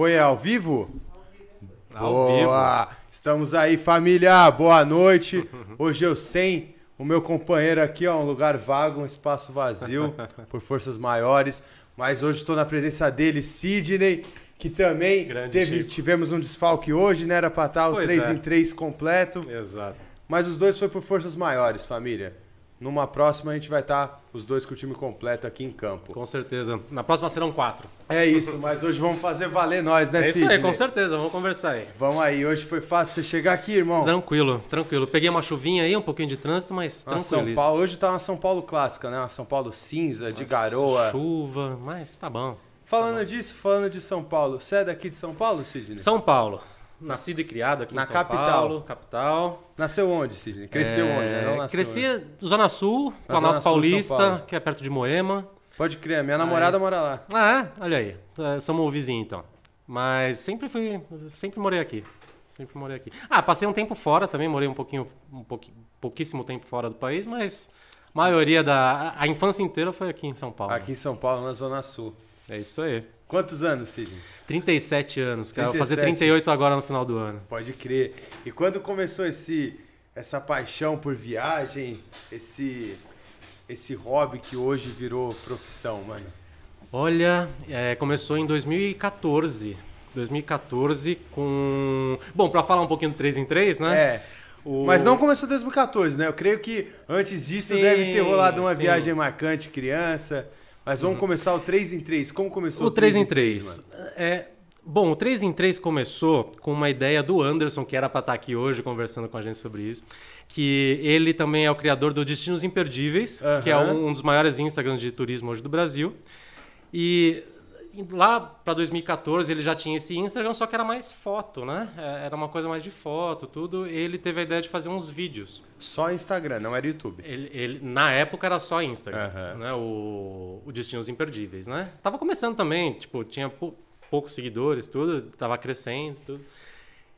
Foi ao vivo? Ao Boa! Estamos aí, família. Boa noite. Hoje eu sem o meu companheiro aqui, ó, um lugar vago, um espaço vazio, por forças maiores. Mas hoje estou na presença dele, Sidney, que também teve, tivemos um desfalque hoje, né? Era pra estar o Pois 3 é. em 3 completo. Exato. Mas os dois foi por forças maiores, família. Numa próxima a gente vai estar os dois com o time completo aqui em campo. Com certeza. Na próxima serão quatro. É isso, mas hoje vamos fazer valer nós, né, É isso Sidney? aí, com certeza. Vamos conversar aí. Vamos aí, hoje foi fácil você chegar aqui, irmão. Tranquilo, tranquilo. Peguei uma chuvinha aí, um pouquinho de trânsito, mas tranquilo. São Paulo, hoje tá uma São Paulo clássica, né? Uma São Paulo cinza, de garoa. Chuva, mas tá bom. Falando disso, falando de São Paulo, você é daqui de São Paulo, Sidney? São Paulo. Nascido e criado aqui Na em São capital. Paulo, capital. Nasceu onde, Sidney? Cresceu É, onde, né? Não Cresci onde? Zona Sul, Na Zona Planalto Sul de São Paulista, que é perto de Moema. Pode crer, minha namorada mora lá. Ah, é? Olha aí. É, Somos vizinhos, então. Mas sempre fui. Sempre morei aqui. Sempre morei aqui. Ah, passei um tempo fora também, morei um pouquinho. Um pouqui- pouquíssimo tempo fora do país, mas a maioria da. A infância inteira foi aqui em São Paulo. Aqui em São Paulo, na Zona Sul. É isso aí. Quantos anos, Sidney? 37 anos, cara. Vou fazer 37. 38 agora no final do ano. Pode crer. E quando começou esse essa paixão por viagem, esse esse hobby que hoje virou profissão, mano? Olha, é, começou em 2014. 2014 com. Bom, pra falar um pouquinho do 3 em 3, né? É. O- Mas não começou em 2014, né? Eu creio que antes disso Sim, deve ter rolado uma sim. viagem marcante criança. Mas vamos começar o 3 em 3. Como começou O 3 em 3. mano? É, bom, o 3 em 3 começou com uma ideia do Anderson, que era para estar aqui hoje conversando com a gente sobre isso. Que ele também é o criador do Destinos Imperdíveis, que é um, um dos maiores Instagrams de turismo hoje do Brasil. E lá para 2014 ele já tinha esse Instagram, só que era mais foto, né? É, Era uma coisa mais de foto, tudo. Ele teve a ideia de fazer uns vídeos. Só Instagram, não era YouTube. Ele, ele- na época era só Instagram, Aham. né? O, o Destinos Imperdíveis, né? Tava começando também, tipo, tinha pou- poucos seguidores, tudo, tava crescendo, tudo.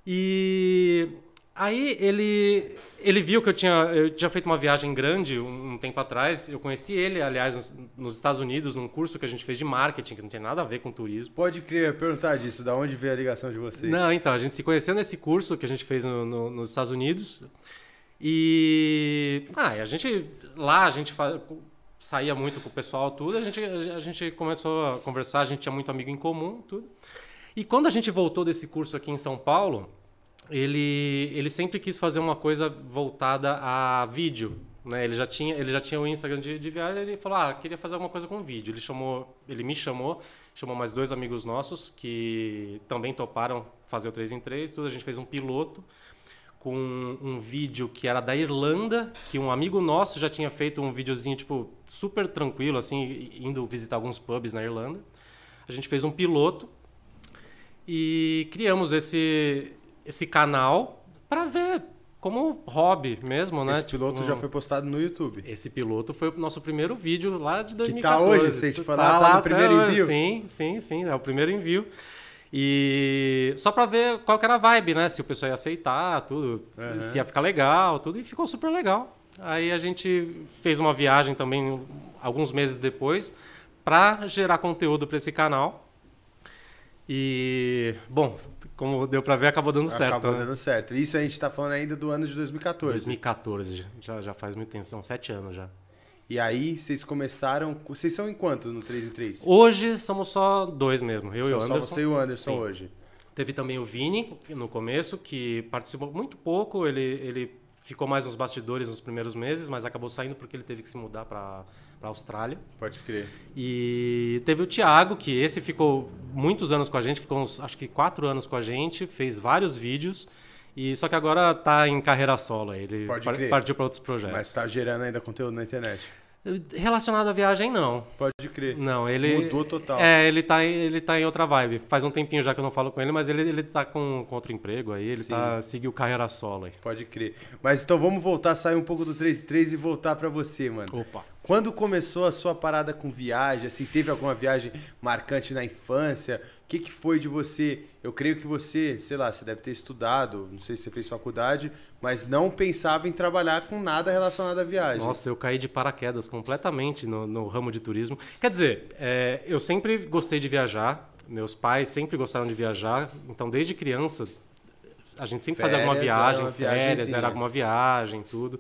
E aí ele ele viu que eu tinha eu tinha feito uma viagem grande um, um tempo atrás. Eu conheci ele, aliás, nos, nos Estados Unidos, num curso que a gente fez de marketing, que não tem nada a ver com turismo. Pode crer, perguntar disso, da onde veio a ligação de vocês? Não, então, a gente se conheceu nesse curso que a gente fez no- no- nos Estados Unidos. E. Ah, a gente. Lá a gente fa- saía muito com o pessoal, tudo. A gente, a gente começou a conversar, a gente tinha muito amigo em comum, tudo. E quando a gente voltou desse curso aqui em São Paulo, ele, ele sempre quis fazer uma coisa voltada a vídeo. Né? Ele, já tinha, ele já tinha o Instagram de, de viagem, ele falou, ah, queria fazer alguma coisa com vídeo. Ele, chamou, ele me chamou, chamou mais dois amigos nossos que também toparam fazer o 3 em 3, tudo. A gente fez um piloto com um vídeo que era da Irlanda, que um amigo nosso já tinha feito um videozinho, tipo, super tranquilo, assim, indo visitar alguns pubs na Irlanda. A gente fez um piloto e criamos esse, esse canal para ver como hobby mesmo, né? Esse piloto Tipo, já foi postado no YouTube. Esse piloto foi o nosso primeiro vídeo lá de tá 2014. hoje, se a gente falar, tá no até primeiro hoje. envio? Sim, sim, sim, é o primeiro envio. E só pra ver qual que era a vibe, né? Se o pessoal ia aceitar, tudo, Aham. se ia ficar legal, tudo, e ficou super legal. Aí a gente fez uma viagem também alguns meses depois pra gerar conteúdo pra esse canal. E, bom, como deu pra ver, acabou dando certo. Acabou né? dando certo. Isso a gente tá falando ainda do ano de 2014. 2014, já, já faz muito tempo, são sete anos já. E aí, vocês começaram. Vocês são em quanto no 3 em 3? Hoje somos só dois mesmo, eu e o São Anderson. só você e o Anderson Sim. hoje. Teve também o Vini no começo, que participou muito pouco, ele, ele ficou mais nos bastidores nos primeiros meses, mas acabou saindo porque ele teve que se mudar para a Austrália. Pode crer. E teve o Thiago, que esse ficou muitos anos com a gente, ficou uns, acho que quatro anos com a gente, fez vários vídeos, e só que agora tá em carreira solo, ele partiu para outros projetos. Mas tá gerando ainda conteúdo na internet. Relacionado à viagem, não. Pode crer. Não, ele. Mudou total. É, ele tá, em- ele tá em outra vibe. Faz um tempinho já que eu não falo com ele, mas ele, ele tá com, com outro emprego aí, ele Sim. tá seguiu carreira solo aí. Pode crer. Mas então vamos voltar, sair um pouco do 3 em 3 e voltar pra você, mano. Opa. Quando começou a sua parada com viagem? Assim, teve alguma viagem marcante na infância? O que, que foi de você? Eu creio que você, sei lá, você deve ter estudado, não sei se você fez faculdade, mas não pensava em trabalhar com nada relacionado à viagem. Nossa, eu caí de paraquedas completamente no, no ramo de turismo. Quer dizer, é, eu sempre gostei de viajar. Meus pais sempre gostaram de viajar, então desde criança a gente sempre fazia alguma viagem, era férias, era alguma viagem, tudo.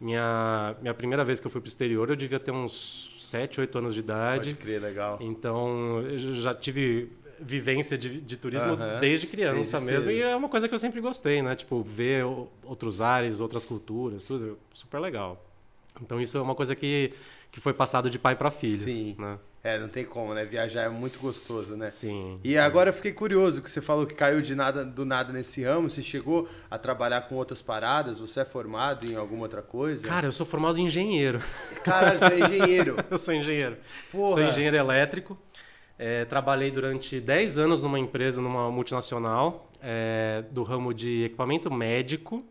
Minha, minha primeira vez que eu fui pro exterior, eu devia ter uns 7, 8 anos de Pode idade. crer, legal. Então, eu já tive vivência de, de turismo Aham. desde criança Desde mesmo. cedo. E é uma coisa que eu sempre gostei, né? Tipo, ver outros ares, outras culturas, tudo. Super legal. Então, isso é uma coisa que, que foi passado de pai para filho. Sim. Né? É, não tem como, né? Viajar é muito gostoso, né? Sim. E agora eu fiquei curioso que você falou que caiu de nada do nada nesse ramo. Você chegou a trabalhar com outras paradas? Você é formado em alguma outra coisa? Cara, eu sou formado em engenheiro. Caralho, você é engenheiro. eu sou engenheiro. Porra. Sou engenheiro elétrico. É, trabalhei durante 10 anos numa empresa, numa multinacional, é, do ramo de equipamento médico.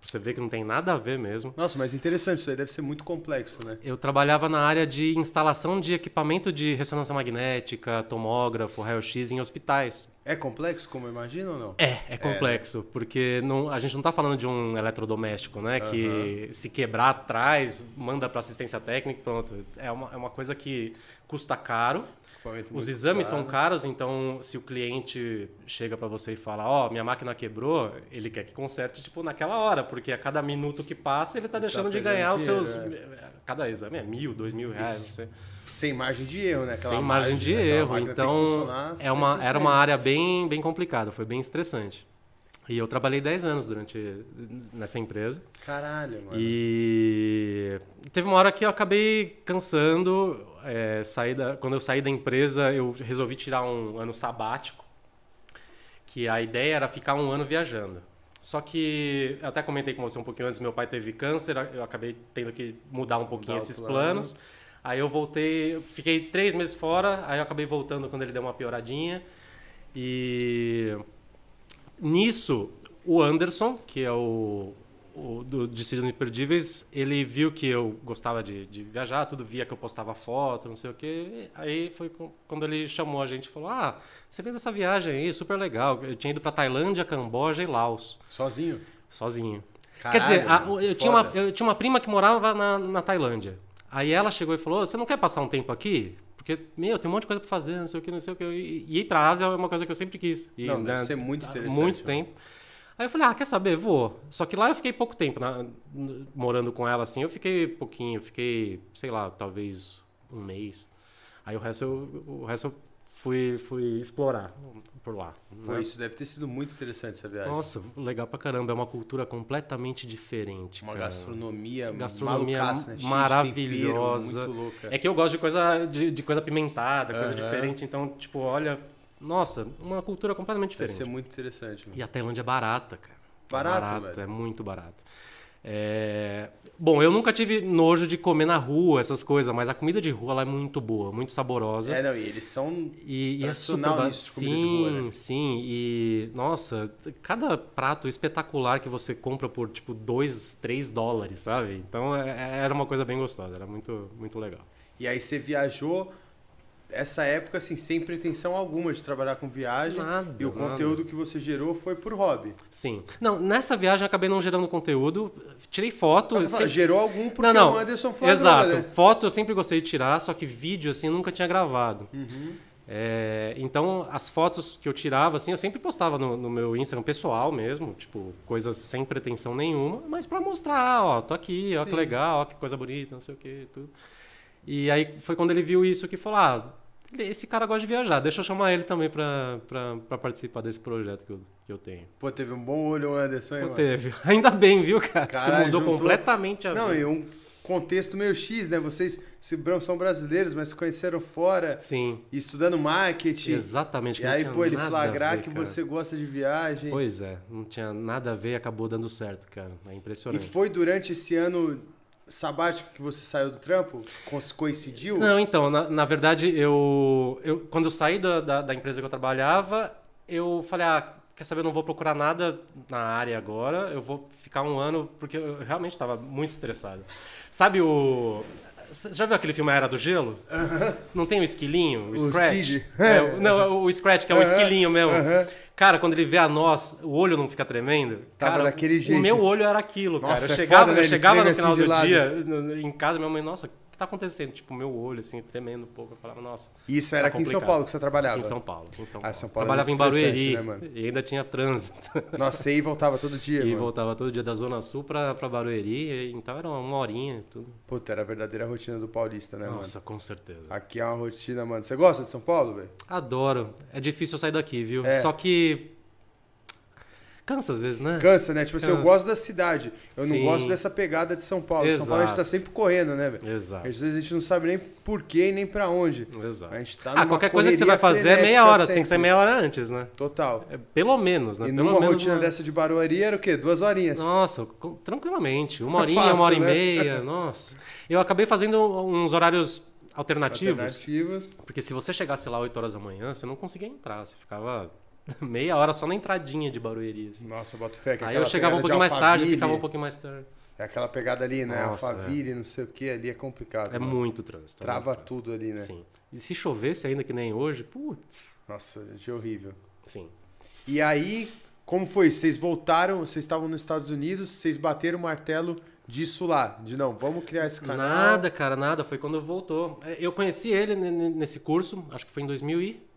Você ver que não tem nada a ver mesmo. Nossa, mas interessante, isso aí deve ser muito complexo, né? Eu trabalhava na área de instalação de equipamento de ressonância magnética, tomógrafo, raio-x em hospitais. É complexo, como eu imagino ou não? É, é complexo, porque não, a gente não está falando de um eletrodoméstico, né? Que se quebrar atrás, manda para assistência técnica, pronto. É uma, é uma coisa que custa caro. Os exames caro. são caros, então se o cliente chega para você e fala, ó, minha máquina quebrou, ele quer que conserte tipo naquela hora, porque a cada minuto que passa ele está deixando de perdendo ganhar os seus. Cada exame é mil, dois mil reais, não sei. Sem margem de erro, né? Aquela Sem margem de né? Erro. Então, é uma, era uma 100%. área bem, bem complicada, foi bem estressante. E eu trabalhei 10 anos durante nessa empresa. Caralho, mano. E teve uma hora que eu acabei cansando. É, saí da- quando eu saí da empresa, eu resolvi tirar um ano sabático. Que a ideia era ficar um ano viajando. Só que eu até comentei com você um pouquinho antes, meu pai teve câncer, eu acabei tendo que mudar um pouquinho Mudar esses plano. planos. Aí eu voltei, fiquei três meses fora, aí eu acabei voltando quando ele deu uma pioradinha. E nisso, o Anderson, que é o, o do Destinos Imperdíveis, ele viu que eu gostava de, de viajar, tudo via que eu postava foto, não sei o quê. Aí foi quando ele chamou a gente e falou: Ah, você fez essa viagem aí, super legal. Eu tinha ido pra Tailândia, Camboja e Laos, Sozinho? sozinho. Quer Caralho, dizer, a- eu, tinha uma, eu tinha uma prima que morava na, na Tailândia. Aí ela chegou e falou: Você não quer passar um tempo aqui? Porque, meu, tem um monte de coisa pra fazer, não sei o que, não sei o que. E, e ir pra Ásia é uma coisa que eu sempre quis. E, Não, deve né, ser muito interessante, Muito mano. tempo. Aí eu falei, ah, quer saber? Vou. Só que lá eu fiquei pouco tempo, na- morando com ela assim. Eu fiquei pouquinho, eu fiquei, sei lá, talvez um mês. Aí o resto eu, o resto eu fui, fui explorar por lá. Pô, né? isso deve ter sido muito interessante essa viagem. Nossa, legal pra caramba. É uma cultura completamente diferente. Uma cara. gastronomia, Gastronomia malucaça, né? Maravilhosa. tempero, muito louca. É que eu gosto de coisa, de, de coisa pimentada, coisa Aham. diferente. Então, tipo, olha, nossa, uma cultura completamente Deve diferente. ser muito interessante. mano. E a Tailândia é barata, cara. Barato, é velho? É muito barato. É, Bom, eu nunca tive nojo de comer na rua, essas coisas, mas a comida de rua lá é muito boa, muito saborosa. É, não, e eles são. E, e é super barato. nisso Sim, rua, né? sim. E, nossa, cada prato espetacular que você compra por, tipo, 2, 3 dólares, sabe? Então, é- era uma coisa bem gostosa, era muito, muito legal. E aí você viajou essa época, assim, sem pretensão alguma de trabalhar com viagem. Nada, e o nada. conteúdo que você gerou foi por hobby. Sim. Não, nessa viagem eu acabei não gerando conteúdo, tirei foto. Eu falo, se- Gerou algum porque não, não. o Anderson flagrou, Exato. né? Foto eu sempre gostei de tirar, só que vídeo, assim, eu nunca tinha gravado. Uhum. É, então, as fotos que eu tirava, assim, eu sempre postava no, no meu Instagram pessoal mesmo, tipo, coisas sem pretensão nenhuma, mas pra mostrar, ó, tô aqui, ó, que Sim. legal, ó, que coisa bonita, não sei o que, tudo. E aí foi quando ele viu isso que falou, ah, esse cara gosta de viajar, deixa eu chamar ele também pra, pra, pra participar desse projeto que eu, que eu tenho. Pô, teve um bom olho Anderson, hein, Não mano? teve. Ainda bem, viu, cara? Caralho, mudou juntou- completamente a Não, vida. e um contexto meio X, né? Vocês se são brasileiros, mas se conheceram fora, Sim, e estudando marketing. exatamente. E aí, pô, ele flagrar ver, que cara. você gosta de viagem. Pois é, não tinha nada a ver e acabou dando certo, cara. É E impressionante. foi durante esse ano sabático que você saiu do trampo? Co- Coincidiu? Não, então, na, na verdade, eu, eu quando eu saí da, da, da empresa que eu trabalhava, eu falei, ah, quer saber, eu não vou procurar nada na área agora, eu vou ficar um ano, porque eu realmente estava muito estressado. Sabe o... Você já viu aquele filme A Era do Gelo? Não tem o esquilinho, o, O Scratch? É, o- não, o Scratch, que é o Aham, esquilinho mesmo. aham. Cara, quando ele vê a nós, o olho não fica tremendo? Tava cara, daquele jeito. O meu olho era aquilo, Nossa, cara. Eu é chegava, foda, né? eu chegava no final assim de do dia em casa, minha mãe, nossa, que tá acontecendo? Tipo, meu olho, assim, tremendo um pouco. Eu falava, nossa. Isso era Tá aqui em São. Paulo que você trabalhava? Aqui em São Paulo. Em São Ah, Paulo. São Paulo é Trabalhava em Barueri né, mano? e ainda tinha trânsito. Nossa, e voltava todo dia, e mano. voltava todo dia da Zona Sul pra, pra Barueri. Então era uma horinha e tudo. Puta, era a verdadeira rotina do paulista, né, Nossa, com certeza. mano? Aqui é uma rotina, mano. Você gosta de São Paulo, velho? Adoro. É difícil eu sair daqui, viu? É. Só que. Cansa às vezes, né? Cansa, né? Tipo assim, eu Cansa. gosto da cidade. Eu não Sim. gosto dessa pegada de São Paulo. São Paulo a gente tá Exato. sempre correndo, né, velho? Exato. Às vezes a gente não sabe nem por quê e nem pra onde. Exato. A gente tá Ah, qualquer coisa que você vai fazer é meia hora. Você tem que sair meia hora antes, né? Total. É, pelo menos, né? E numa rotina uma- dessa de Barueri era o quê? Duas horinhas. Nossa, tranquilamente. Uma horinha, Fácil, uma hora né? e meia. Nossa. Eu acabei fazendo uns horários alternativos. Alternativas. Porque se você chegasse lá 8 horas da manhã, você não conseguia entrar. Você ficava meia hora só na entradinha de Barueri. assim. Nossa, bota fé. que Aí eu chegava um pouquinho mais tarde, ficava um pouquinho mais tarde. É aquela pegada ali, né? Nossa, Alphaville, não sei o que, ali é complicado. É mano. muito trânsito. é Trava muito trânsito. tudo ali, né? Sim. E se chovesse ainda que nem hoje, putz. Nossa, de horrível. Sim. E aí, como foi? Vocês voltaram, vocês estavam nos Estados Unidos, vocês bateram o martelo disso lá, de não, vamos criar esse canal. Nada, cara, nada. Foi quando voltou. É, Eu conheci ele ne- ne- nesse curso, acho que foi em 2000 e...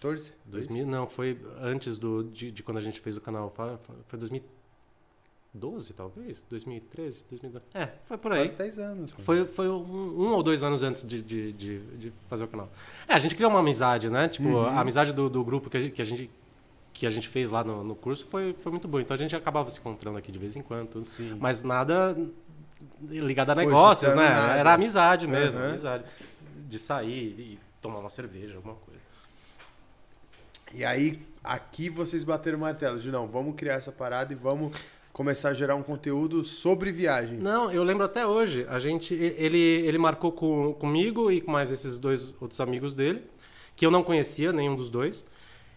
14? 2000, não, foi antes do, de, de quando a gente fez o canal. Foi, foi 2012, talvez? 2013? 2012. É, foi por aí. Quase 10 anos. mano. Foi, foi um, um ou dois anos antes de, de, de, de fazer o canal. É, a gente criou uma amizade, né? Tipo, Uhum. a amizade do, do grupo que a gente, que a gente, que a gente fez lá no, no curso foi, foi muito boa. Então a gente acabava se encontrando aqui de vez em quando. Sim. Mas nada ligado a negócios, né? nada. Era amizade mesmo, Uhum. amizade. De sair e tomar uma cerveja, alguma coisa. E aí, aqui vocês bateram o martelo de não, vamos criar essa parada e vamos começar a gerar um conteúdo sobre viagem. Não, eu lembro até hoje. A gente, ele, ele marcou com, comigo e com mais esses dois outros amigos dele, que eu não conhecia nenhum dos dois.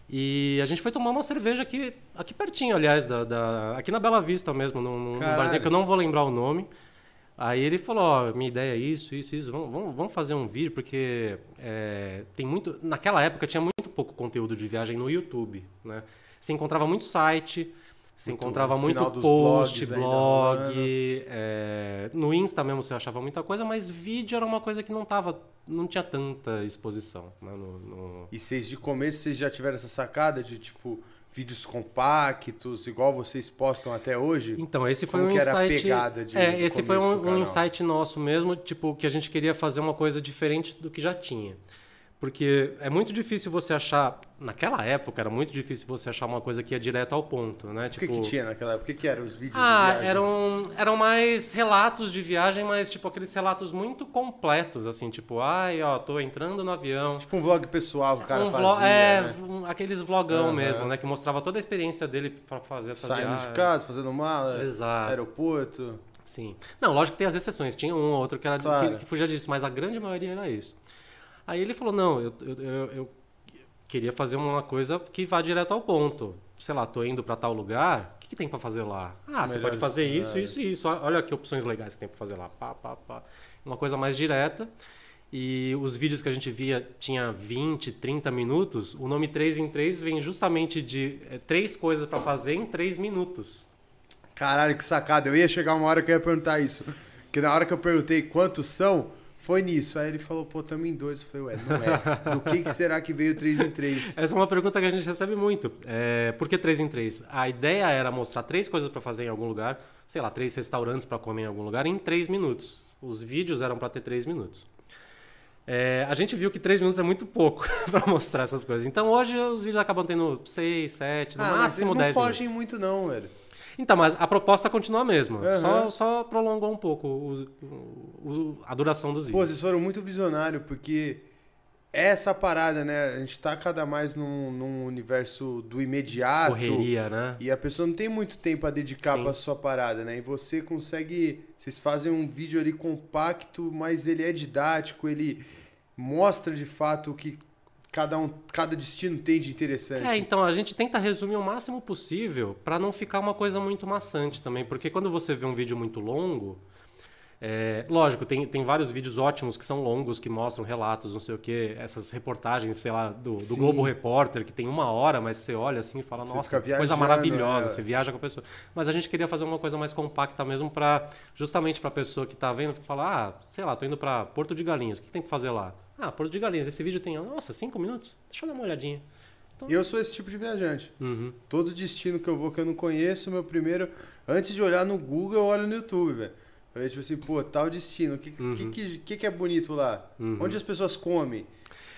E a gente foi tomar uma cerveja aqui, aqui pertinho, aliás, da, da- aqui na Bela Vista mesmo, num, num barzinho que eu não vou lembrar o nome. Aí ele falou, ó, minha ideia é isso, isso, isso, vamos, vamos, vamos fazer um vídeo, porque é, tem muito... Naquela época tinha muito pouco conteúdo de viagem no YouTube, né? Você encontrava muito site, você Muito- encontrava muito post, ainda blog, é, no Insta mesmo você achava muita coisa, mas vídeo era uma coisa que não tava, não tinha tanta exposição, né? No, no- E vocês de começo, vocês já tiveram essa sacada de tipo vídeos compactos, igual vocês postam até hoje? Então, esse foi Como um que era a insight. pegada de- é, esse foi um, um insight nosso mesmo, tipo, que a gente queria fazer uma coisa diferente do que já tinha. Porque é muito difícil você achar. Naquela época era muito difícil você achar uma coisa que ia direto ao ponto, né? O que, Tipo, que tinha naquela época? O que, que eram os vídeos de Ah, eram, eram mais relatos de viagem, mas tipo aqueles relatos muito completos, assim, tipo, ai, ó, tô entrando no avião. Tipo um vlog pessoal que o cara um fazia, é, né? um- aqueles vlogão Aham. mesmo, né? Que mostrava toda a experiência dele pra fazer essa Saindo viagem. de casa, fazendo mala, Exato. aeroporto. Sim. Não, lógico que tem as exceções. Tinha um ou outro que, era de- Claro. que, que fugia disso, mas a grande maioria era isso. Aí ele falou, não, eu, eu, eu- eu queria fazer uma coisa que vá direto ao ponto. Sei lá, tô indo pra tal lugar, o que, que tem pra fazer lá? Ah, você pode fazer isso, lugares. isso e isso. Olha que opções legais que tem pra fazer lá. Pá, pá, pá. Uma coisa mais direta. E os vídeos que a gente via tinha 20, 30 minutos. O nome 3 em 3 vem justamente de é, três coisas pra fazer em 3 minutos. Caralho, que sacada. Eu ia chegar uma hora que eu ia perguntar isso. Porque na hora que eu perguntei quantos são, foi nisso. Aí ele falou, pô, tamo em dois. Eu falei, ué, não é. Do que, que será que veio três em três? Essa é uma pergunta que a gente recebe muito. É, por que três em três? A ideia era mostrar três coisas para fazer em algum lugar, sei lá, três restaurantes para comer em algum lugar em três minutos. Os vídeos eram para ter três minutos. É, a gente viu que três minutos é muito pouco para mostrar essas coisas. Então hoje os vídeos acabam tendo seis, sete, no Ah, mas eles máximo não dez fogem minutos. muito não, velho. Então, mas a proposta continua a mesma. Aham. Só, só prolongou um pouco o- o- a duração dos Pô, vídeos. vocês foram muito visionários, porque essa parada, né? A gente tá cada mais num, num universo do imediato. Correria, né? E a pessoa não tem muito tempo a dedicar Sim. pra sua parada, né? E você consegue. Vocês fazem um vídeo ali compacto, mas ele é didático, ele mostra de fato o que cada, um, cada destino tem de interessante. É, então a gente tenta resumir o máximo possível para não ficar uma coisa muito maçante também, porque quando você vê um vídeo muito longo, É, lógico, tem, tem vários vídeos ótimos que são longos, que mostram relatos, não sei o quê, essas reportagens, sei lá, do, do Globo Repórter, que tem uma hora, mas você olha assim e fala, Você nossa, coisa maravilhosa, é. você viaja com a pessoa. Mas a gente queria fazer uma coisa mais compacta mesmo para justamente para a pessoa que tá vendo falar, ah, sei lá, tô indo para Porto de Galinhas, o que tem que fazer lá? Ah, Porto de Galinhas, esse vídeo tem, nossa, cinco minutos? Deixa eu dar uma olhadinha. Eu sou esse tipo de viajante. Uhum. Todo destino que eu vou que eu não conheço, meu primeiro. Antes de olhar no Google, eu olho no YouTube, velho. Eu vejo, tipo assim, pô, tal destino. O que, Uhum. que, que, que, é bonito lá? Onde as pessoas comem?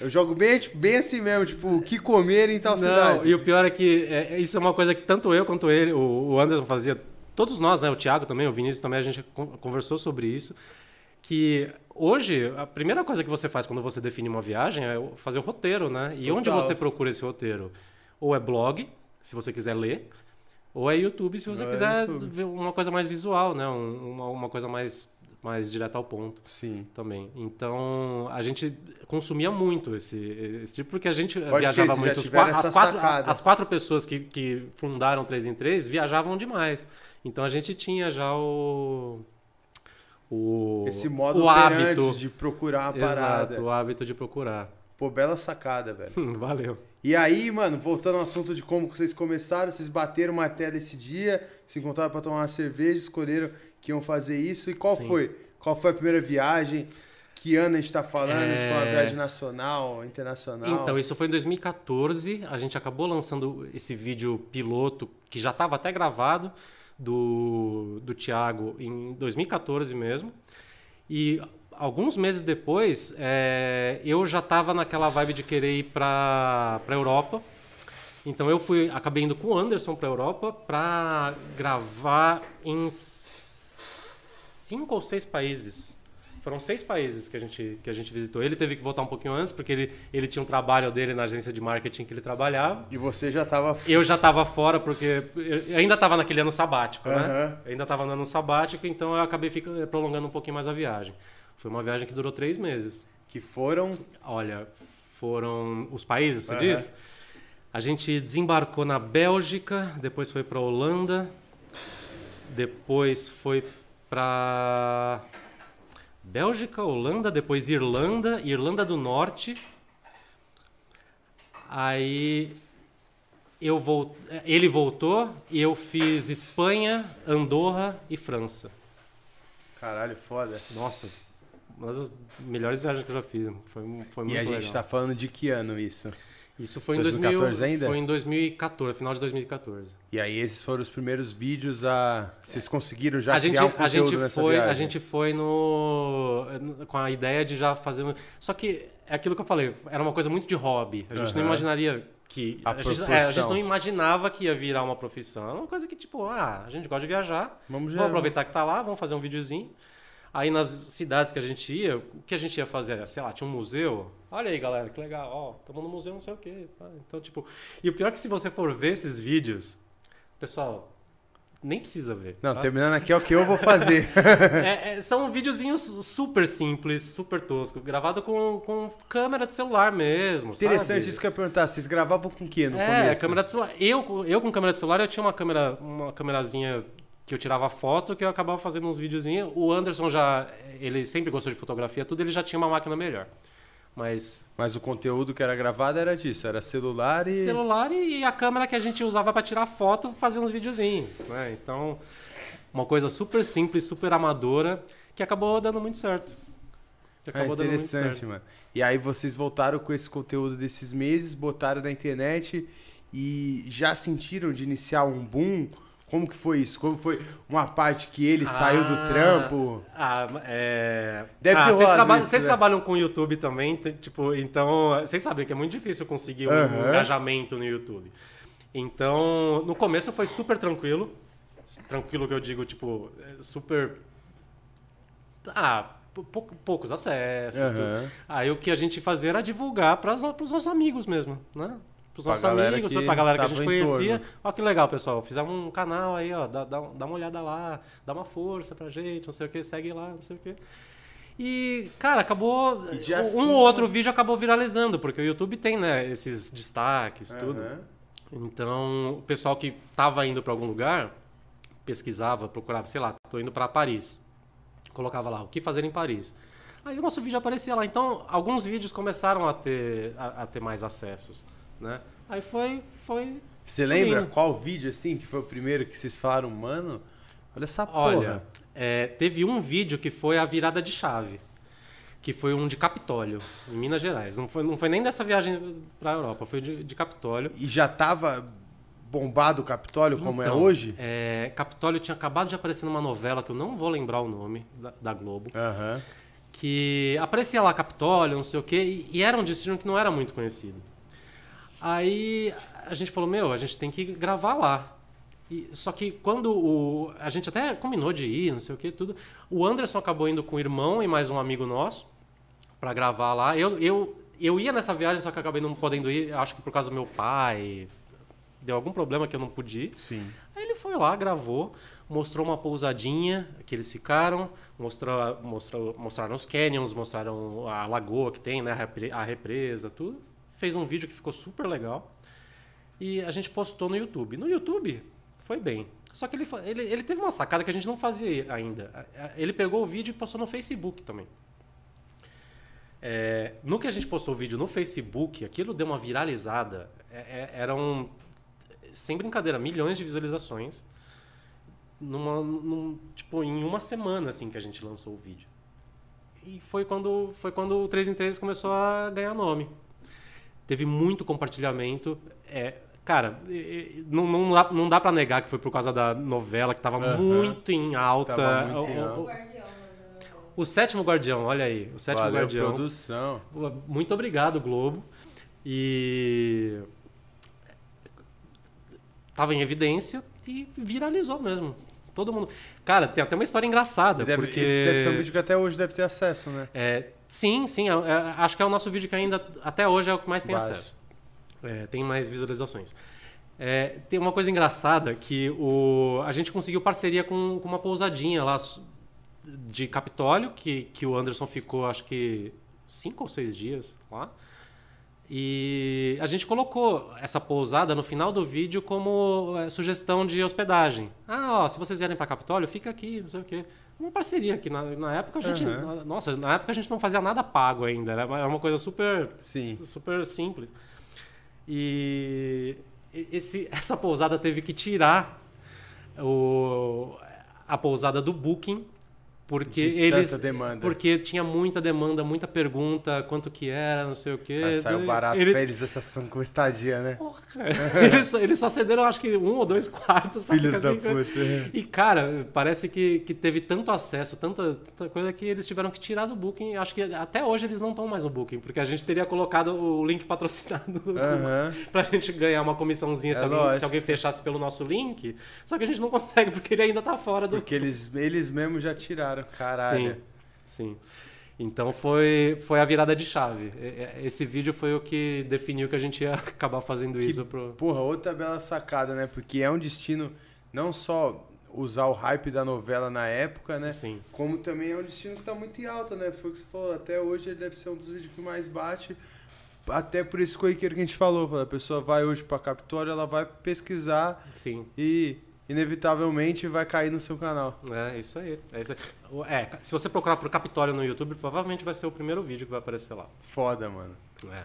Eu jogo bem, tipo, bem assim mesmo, tipo, o que comer em tal Não, cidade. e o pior é que é, é- isso é uma coisa que tanto eu quanto ele, o, o Anderson fazia, todos nós, né, o Thiago também, o Vinícius também, a gente con- conversou sobre isso, que hoje a primeira coisa que você faz quando você define uma viagem é fazer o roteiro, né? E onde Total. você procura esse roteiro? Ou é blog, se você quiser ler, ou é YouTube, se você Ou é quiser YouTube. ver uma coisa mais visual, né? Um- uma, uma coisa mais, mais direta ao ponto Sim. também. Então, a gente consumia muito esse, esse tipo, porque a gente Pode viajava muito. Os as, quatro, as quatro pessoas que, que fundaram 3 em 3 viajavam demais. Então, a gente tinha já o. o Esse modo o hábito. de procurar a parada. Exato, o hábito de procurar. Pô, bela sacada, velho. Valeu. E aí, mano, voltando ao assunto de como vocês começaram, vocês bateram o martelo esse dia, se encontraram pra tomar uma cerveja, escolheram que iam fazer isso. E qual Sim. foi? Qual foi a primeira viagem? Que ano a gente tá falando? Se foi uma É. viagem nacional, internacional? Então, isso foi em 2014. A gente acabou lançando esse vídeo piloto, que já estava até gravado, do, do Thiago, em 2014 mesmo. E alguns meses depois, é, eu já estava naquela vibe de querer ir para a Europa. Então, eu fui, acabei indo com o Anderson para a Europa para gravar em cinco ou seis países. Foram seis países que a gente, que a gente visitou. Ele teve que voltar um pouquinho antes, porque ele, ele tinha um trabalho dele na agência de marketing que ele trabalhava. E você já tava. Eu já estava fora, porque ainda estava naquele ano sabático, né? Aham. Eu ainda estava no ano sabático, então eu acabei ficando, prolongando um pouquinho mais a viagem. Foi uma viagem que durou três meses. Que foram. Olha, foram os países, você Aham. diz? A gente desembarcou na Bélgica, depois foi para Holanda, depois foi para Bélgica, Holanda, depois Irlanda, Irlanda do Norte. Aí eu vol... ele voltou e eu fiz Espanha, Andorra e França. Caralho, foda. Nossa, uma das melhores viagens que eu já fiz. Foi, foi muito E a gente legal. tá falando de que ano isso? Isso foi em 2014 2000, ainda? Foi em 2014, final de 2014. E aí esses foram os primeiros vídeos a. Vocês conseguiram já a gente, criar um a conteúdo gente nessa foi, viagem? a gente foi no com a ideia de já fazer. um- Só que é aquilo que eu falei, era uma coisa muito de hobby. A gente não Aham. imaginaria que A a, gente, é, a gente não imaginava que ia virar uma profissão. Era uma coisa que tipo, ah, a gente gosta de viajar. Vamos Vamos aproveitar que tá lá, vamos fazer um videozinho. Aí nas cidades que a gente ia, o que a gente ia fazer? Sei lá, tinha um museu. Olha aí, galera, que legal. Ó, estamos no museu, não sei o quê. Então, tipo. E o pior é que se você for ver esses vídeos, pessoal, nem precisa ver. Não, tá? terminando aqui é o que eu vou fazer. É, é, são videozinhos super simples, super tosco, gravado com, com câmera de celular mesmo. Interessante sabe? isso que eu ia perguntar. Vocês gravavam com o quê no É, começo? câmera de celular. Eu, eu com câmera de celular, eu tinha uma câmera, uma câmerazinha que eu tirava foto, que eu acabava fazendo uns videozinhos. O Anderson já, ele sempre gostou de fotografia, tudo, ele já tinha uma máquina melhor. Mas Mas o conteúdo que era gravado era disso, era celular e. celular e a câmera que a gente usava para tirar foto, fazer uns videozinhos, né? Então, uma coisa super simples, super amadora, que acabou dando muito certo. Que É acabou muito interessante, mano. E aí vocês voltaram com esse conteúdo desses meses, botaram na internet e já sentiram de iniciar um boom? Como que foi isso? Como foi uma parte que ele saiu do Ah, trampo? Ah, é. Deve ah, ter vocês, trabalham, isso, vocês né? trabalham com o YouTube também, tipo, então. Vocês sabem que é muito difícil conseguir um engajamento no YouTube. Então, no começo foi super tranquilo. Tranquilo que eu digo, tipo, é super. Ah, pou- pou- poucos acessos. Aí o que a gente fazia era divulgar para os nossos amigos mesmo, né? Para os Pra nossos amigos, que pra galera que a gente conhecia. Ó que legal, pessoal. Fizemos um canal aí, ó. Dá, dá, dá uma olhada lá, dá uma força pra gente, não sei o que, segue lá, não sei o que. E, cara, acabou. E um assim, ou né? outro vídeo acabou viralizando, porque o YouTube tem, né, esses destaques, tudo. Aham. Então, o pessoal que tava indo para algum lugar pesquisava, procurava, sei lá, tô indo para Paris. colocava lá, o que fazer em Paris. Aí o nosso vídeo aparecia lá. Então, alguns vídeos começaram a ter, a, a ter mais acessos, né? Aí foi... foi Você lembra qual vídeo, assim, que foi o primeiro que vocês falaram, mano, olha essa porra. Olha, é, teve um vídeo que foi a virada de chave. Que foi um de Capitólio, em Minas Gerais. Não foi, não foi nem dessa viagem pra Europa, foi de, de Capitólio. E já tava bombado o Capitólio como é Então, hoje? É, Capitólio tinha acabado de aparecer numa novela que eu não vou lembrar o nome, da, da Globo. Aham. que aparecia lá Capitólio, não sei o quê, e, e era um destino que não era muito conhecido. Aí a gente falou, meu, a gente tem que gravar lá. E, só que quando o. A gente até combinou de ir, não sei o que, tudo. O Anderson acabou indo com o irmão e mais um amigo nosso para gravar lá. Eu, eu, eu ia nessa viagem, só que acabei não podendo ir, acho que por causa do meu pai. Deu algum problema que eu não pude ir. Sim. Aí ele foi lá, gravou, mostrou uma pousadinha que eles ficaram, mostrou, mostrou, mostraram os canyons, mostraram a lagoa que tem, né, a repre- a represa, tudo. Fez um vídeo que ficou super legal. E a gente postou no YouTube. No YouTube foi bem. Só que ele, ele, ele teve uma sacada que a gente não fazia ainda. Ele pegou o vídeo e postou no Facebook também. É, no que a gente postou o vídeo no Facebook, aquilo deu uma viralizada. É, é, eram, sem brincadeira, milhões de visualizações. Numa, num- tipo, em uma semana assim que a gente lançou o vídeo. E foi quando, foi quando o 3 em 3 começou a ganhar nome. Teve muito compartilhamento. É, cara, não, não dá, não dá pra negar que foi por causa da novela, que tava muito em alta. Tava muito em alta. o- o sétimo guardião, olha aí. O sétimo Valeu, guardião. produção. Muito obrigado, Globo. E. Tava em evidência e viralizou mesmo. Todo mundo. Cara, tem até uma história engraçada. Deve, porque... Esse deve ser um vídeo que até hoje deve ter acesso, né? É, sim, sim. é- é- acho que é o nosso vídeo que ainda, até hoje, é o que mais tem Baixa. acesso. É, tem mais visualizações. É, tem uma coisa engraçada que o, a gente conseguiu parceria com, com uma pousadinha lá de Capitólio, que, que o Anderson ficou, acho que, cinco ou seis dias lá. E a gente colocou essa pousada no final do vídeo como é, sugestão de hospedagem. Ah, ó, se vocês vierem para Capitólio, fica aqui, não sei o quê. Uma parceria que na, na época a gente, Aham. na- nossa, na época a gente não fazia nada pago ainda, era uma- coisa super Sim. super simples. E e- esse, essa pousada teve que tirar o, a pousada do Booking porque De eles tanta demanda. porque tinha muita demanda, muita pergunta, quanto que era, não sei o quê. Aí saiu barato Ele- pra eles essa ação com estadia, né? Porra, eles, só, eles só cederam, acho que um ou dois quartos. Filhos da assim, cara. puta. E, cara, parece que, que teve tanto acesso, tanta, tanta coisa que eles tiveram que tirar do Booking. Acho que até hoje eles não estão mais no Booking, porque a gente teria colocado o link patrocinado Google Aham. pra gente ganhar uma comissãozinha É se, alguém, se alguém fechasse pelo nosso link. Só que a gente não consegue, porque ele ainda tá fora do. Porque eles, eles mesmos já tiraram, caralho. Sim, sim. Então foi, foi a virada de chave. Esse vídeo foi o que definiu que a gente ia acabar fazendo Que- isso pro. Porra, outra bela sacada, né? Porque é um destino não só usar o hype da novela na época, né? Sim. Como também é um destino que tá muito em alta, né? Foi o que você falou, até hoje ele deve ser um dos vídeos que mais bate. Até por esse corriqueiro que a gente falou, a pessoa vai hoje pra Capitólio, ela vai pesquisar Sim. e inevitavelmente vai cair no seu canal. É, isso aí. É, isso aí. É, se você procurar por Capitólio no YouTube, provavelmente vai ser o primeiro vídeo que vai aparecer lá. Foda, mano. É.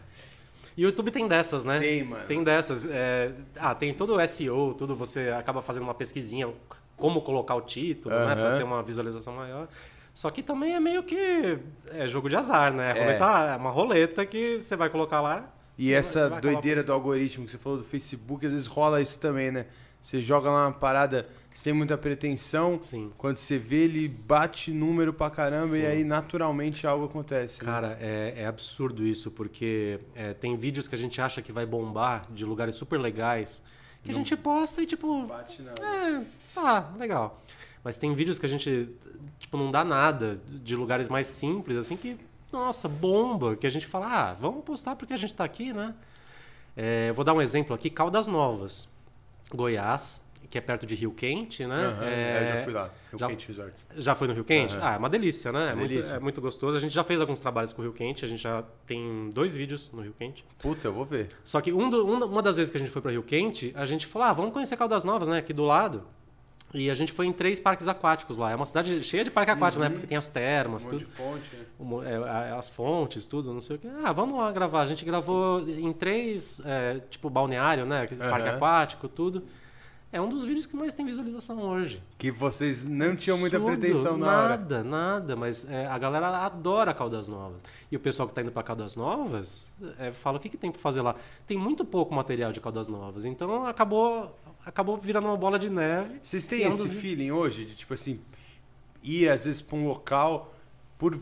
E o YouTube tem dessas, né? Tem, mano. Tem dessas. é, ah, tem todo o SEO, tudo. Você acaba fazendo uma pesquisinha, como colocar o título, né? Pra ter uma visualização maior. Só que também é meio que é jogo de azar, né? É. Roleta, é uma roleta que você vai colocar lá. E vai- essa vai doideira do algoritmo que você falou do Facebook, às vezes rola isso também, né? Você joga lá uma parada sem muita pretensão, Sim. quando você vê ele bate número pra caramba Sim. e aí naturalmente algo acontece. né? Cara, é, é absurdo isso, porque é, tem vídeos que a gente acha que vai bombar de lugares super legais, que a gente posta e tipo, Bate não. é, tá, legal. Mas tem vídeos que a gente, tipo, não dá nada de lugares mais simples, assim, que, nossa, bomba, que a gente fala, ah, vamos postar porque a gente tá aqui, né? É, vou dar um exemplo aqui, Caldas Novas, Goiás, que é perto de Rio Quente, né? Aham, É, eu já fui lá. Rio já- Quente Resorts. já foi no Rio Quente? Aham. Ah, é uma delícia, né? É, muito, delícia. é muito gostoso. A gente já fez alguns trabalhos com o Rio Quente, a gente já tem dois vídeos no Rio Quente. Puta, eu vou ver. Só que um do- um- uma das vezes que a gente foi para Rio Quente, a gente falou, ah, vamos conhecer Caldas Novas, né? Aqui do lado. E a gente foi em três parques aquáticos lá. É uma cidade cheia de parque aquático, né? Porque tem as termas, Um monte tudo. de fonte, né? É, as fontes, tudo, não sei o que. Ah, vamos lá gravar. A gente gravou em três, é, tipo, balneário, né? Aquele parque aquático, tudo. É um dos vídeos que mais tem visualização hoje. Que vocês não tinham muita Absurdo. pretensão na hora. Nada, nada. Mas é, a galera adora Caldas Novas. E o pessoal que tá indo pra Caldas Novas é, fala o que, que tem pra fazer lá. Tem muito pouco material de Caldas Novas. Então acabou, acabou virando uma bola de neve. Vocês têm é esse dos- feeling hoje de, tipo assim, ir às vezes pra um local por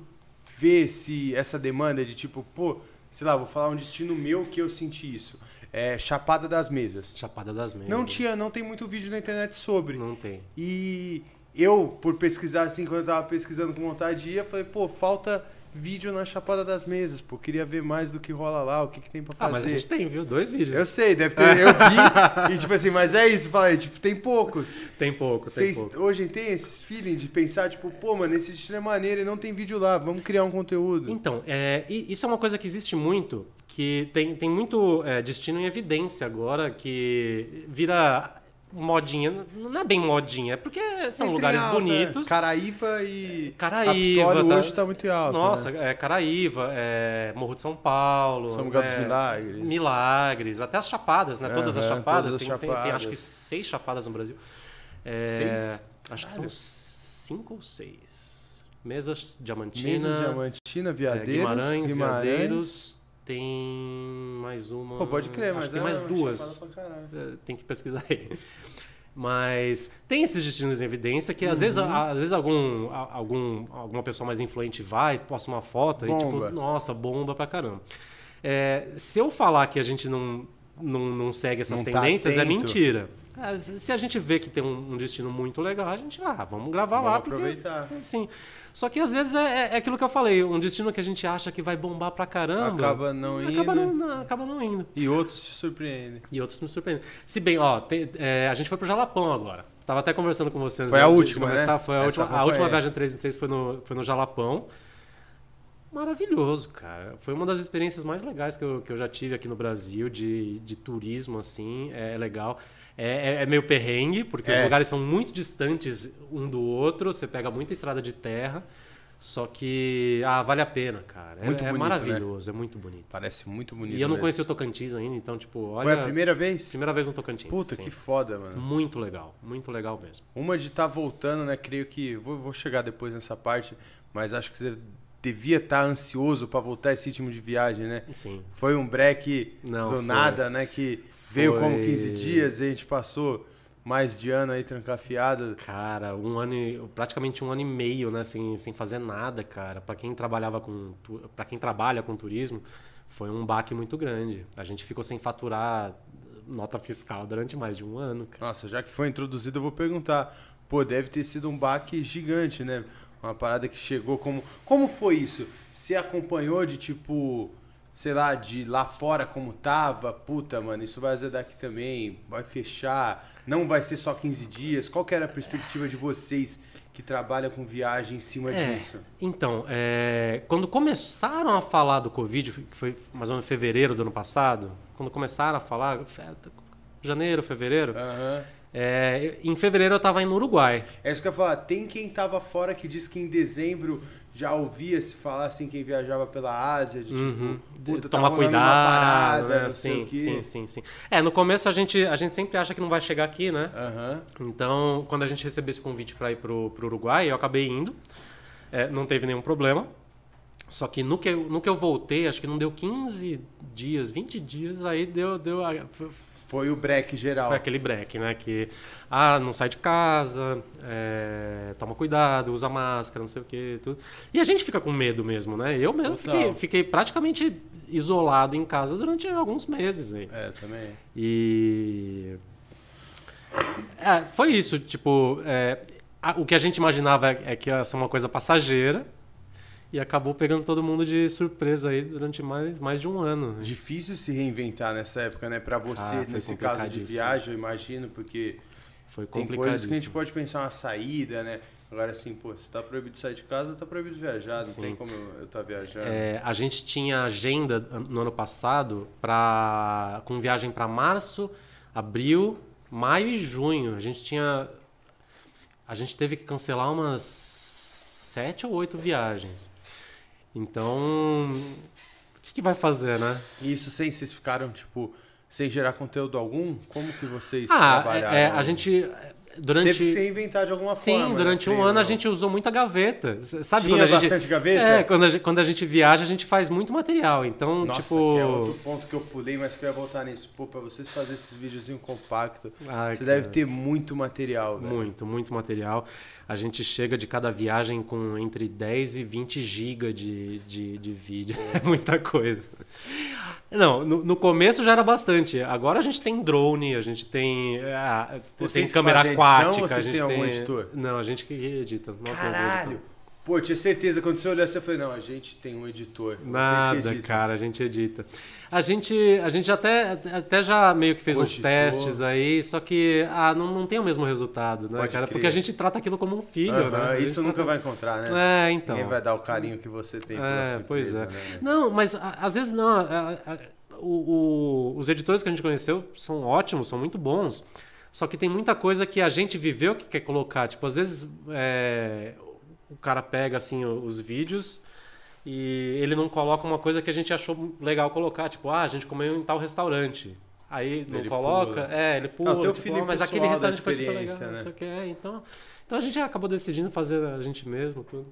ver se essa demanda de tipo, pô, sei lá, vou falar um destino meu que eu senti isso. É Chapada das Mesas. Chapada das Mesas. Não tinha, não tem muito vídeo na internet sobre. Não tem. E eu, por pesquisar assim, quando eu tava pesquisando com vontade de ir, eu falei, pô, falta vídeo na Chapada das Mesas, pô, queria ver mais do que rola lá, o que, que tem pra Ah, fazer. mas a gente tem, viu? Dois vídeos. Eu sei, deve ter, eu vi, e tipo assim, mas é isso, falei, tipo, tem poucos. Tem pouco, tem Vocês pouco. hoje tem esse feeling de pensar, tipo, pô, mano, esse estilo é maneiro e não tem vídeo lá, vamos criar um conteúdo. Então, é, isso é uma coisa que existe muito, que tem, tem muito é, destino em evidência agora, que vira modinha. Não é bem modinha, é porque são Entra em lugares alta, bonitos. né? Caraíva e Caraíva, tá- hoje tá muito alto. Nossa, né? é Caraíva, é Morro de São Paulo. São Miguel dos é, Milagres. Milagres, até as chapadas, né? Todas as chapadas. todas as tem, tem- tem chapadas. acho que seis chapadas no Brasil. É, Seis? Acho que Caralho. são cinco ou seis. Mesas Diamantina. Mesas, Diamantina, É, Veadeiros, Guimarães, Guimarães. Veadeiros, tem mais uma. Pô, pode crer, mas tem é mais duas. É, Tem que pesquisar aí. Mas tem esses destinos em evidência que às Uhum. vezes, a- às vezes algum, algum, alguma pessoa mais influente vai, posta uma foto e Bomba. tipo, nossa, bomba pra caramba. É, se eu falar que a gente não, não, não segue essas Não tá tendências, é atento. mentira. Ah, se a gente vê que tem um, um destino muito legal, a gente, ah, vamos gravar lá. Vamos Porque, aproveitar. Só que às vezes é, é- é aquilo que eu falei, um destino que a gente acha que vai bombar pra caramba. Acaba não indo. Acaba não, não- acaba não indo. E outros te surpreendem. E outros me surpreendem. Se bem, ó, tem- é, a gente foi pro Jalapão agora. Tava até conversando com vocês. Foi a última, né? Foi a Essa última, a última viagem 3 em 3 foi no, foi no Jalapão. Maravilhoso, cara. Foi uma das experiências mais legais que eu, que eu já tive aqui no Brasil, de, de turismo, assim. É legal. É, é- é meio perrengue, porque os É. lugares são muito distantes um do outro. Você pega muita estrada de terra. Só que, ah, vale a pena, cara. É, Muito é bonito, né? maravilhoso, é muito bonito. Parece muito bonito. E eu não mesmo. conheci o Tocantins ainda, então, tipo, olha. Foi a primeira vez? Primeira vez no Tocantins. Puta, sim. que foda, mano. Muito legal, muito legal mesmo. Uma de estar voltando, né? Creio que. Vou, vou chegar depois nessa parte, mas acho que você devia estar ansioso pra voltar esse ritmo de viagem, né? Sim. Foi um break Não, do foi. nada, né? Que veio Foi. como 15 dias e a gente passou mais de ano aí trancafiado. Cara, um ano, e- praticamente um ano e meio, né, sem, sem fazer nada, cara. Pra quem trabalhava com, para quem trabalha com turismo, foi um baque muito grande. A gente ficou sem faturar nota fiscal durante mais de um ano, cara. Nossa, já que foi introduzido, eu vou perguntar. Pô, deve ter sido um baque gigante, né? Uma parada que chegou como. Como foi isso? Você acompanhou de tipo. Sei lá, de lá fora como tava? Puta, mano, isso vai azedar aqui também. Vai fechar. Não vai ser só 15 dias. Qual que era a perspectiva de vocês que trabalham com viagem em cima É, disso? Então, é, quando começaram a falar do Covid, que foi mais ou menos em fevereiro do ano passado, quando começaram a falar, janeiro, fevereiro, Aham. é, em fevereiro eu tava indo no Uruguai. É isso que eu ia falar. Tem quem tava fora que diz que em dezembro já ouvia se falar assim, quem viajava pela Ásia, de Uhum. tipo, tá Tomar cuidado, uma parada, né? sim, sim, sim, sim. É, no começo a gente, a gente sempre acha que não vai chegar aqui, né? Aham. Então, quando a gente recebeu esse convite para ir pro, pro Uruguai, eu acabei indo. É, não teve nenhum problema. Só que no que, eu, no que eu voltei, acho que não deu 15 dias, 20 dias, aí deu. deu foi, o break geral. foi aquele break, né? Que, ah, não sai de casa, é, toma cuidado, usa máscara, não sei o que, tudo. E a gente fica com medo mesmo, né? Eu mesmo fiquei, fiquei praticamente isolado em casa durante alguns meses aí. É, também. E. É, foi isso, tipo, é, a- o que a gente imaginava é que ia ser uma coisa passageira e acabou pegando todo mundo de surpresa aí durante mais, mais de um ano. Difícil se reinventar nessa época, né? Pra você, Ah, nesse caso de viagem, eu imagino, porque Foi tem complicado. coisas que a gente pode pensar uma saída, né? Agora, assim, pô, se tá proibido sair de casa, tá proibido viajar. Não Sim. tem como eu estar viajando. É, a gente tinha agenda no ano passado pra, com viagem para março, abril, maio e junho. A gente tinha a gente teve que cancelar umas sete ou oito viagens. Então, o que, que vai fazer, né? E isso sem vocês ficaram, tipo, sem gerar conteúdo algum? Como que vocês Ah, trabalharam? é, é, a gente durante Teve que se inventar de alguma Sim, forma. né? durante um Creio, ano a não. gente usou muita gaveta. Sabe Tinha quando a gente bastante gaveta? É, quando a, gente, quando a gente viaja, a gente faz muito material. Então, Nossa, tipo, que é outro ponto que eu pulei, mas que eu ia voltar nisso. Pô, pra vocês fazerem esses videozinhos compactos, Ai, você cara. deve ter muito material, velho. Muito, muito material. A gente chega de cada viagem com entre 10 e 20 GB de, de, de vídeo. É muita coisa. Não, no, no começo já era bastante. Agora a gente tem drone, a gente tem, ah, tem câmera fazem a edição aquática. ou vocês têm algum tem... editor? Não, a gente que edita. Mesmos Caralho! Pô, tinha certeza, quando você olhou, você falou, não, a gente tem um editor. Nada, cara, a gente edita. A gente, a gente até, até já meio que fez uns testes aí, só que ah, não, não tem o mesmo resultado, né, Pode cara? crer. Porque a gente trata aquilo como um filho, né? Isso nunca vai encontrar, né? É, então. Ninguém vai dar o carinho que você tem pela É, sua pois empresa, é. né? Não, mas a- às vezes não. a- a- o- o- os editores que a gente conheceu são ótimos, são muito bons. Só que tem muita coisa que a gente viveu que quer colocar. Tipo, às vezes é, o cara pega assim os vídeos e ele não coloca uma coisa que a gente achou legal colocar. Tipo, ah, a gente comeu em tal restaurante. Aí não Ele coloca, pula. é, ele pula. Não, tipo, feeling "Ah, mas aquele restaurante foi super legal, não né? sei o que. É, então, então a gente acabou decidindo fazer a gente mesmo, tudo.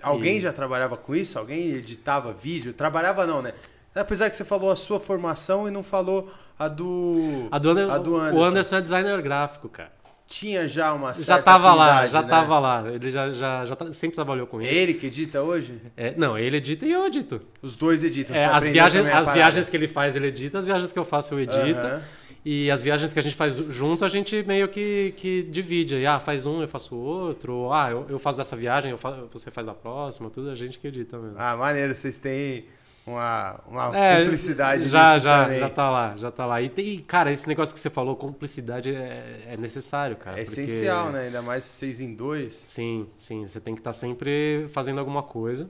Alguém E- já trabalhava com isso? Alguém editava vídeo? Trabalhava não, né? Apesar que você falou a sua formação e não falou a do... A do, Ander- A do O Anderson. Anderson é designer gráfico, cara. Tinha já uma certa Já tava lá, já né? tava lá. Ele já, já, já tra- sempre trabalhou com isso. ele que edita hoje? É, não, ele edita e eu edito. Os dois editam. É, as viagens, as parada. viagens que ele faz, ele edita. As viagens que eu faço, eu edito. Aham. E as viagens que a gente faz junto, a gente meio que, que divide. Aí, ah, faz um, eu faço outro. Ou, ah, eu, eu faço dessa viagem, eu fa- você faz da próxima. Tudo a gente que edita mesmo. Ah, maneiro, vocês têm uma, uma É, cumplicidade já, já, também. já tá lá, já tá lá. E, tem, cara, esse negócio que você falou, cumplicidade é, é necessário, cara. É porque- essencial, né? Ainda mais seis em dois. Sim, sim. Você tem que estar sempre fazendo alguma coisa.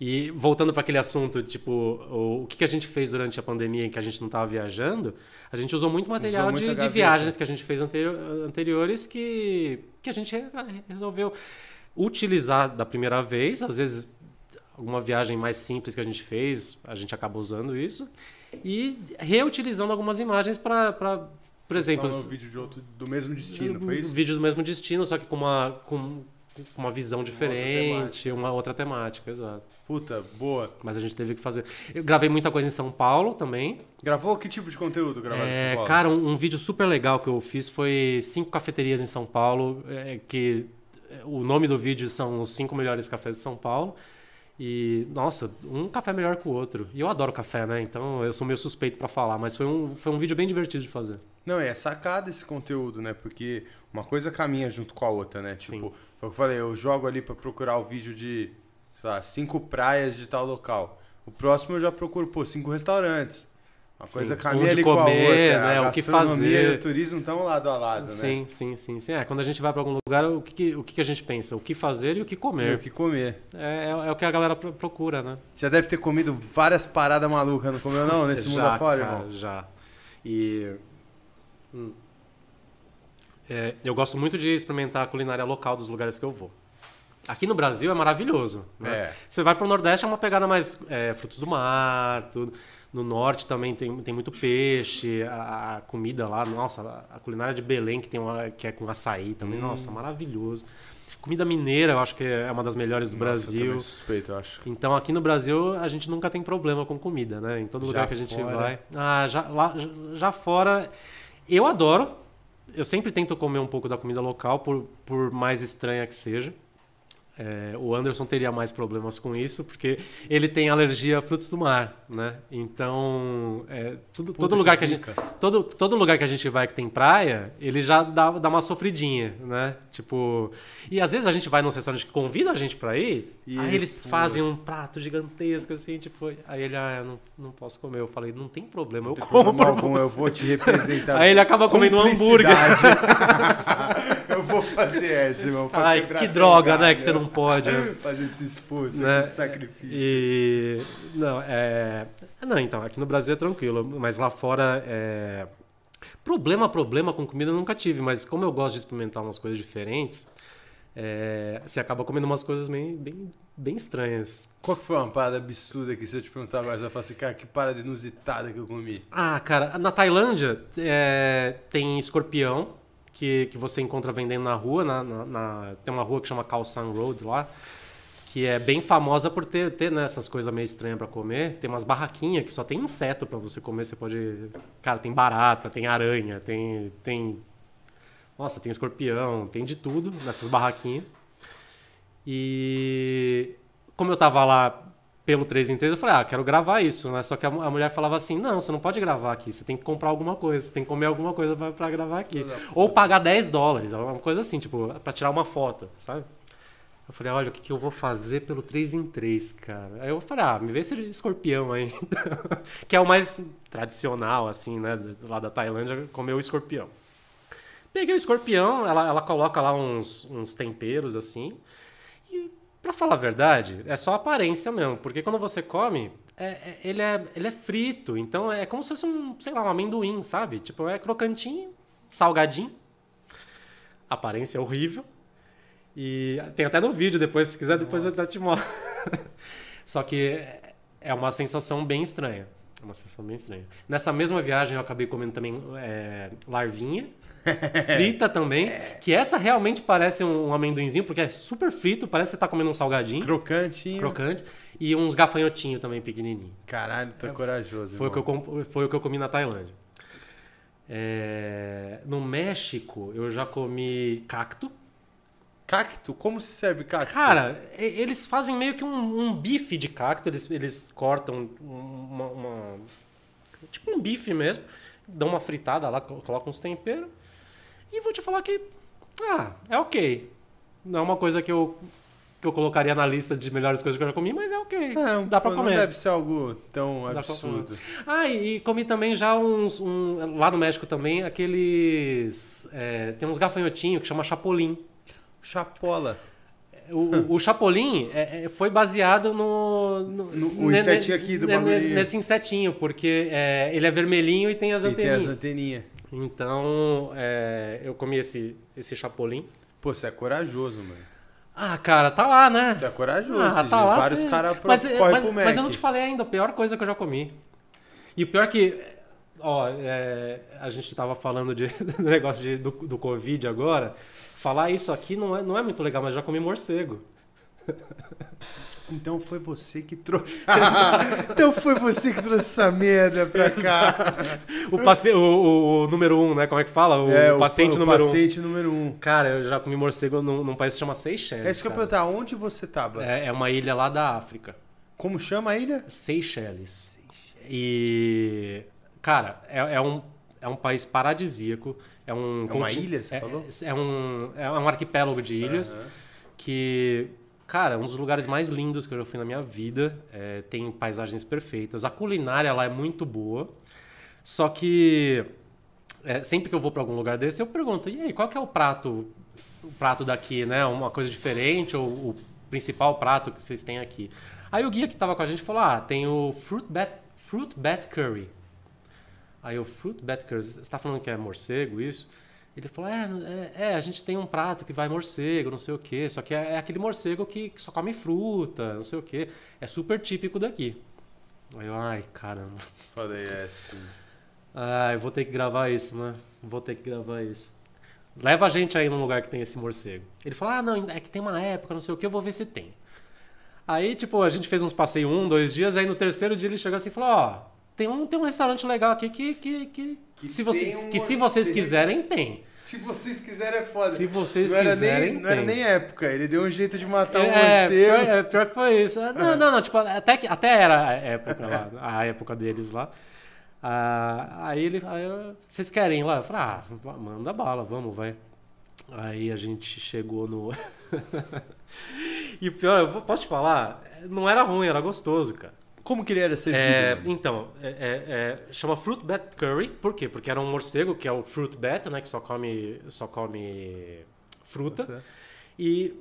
E voltando para aquele assunto, tipo, o, o que, que a gente fez durante a pandemia em que a gente não estava viajando, a gente usou muito material muita de, de viagens que a gente fez anteri- anteriores que, que a gente re- resolveu utilizar da primeira vez. Às vezes, alguma viagem mais simples que a gente fez, a gente acaba usando isso. E reutilizando algumas imagens para, por exemplo, um vídeo de outro do mesmo destino, foi um isso? vídeo do mesmo destino, só que com uma, com, com uma visão diferente, uma outra, temática, exato. Puta, boa. Mas a gente teve que fazer. Eu gravei muita coisa em São Paulo também. Gravou que tipo de conteúdo gravado em É, São Paulo? cara, um, um vídeo super legal que eu fiz foi cinco cafeterias em São Paulo, é, que o nome do vídeo são os cinco melhores cafés de São Paulo. E, nossa, um café melhor que o outro. E eu adoro café, né? Então eu sou meio suspeito pra falar, mas foi um, foi um vídeo bem divertido de fazer. Não, é sacada esse conteúdo, né? Porque uma coisa caminha junto com a outra, né? Tipo, Sim. foi o que eu falei, eu jogo ali pra procurar o vídeo de, sei lá, cinco praias de tal local. O próximo eu já procuro, pô, cinco restaurantes. Uma Sim, coisa caminha ali com a comer, outra. né? A O que fazer. e o turismo estão lado a lado, né? Sim, sim, sim, sim. É, quando a gente vai pra algum lugar, o que, o que, a gente pensa? O que fazer e o que E comer. o que comer. É, é, é o que a galera pro- procura, né? Já deve ter comido várias paradas malucas, não comeu não? Nesse mundo já, afora, cara, irmão? Já. E. hum. É, eu gosto muito de experimentar a culinária local dos lugares que eu vou. Aqui no Brasil é maravilhoso. Né? É. Você vai pro Nordeste é uma pegada mais é, frutos do mar, tudo. No Norte também tem, tem muito peixe, a, a comida lá, nossa, a, culinária de Belém que tem uma, que é com açaí Hum. também, nossa, maravilhoso. Comida mineira, eu acho que é uma das melhores do Nossa, eu Brasil. também suspeito, eu acho. Então aqui no Brasil a gente nunca tem problema com comida, né? Em todo Já lugar que a gente fora? vai. Ah, já, lá, já fora. Eu adoro. Eu sempre tento comer um pouco da comida local, por, por mais estranha que seja. É, o Anderson teria mais problemas com isso, porque ele tem alergia a frutos do mar, né? Então, é, tudo, todo lugar que a gente, todo, todo lugar que a gente vai que tem praia, ele já dá, dá uma sofridinha, né? Tipo, e às vezes a gente vai num restaurante que convida a gente pra ir, E aí ele, eles fazem um prato gigantesco assim, tipo, aí ele, ah, eu não, não posso comer. Eu falei, não tem problema, eu tem como problema algum, eu vou te representar. Aí ele acaba comendo um hambúrguer. Eu vou fazer essa, irmão. pra Ai, que droga, né, que você não pode. né? Fazer esse esforço, Né? esse sacrifício. E. Não, é. Não, então, aqui no Brasil é tranquilo, mas lá fora é. Problema, problema com comida eu nunca tive, mas como eu gosto de experimentar umas coisas diferentes, é, você acaba comendo umas coisas bem, bem, bem estranhas. Qual que foi uma parada absurda que se eu te perguntar mais, eu falar assim, cara, que parada inusitada que eu comi? Ah, cara, na Tailândia é, tem escorpião que, que você encontra vendendo na rua, na, na- na- tem uma rua que chama San Road lá, que é bem famosa por ter, ter né, essas coisas meio estranhas pra comer. Tem umas barraquinhas que só tem inseto pra você comer, você pode... Cara, tem barata, tem aranha, tem... tem nossa, tem escorpião, tem de tudo nessas barraquinhas. E como eu tava lá pelo 3 em 3, eu falei, ah, quero gravar isso, né? Só que a, a mulher falava assim, não, você não pode gravar aqui, você tem que comprar alguma coisa, você tem que comer alguma coisa pra, pra gravar aqui. Ou pagar 10 dólares, uma coisa assim, tipo, pra tirar uma foto, sabe? Eu falei, olha, o que, que eu vou fazer pelo 3 em 3, cara? Aí eu falei, ah, me vê esse escorpião aí. que é o mais tradicional, assim, né? Lá da Tailândia, comer o escorpião. Peguei o escorpião, ela, ela coloca lá uns, uns temperos assim. Pra falar a verdade, é só aparência mesmo. Porque quando você come, é- é- ele, é, ele é frito. Então é como se fosse um, sei lá, um amendoim, sabe? Tipo, é crocantinho, salgadinho. Aparência horrível. E tem até no vídeo depois, se quiser, depois eu até te mostro. Só que é uma sensação bem estranha. É uma sensação bem estranha. Nessa mesma viagem eu acabei comendo também é, larvinha. Frita também. Que essa realmente parece um, amendoinzinho, porque é super frito, parece que você tá comendo um salgadinho. Crocantinho. Crocante. E uns gafanhotinhos também pequenininho. Caralho, tu é corajoso, Foi o, que eu, foi o que eu comi na Tailândia. É, no México, eu já comi cacto. Cacto? Como se serve cacto? Cara, eles fazem meio que um, um bife de cacto. Eles, eles cortam uma, uma- Tipo um bife mesmo. Dão uma fritada lá, co- colocam uns temperos. E vou te falar que. Ah, é ok. Não é uma coisa que eu, que eu colocaria na lista de melhores coisas que eu já comi, mas é ok. É, Dá pra não comer. deve ser algo tão Dá absurdo. Ah, e, e comi também já uns. um- lá no México também, aqueles. é, tem uns gafanhotinhos que chama chapolim. Chapola. O, o- chapolim é- é- foi baseado no. no, No- o ne- insetinho aqui do ne-. Nesse insetinho, porque é, ele é vermelhinho e tem as E tem as anteninhas. Então, é, eu comi esse, esse chapolim. Pô, você é corajoso, mano. Ah, cara, tá lá, né? Tu é corajoso. Ah, tá lá. Vários sim. caras mas, correm mas, pro Mac. mas eu não te falei ainda, a pior coisa que eu já comi. E o pior que. Ó, é, a gente tava falando de, do negócio de, do, do Covid agora. Falar isso aqui não é, não é muito legal, mas já comi morcego. Então foi você que trouxe. então foi você que trouxe essa merda pra cá. O, paci... o, o- o número um, né? Como é que fala? O, é, paciente o, número um. paciente número um. Cara, eu já comi morcego num, num país que chama Seychelles. É isso que eu ia perguntar, onde você tava? É, é uma ilha lá da África. Como chama a ilha? Seychelles. E. Cara, é, é um, é um país paradisíaco. É, um É uma ilha, você é, falou? É um, é um arquipélago de ilhas Aham. que. Cara, um dos lugares mais lindos que eu já fui na minha vida. É, tem paisagens perfeitas. A culinária lá é muito boa. Só que é, sempre que eu vou para algum lugar desse, eu pergunto: e aí, qual que é o prato, o prato daqui, né? Uma coisa diferente ou o principal prato que vocês têm aqui? Aí o guia que tava com a gente falou: ah, tem o fruit bat, fruit bat curry. Aí o fruit bat curry, você está falando que é morcego isso? Ele falou: é, é, é, a gente tem um prato que vai morcego, não sei o quê. Só que é, é aquele morcego que, que só come fruta, não sei o quê. É super típico daqui. Aí eu, ai, caramba. Falei, é sim. Ah, eu vou ter que gravar isso, né? Vou ter que gravar isso. Leva a gente aí num lugar que tem esse morcego. Ele falou: ah, não, é que tem uma época, não sei o que, eu vou ver se tem. Aí, tipo, a gente fez uns passeios um, dois dias, aí no terceiro dia ele chegou assim e falou: ó, tem um, tem um restaurante legal aqui que, que, que, Que se, vocês, tem um que se vocês quiserem, tem. Se vocês quiserem é foda. Se vocês não era quiserem, nem, Não era tem. nem época, ele deu um jeito de matar um é, pior, morcego. é, pior que foi isso. Não, não, não, tipo, até, que, até era a época lá, a época deles lá. Ah, aí ele, aí eu, vocês querem ir lá? Eu falei, ah, manda bala, vamos, vai. Aí a gente chegou no. e o pior, eu posso te falar, não era ruim, era gostoso, cara. Como que ele era servido? É, então, é, é- é, chama Fruit Bat Curry, por quê? Porque era um morcego, que é o Fruit Bat, né, que só come, só come fruta e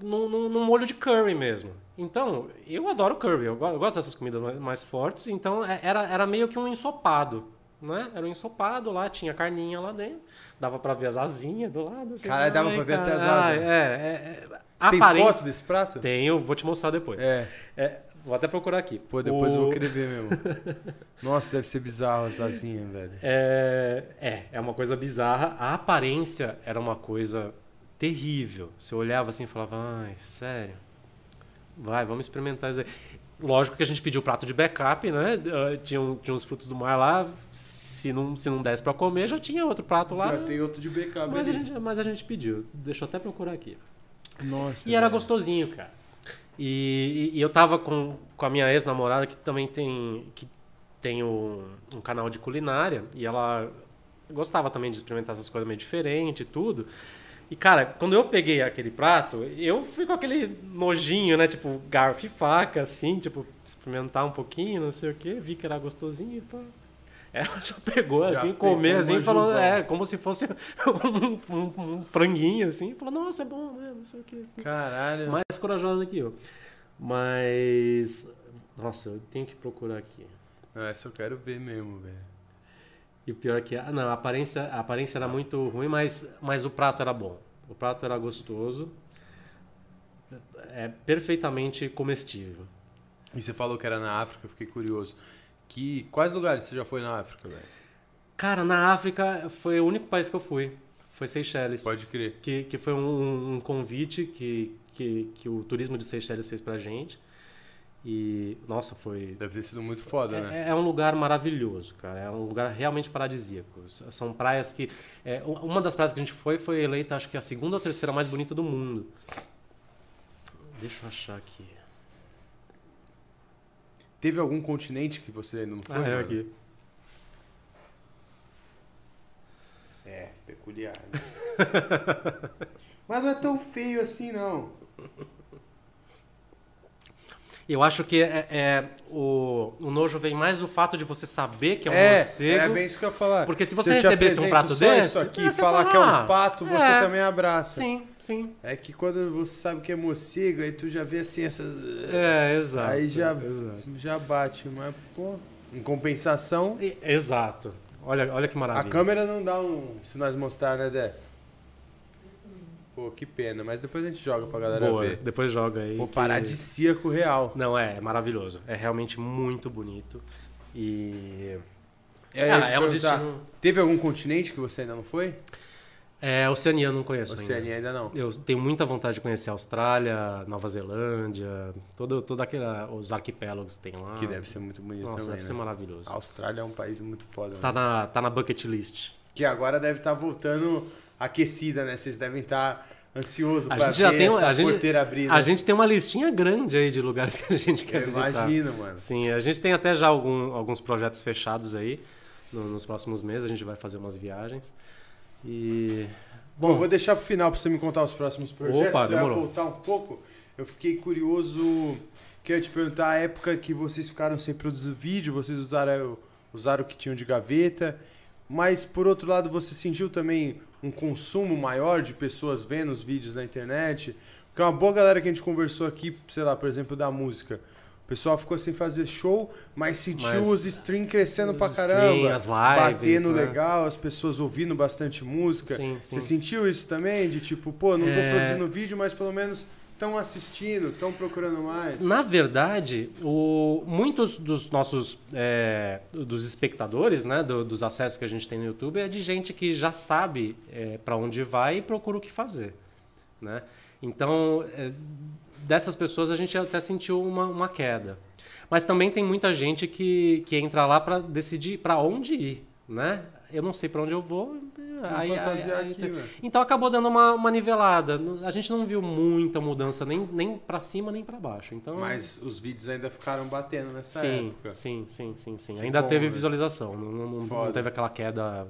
num, num- num molho de curry mesmo. Então, eu adoro curry, eu, go- eu gosto dessas comidas mais, mais fortes, então é- era, era meio que um ensopado. né? Era um ensopado lá, tinha carninha lá dentro. Dava pra ver as asinhas do lado. Assim, Caralho, dava pra ver até as cara, asas. É, é, é. Você tem Aparência- foto desse prato? Tenho, vou te mostrar depois. É. É, vou até procurar aqui. Pô, depois O- eu vou querer ver mesmo. Nossa, deve ser bizarro as asinhas, velho. É, é, é uma coisa bizarra. A aparência era uma coisa terrível. Você olhava assim e falava, ai, sério. Vai, vamos experimentar isso aí. Lógico que a gente pediu prato de backup, né? Ah, Tinha, tinha uns frutos do mar lá. Se não, se não desse pra comer, já tinha outro prato lá. Já tem outro de backup Mas a, gente, mas a gente pediu. Deixa eu até procurar aqui. Nossa. E era velho. gostosinho, cara. E, e- eu tava com, com a minha ex-namorada, que também tem, que tem um, um canal de culinária, e ela gostava também de experimentar essas coisas meio diferentes e tudo. E, cara, quando eu peguei aquele prato, eu fui com aquele nojinho, né? Tipo, garfo e faca, assim, tipo, experimentar um pouquinho, não sei o quê. Vi que era gostosinho pá. Ela já pegou, Já vim pegou comer assim, e falou, jubão. é, como se fosse um, um- um franguinho, assim. Falou, nossa, é bom, né? Não sei o quê Caralho. mais corajosa que eu. Mas. Nossa, eu tenho que procurar aqui. Não, essa eu quero ver mesmo, velho. E o pior é que. Ah, não, a aparência, a aparência era muito ruim, mas, mas o prato era bom. O prato era gostoso. É perfeitamente comestível. E você falou que era na África, eu fiquei curioso. Que, quais lugares você já foi na África, velho? Cara, na África foi o único país que eu fui. Foi Seychelles. Pode crer. Que, que foi um, um convite que, que, que o turismo de Seychelles fez pra gente. E, nossa, foi, Deve ter sido muito foda, né? É, é um lugar maravilhoso, cara. É um lugar realmente paradisíaco. São praias que. é, uma das praias que a gente foi foi eleita, acho que a segunda ou terceira mais bonita do mundo. Deixa eu achar aqui. Teve algum continente que você ainda não foi? Ah, é mano? aqui. É, peculiar. né? Mas não é tão feio assim, não. Eu acho que é, é- o, o nojo vem mais do fato de você saber que é um É, morcego. é bem isso que eu ia falar. Porque se você te recebesse um prato desse, isso aqui é, você falar fala, que é um "Ah, pato, você é." também abraça. Sim, sim. É que quando você sabe que é morcego, aí tu já vê assim essas. É, exato. aí já, Exato. já bate, mas, pô. Em compensação, Exato. Olha, olha que a maravilha. câmera não dá um. Se nós mostrar, né, Dé? Pô, que pena, mas depois a gente joga pra galera Boa, ver. depois joga aí. Pô, que- paradisíaco real. Não, é, é maravilhoso. É realmente muito bonito. E. É, ia é um destino. Teve algum continente que você ainda não foi? É, Oceania eu não conheço Oceania ainda. ainda não. Eu tenho muita vontade de conhecer a Austrália, Nova Zelândia, todo, todo aquele, os arquipélagos que tem lá. Que deve ser muito bonito Nossa, também. deve ser né? maravilhoso. A Austrália é um país muito foda. Tá né? na, tá na bucket list. Que agora deve estar voltando aquecida, né? Vocês devem estar ansiosos A pra gente já ver tem, essa a gente, porteira abrida. a gente tem uma listinha grande aí de lugares que a gente quer Eu visitar. imagino, mano. Sim, a gente tem até já algum- alguns projetos fechados aí. No- nos próximos meses a gente vai fazer umas viagens. E. Bom, vou deixar pro final pra você me contar os próximos projetos. Opa, vai demorou. voltar um pouco. Eu fiquei curioso. Queria te perguntar a época que vocês ficaram sem produzir vídeo, vocês usaram, usaram o que tinham de gaveta. Mas por outro lado, você sentiu também um consumo maior de pessoas vendo os vídeos na internet? Porque uma boa galera que a gente conversou aqui, sei lá, por exemplo, da música. O pessoal ficou sem fazer show, mas sentiu Mas os streams crescendo pra os caramba. stream, as lives, batendo né? legal, as pessoas ouvindo bastante música. Sim, Você sim. sentiu isso também? De tipo, pô, não tô É. produzindo vídeo, mas pelo menos estão assistindo, estão procurando mais. Na verdade, o- muitos dos nossos é, dos espectadores, né, do- dos acessos que a gente tem no YouTube, é de gente que já sabe é, para onde vai e procura o que fazer, né? Então, é, dessas pessoas a gente até sentiu uma, uma queda. Mas também tem muita gente que, que entra lá para decidir para onde ir, né? Eu não sei para onde eu vou. Aí, aí, fantasiar aí- aqui, velho. então acabou dando uma, uma nivelada. A gente não viu muita mudança nem, nem para cima nem para baixo. Então Mas os vídeos ainda ficaram batendo nessa sim, época. sim, sim, sim, sim. Que Ainda bom, teve velho. visualização. Não, não- não- teve aquela queda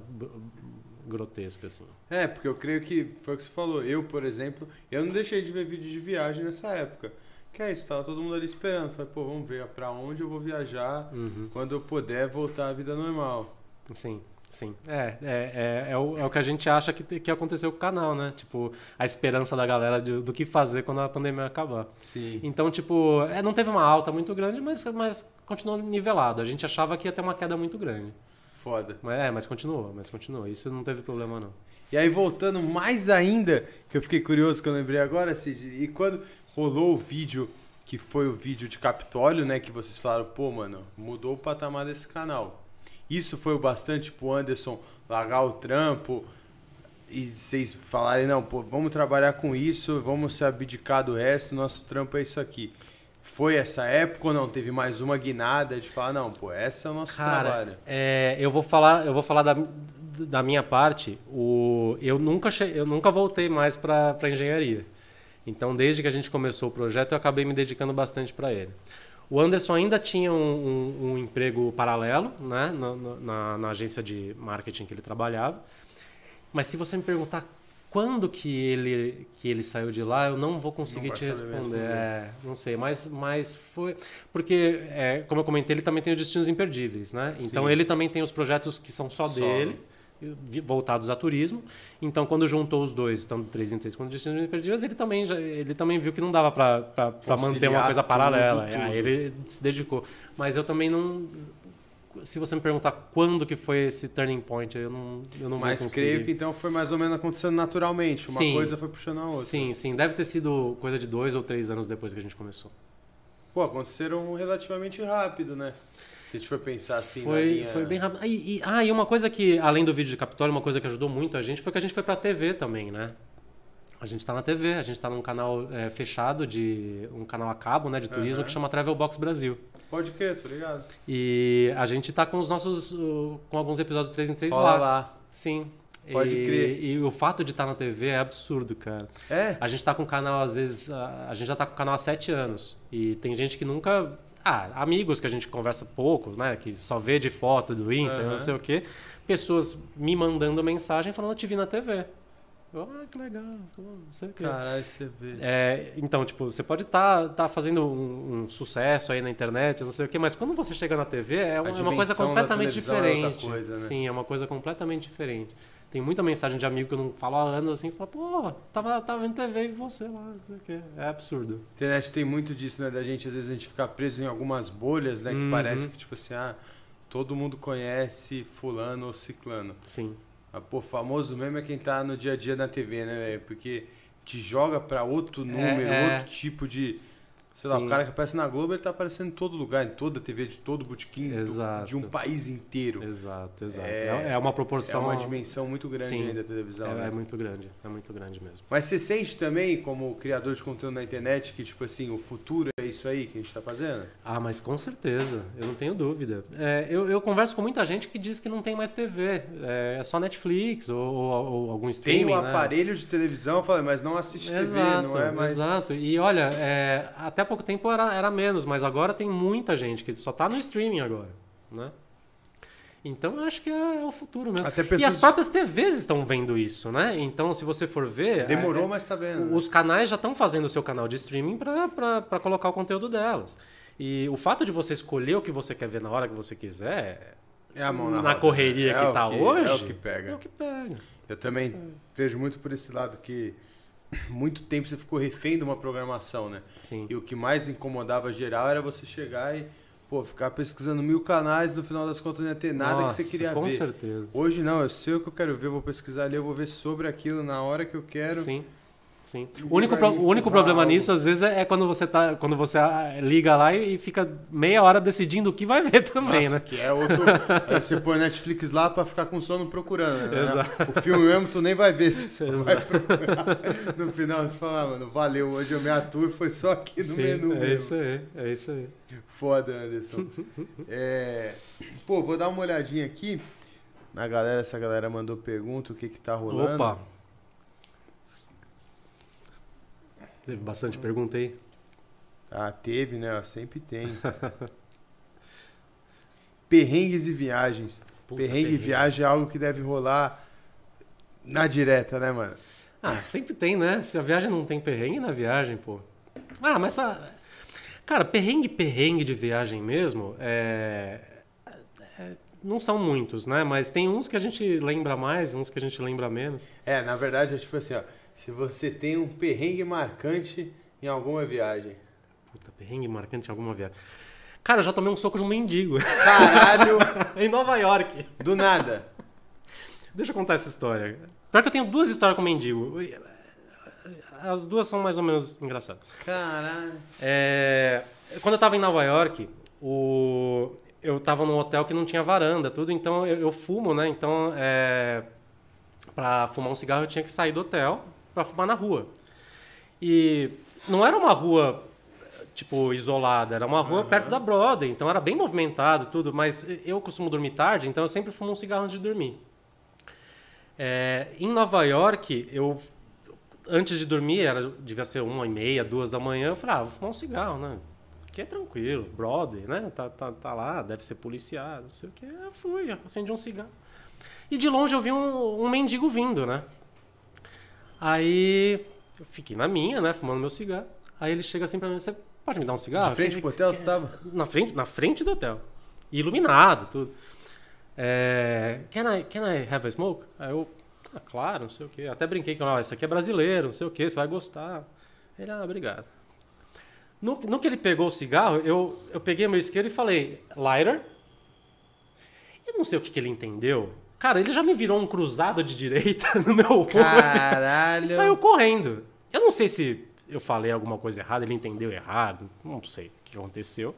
grotesca assim. É, porque eu creio que foi o que você falou. Eu, por exemplo, eu não deixei de ver vídeo de viagem nessa época. Que é isso, tava todo mundo ali esperando. Falei, pô, vamos ver pra onde eu vou viajar Uhum. quando eu puder voltar à vida normal. Sim, sim. É, é, é, é, o, é o que a gente acha que, que aconteceu com o canal, né? Tipo, a esperança da galera de- do que fazer quando a pandemia acabar. Sim. Então, tipo, é, não teve uma alta muito grande, mas, mas continuou nivelado. A gente achava que ia ter uma queda muito grande. Foda. Mas, é, mas continua, mas continua. Isso não teve problema, não. E aí, voltando mais ainda, que eu fiquei curioso que eu lembrei agora, Cid, e quando rolou o vídeo, que foi o vídeo de Capitólio, né? Que vocês falaram, pô, mano, mudou o patamar desse canal. Isso foi o bastante pro Anderson largar o trampo e vocês falarem, não, pô, vamos trabalhar com isso, vamos se abdicar do resto, nosso trampo é isso aqui. Foi essa época ou não? Teve mais uma guinada de falar, não, pô, esse é o nosso Cara, trabalho. é, eu vou falar, eu vou falar da, da minha parte. O, eu, nunca che, eu nunca voltei mais para engenharia. Então, desde que a gente começou o projeto, eu acabei me dedicando bastante para ele. O Anderson ainda tinha um, um, um emprego paralelo né, na, na, na agência de marketing que ele trabalhava. Mas se você me perguntar quando que ele, que ele saiu de lá, eu não vou conseguir Não te responder. responder. É, não sei, mas, mas foi. Porque, é, como eu comentei, ele também tem os destinos imperdíveis, né? Então Sim. ele também tem os projetos que são só, Só. dele, voltados a turismo. Então, quando juntou os dois, estando três em três com destinos imperdíveis, ele também, já, ele também viu que não dava para manter uma coisa tudo, paralela. tudo. Aí ele se dedicou. Mas eu também não. Se você me perguntar quando que foi esse turning point, eu não, eu não Mas conseguir. creio que então foi mais ou menos acontecendo naturalmente. Uma Sim. coisa foi puxando a outra. Sim, sim. Deve ter sido coisa de dois ou três anos depois que a gente começou. Pô, aconteceram relativamente rápido, né? Se a gente for pensar assim na Foi, linha... foi bem rápido. Ah e, e- ah, e uma coisa que, além do vídeo de Capitólio, uma coisa que ajudou muito a gente foi que a gente foi pra TV também, né? A gente tá na TV, a gente tá num canal é, fechado, de um canal a cabo, né, de turismo, Aham. que chama Travel Box Brasil. Pode crer, tô ligado. E a gente tá com os nossos, uh, com alguns episódios do 3 em 3 Rola lá. lá. Sim. Pode e, crer. E o fato de estar na TV é absurdo, cara. É? A gente tá com o canal, às vezes, a, a gente já tá com o canal há sete anos. E tem gente que nunca. Ah, amigos que a gente conversa poucos, né? Que só vê de foto do Insta, Aham. não sei o quê. Pessoas me mandando mensagem falando, eu te vi na TV. Eu, ah, que legal, não sei o quê. Caralho, você vê. É, então, tipo, você pode estar tá, fazendo um, um sucesso aí na internet, não sei o quê, mas quando você chega na TV é uma, é uma coisa dimensão da completamente é diferente. coisa, né? Sim, é uma coisa completamente diferente. Tem muita mensagem de amigo que eu não falo há anos assim, fala, pô, tava, tava vendo TV e você lá, não sei o quê. É absurdo. A internet tem muito disso, né? Da gente, às vezes, a gente ficar preso em algumas bolhas, né? Que Uhum. parece que, tipo assim, ah, todo mundo conhece fulano ou ciclano. Sim. Ah, pô, famoso mesmo é quem tá no dia a dia na TV, né, velho? Porque te joga pra outro número, é. outro tipo de. Sei lá, Sim. o cara que aparece na Globo, ele tá aparecendo em todo lugar, em toda a TV, de todo botequim, Exato. de um país inteiro. Exato, exato. É- É, é uma É proporção. uma dimensão muito grande Sim. aí da televisão. é, né? é muito grande. É muito grande mesmo. Mas você sente também, como criador de conteúdo na internet, que, tipo assim, o futuro é isso aí que a gente tá fazendo? Ah, mas com certeza, eu não tenho dúvida. É, eu, eu converso com muita gente que diz que não tem mais TV, é, é só Netflix ou, ou- ou algum Tem streaming, o né? aparelho de televisão, eu falei, mas não assiste TV, Exato, não é mais. exato. E olha, é, até pouco tempo era, era menos, mas agora tem muita gente que só tá no streaming agora, né? Então eu acho que é, o futuro mesmo. Até E pessoas- as próprias TVs estão vendo isso, né? Então, se você for ver. Demorou, é- mas tá vendo. Os canais já estão fazendo o seu canal de streaming para colocar o conteúdo delas. E o fato de você escolher o que você quer ver na hora que você quiser, É a mão na, na roda, correria né? que É o tá hoje, É o que pega. é o que pega. Eu também vejo muito por esse lado que muito tempo você ficou refém de uma programação, né? Sim. E o que mais incomodava geral era você chegar e, pô, ficar pesquisando mil canais, no final das contas não ia ter nada Nossa, que você queria com ver. certeza. Hoje não, eu sei o que eu quero ver, eu vou pesquisar ali, eu vou ver sobre aquilo na hora que eu quero. Sim. Sim. O único, vai pro- o único problema algo. nisso, às vezes, é quando você, tá, quando você liga lá e fica meia hora decidindo o que vai ver também, Nossa, né? que é outro. Aí você põe Netflix lá pra ficar com sono procurando. Né? Exato. O filme mesmo tu nem vai ver se você vai Exato. procurar. No final você fala, ah, mano, valeu, hoje eu me atuo e foi só aqui no Sim, menu. é mesmo. isso aí, é isso aí. Foda, Anderson. É, Pô, vou dar uma olhadinha aqui na galera, se a galera mandou pergunta, o que que tá rolando. Opa! Teve bastante pergunta aí. Ah, teve, né? Sempre tem. Perrengues e viagens. Puta, perrengue, e viagem é algo que deve rolar na direta, né, mano? Ah, sempre tem, né? Se a viagem não tem perrengue na viagem, pô. Ah, mas essa. Cara, perrengue, perrengue de viagem mesmo, é... é- Não são muitos, né? Mas tem uns que a gente lembra mais, uns que a gente lembra menos. É, na verdade é tipo assim, ó. Se você tem um perrengue marcante em alguma viagem. Puta, perrengue marcante em alguma viagem. Cara, eu já tomei um soco de um mendigo. Caralho! em Nova York. Do nada. Deixa eu contar essa história. Pior que eu tenho duas histórias com mendigo. As duas são mais ou menos engraçadas. Caralho. É, quando eu tava em Nova York, o, eu tava num hotel que não tinha varanda, tudo, então eu, eu fumo, né? Então, é, pra fumar um cigarro eu tinha que sair do hotel pra fumar na rua. E não era uma rua, tipo, isolada, era uma rua perto da Broadway, então era bem movimentado tudo, mas eu costumo dormir tarde, então eu sempre fumo um cigarro antes de dormir. É, em Nova York, eu antes de dormir, era, devia ser uma e meia, duas da manhã, eu falei, ah, vou fumar um cigarro, né? Aqui é tranquilo, brother, né? Tá, tá, tá lá, deve ser policiado, não sei o que. Eu fui, acendi um cigarro. E de longe eu vi um, um mendigo vindo, né? Aí eu fiquei na minha, né? Fumando meu cigarro. Aí ele chega assim pra mim, você pode me dar um cigarro? De frente pro hotel que- você tava? Na frente, na frente do hotel. Iluminado, tudo. É, can, I, can I have a smoke? Aí eu, ah, claro, não sei o quê. Até brinquei com ele, isso aqui é brasileiro, não sei o quê, você vai gostar. Ele, ah, obrigado. No, no que ele pegou o cigarro, eu, eu peguei meu isqueiro e falei, lighter? Eu não sei o que, que ele entendeu. Cara, ele já me virou um cruzado de direita no meu Caralho. e saiu correndo. Eu não sei se eu falei alguma coisa errada, ele entendeu errado, não sei o que aconteceu.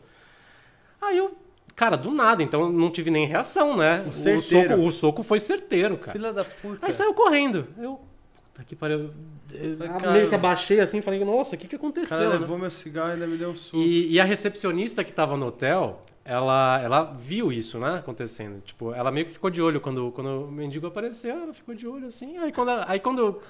Aí eu, cara, do nada, então não tive nem reação, né? O, certeiro. soco, o soco foi certeiro, cara. Filha da puta. Aí saiu correndo. Eu, puta que pariu. Eu Cara, meio que abaixei assim, falei, nossa, o que, que aconteceu? cara né? levou meu cigarro e ainda me deu um suco. E, e a recepcionista que tava no hotel, ela, ela viu isso, né, acontecendo. Tipo, ela meio que ficou de olho quando, quando o mendigo apareceu, ela ficou de olho assim. Aí quando, aí quando,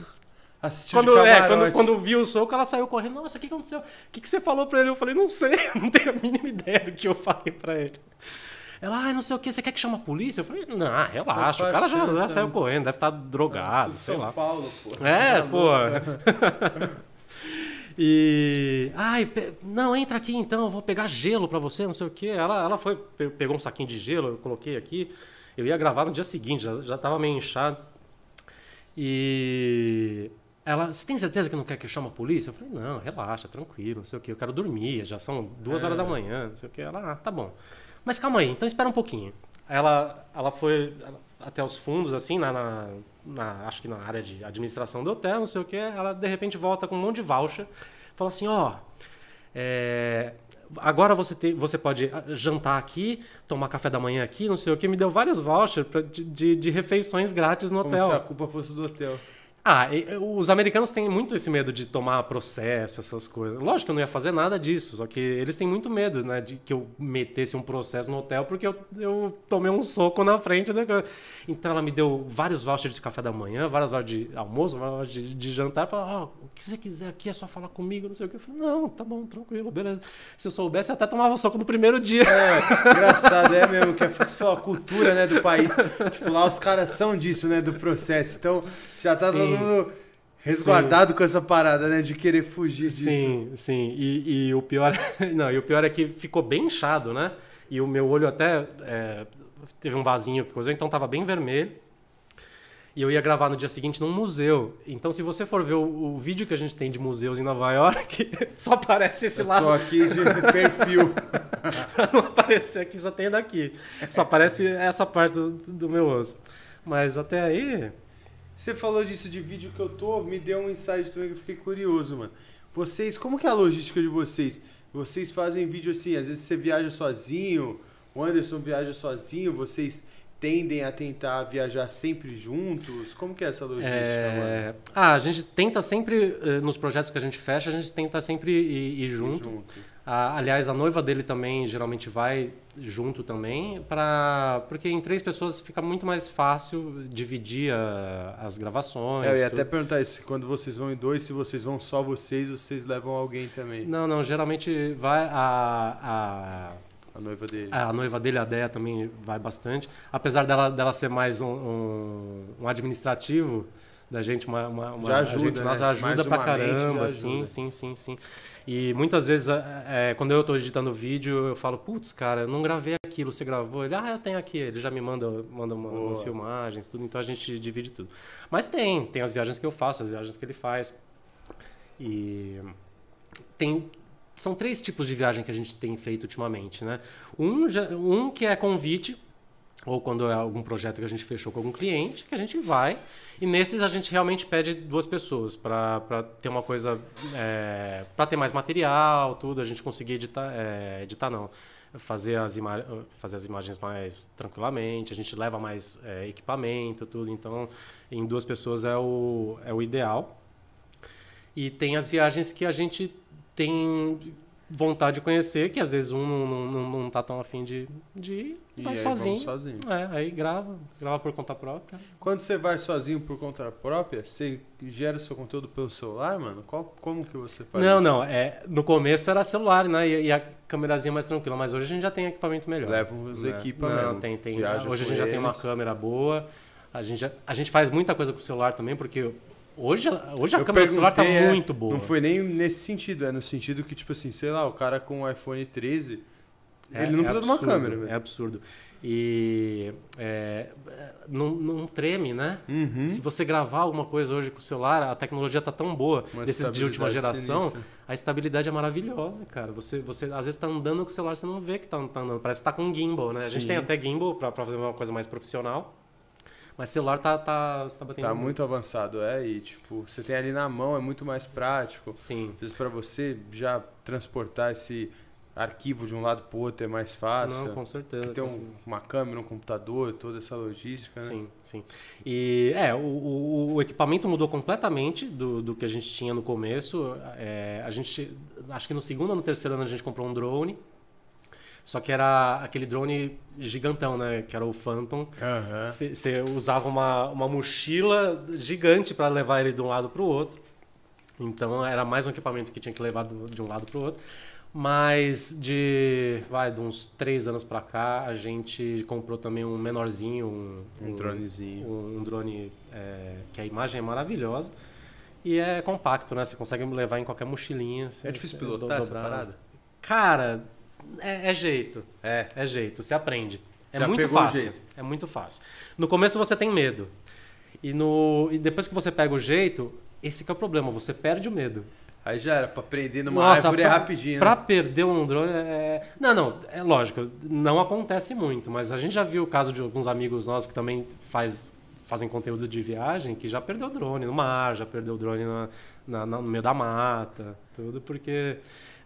Assistiu quando, é, quando, quando viu o soco, ela saiu correndo. Nossa, o que aconteceu? O que, que você falou pra ele? Eu falei, não sei, não tenho a mínima ideia do que eu falei pra ele. Ela, ah, não sei o que, você quer que chame a polícia? Eu falei, não, relaxa, o cara já, já chance, saiu né? correndo, deve estar drogado, Nossa, sei São lá. Paulo, pô. É, Tá pô. e. Ai, pe- não, entra aqui então, eu vou pegar gelo pra você, não sei o quê. Ela, ela foi, pe- pegou um saquinho de gelo, eu coloquei aqui. Eu ia gravar no dia seguinte, já, já tava meio inchado. E. Ela, você tem certeza que não quer que eu chame a polícia? Eu falei, não, relaxa, tranquilo, não sei o quê, eu quero dormir, já são duas horas da manhã, não sei o quê. Ela, ah, tá bom. Mas calma aí, então espera um pouquinho. Ela, ela foi até os fundos, assim, na, na- na- acho que na área de administração do hotel, não sei o quê. Ela, de repente, volta com um monte de voucher. Fala assim, ó... é, agora você, tem, você pode ah, jantar aqui, tomar café da manhã aqui, não sei o quê. Me deu vários vouchers pra- de, de, refeições grátis no Como hotel. se a culpa fosse do hotel. Ah, os americanos têm muito esse medo de tomar processo, essas coisas. Lógico que eu não ia fazer nada disso, só que eles têm muito medo, né, de que eu metesse um processo no hotel porque eu, eu tomei um soco na frente coisa. Então ela me deu vários vouchers de café da manhã, vários vouchers de almoço, vários de, de jantar, falou, ó, o que você quiser aqui é só falar comigo, não sei o que. Eu falei, não, tá bom, tranquilo, beleza. Se eu soubesse, eu até tomava soco no primeiro dia. É, engraçado, é mesmo, que é a cultura né, do país. Tipo, lá os caras são disso, né? Do processo. Então, já tá Sim. todo mundo resguardado com essa parada, né? De querer fugir disso. Sim, sim. E, e o pior, não, e o pior é que ficou bem inchado, né? E o meu olho até é, teve um vasinho que coisa, então tava bem vermelho. E eu ia gravar no dia seguinte num museu. Então, se você for ver o, o vídeo que a gente tem de museus em Nova York, só aparece esse Eu lado. tô aqui de perfil. pra não aparecer aqui, só tem daqui. Só aparece essa parte do, do meu osso. Mas até aí. Você falou disso de vídeo que eu tô, me deu um insight também que eu fiquei curioso, mano. Vocês, como que é a logística de vocês? Vocês fazem vídeo assim, às vezes você viaja sozinho, o Anderson viaja sozinho, vocês tendem a tentar viajar sempre juntos? Como que é essa logística, mano? É... Ah, a gente tenta sempre, eh, nos projetos que a gente fecha, a gente tenta sempre ir, ir junto. Ah, aliás, a noiva dele também geralmente vai junto também, pra... porque em três pessoas fica muito mais fácil dividir a- as gravações. É, eu ia tudo. até perguntar isso, quando vocês vão em dois, se vocês vão só vocês vocês levam alguém também, Não, não, geralmente vai a, a noiva dele. a, a noiva dele, a Deia, também vai bastante. Apesar dela, dela ser mais um, um, um administrativo da gente, uma, uma, uma- Já a ajuda, gente, né? nós ajuda Mais pra uma mente caramba, ajuda. sim, sim, sim, sim. E muitas vezes, é, quando eu tô editando vídeo, eu falo, putz, cara, eu não gravei aquilo, você gravou? Ele, ah, eu tenho aqui. Ele já me manda, manda uma, umas filmagens, tudo, então a gente divide tudo. Mas tem, tem as viagens que eu faço, as viagens que ele faz. E tem são três tipos de viagem que a gente tem feito ultimamente, né? Um, um que é convite, ou quando é algum projeto que a gente fechou com algum cliente, que a gente vai. E nesses a gente realmente pede duas pessoas para ter uma coisa. É, para ter mais material, tudo, a gente conseguir editar. é, editar não. Fazer as, fazer as imagens mais tranquilamente, a gente leva mais é, equipamento, tudo. Então, em duas pessoas é o, é o ideal. E tem as viagens que a gente tem vontade de conhecer, que às vezes um não, não, não, tá tão afim de, de ir, E vai aí sozinho. sozinho. É, aí grava, grava por conta própria. Quando você vai sozinho por conta própria, você gera o seu conteúdo pelo celular, mano? Qual, como que você faz? Não, não, é, no começo era celular, né? E, e a câmerazinha mais tranquila, mas hoje a gente já tem equipamento melhor. Leva os né? equipa Não, tem, tem. Hoje a gente já tem uma eles. câmera boa. A gente, já- a gente faz muita coisa com o celular também, porque hoje, hoje a Eu câmera do celular tá é, muito boa. Não foi nem nesse sentido, é no sentido que, tipo assim, sei lá, o cara com o iPhone 13, É- ele não é precisa de uma absurdo, câmera, velho. É absurdo. E é, não, não treme, né? Uhum. Se você gravar alguma coisa hoje com o celular, a tecnologia tá tão boa, Uma desses de última geração, sinistra. a estabilidade é maravilhosa, cara. Você, você às vezes tá andando com o celular, você não vê que tá, tá andando. Parece que tá com um gimbal, né? A gente Sim. tem até gimbal pra fazer uma coisa mais profissional. Mas celular tá, tá, tá batendo. Tá muito avançado, é, e tipo, você tem ali na mão, é muito mais prático. Sim. Às vezes pra você já transportar esse arquivo de um lado pro outro é mais fácil. Não, com certeza. Porque tem um- uma câmera, um computador, toda essa logística, né? Sim, sim. E é, o, o, o equipamento mudou completamente do, do que a gente tinha no começo. É, a gente, acho que no segundo ou no terceiro ano a gente comprou um drone. Só que era aquele drone gigantão, né? Que era o Phantom. Você usava uma, uma mochila gigante para levar ele de um lado para o outro. Então era mais um equipamento que tinha que levar do- de um lado para o outro. Mas de, vai, de uns três anos para cá, a gente comprou também um menorzinho, um, Um dronezinho. um, um drone é, que a imagem é maravilhosa. E é compacto, né? Você consegue levar em qualquer mochilinha. É difícil você pilotar essa dobrar. parada? Cara, é, é jeito. É. É jeito, você aprende. É Já muito fácil. É muito fácil. No começo você tem medo. E, no, e depois que você pega o jeito, esse que é o problema, você perde o medo. Aí já era pra prender numa Nossa, árvore é pra- rapidinho, Pra né? perder um drone é. Não, não, é lógico, não acontece muito, mas a gente já viu o caso de alguns amigos nossos que também faz, fazem conteúdo de viagem que já perdeu o drone no mar, já perdeu o drone na, na- na- no meio da mata, tudo, porque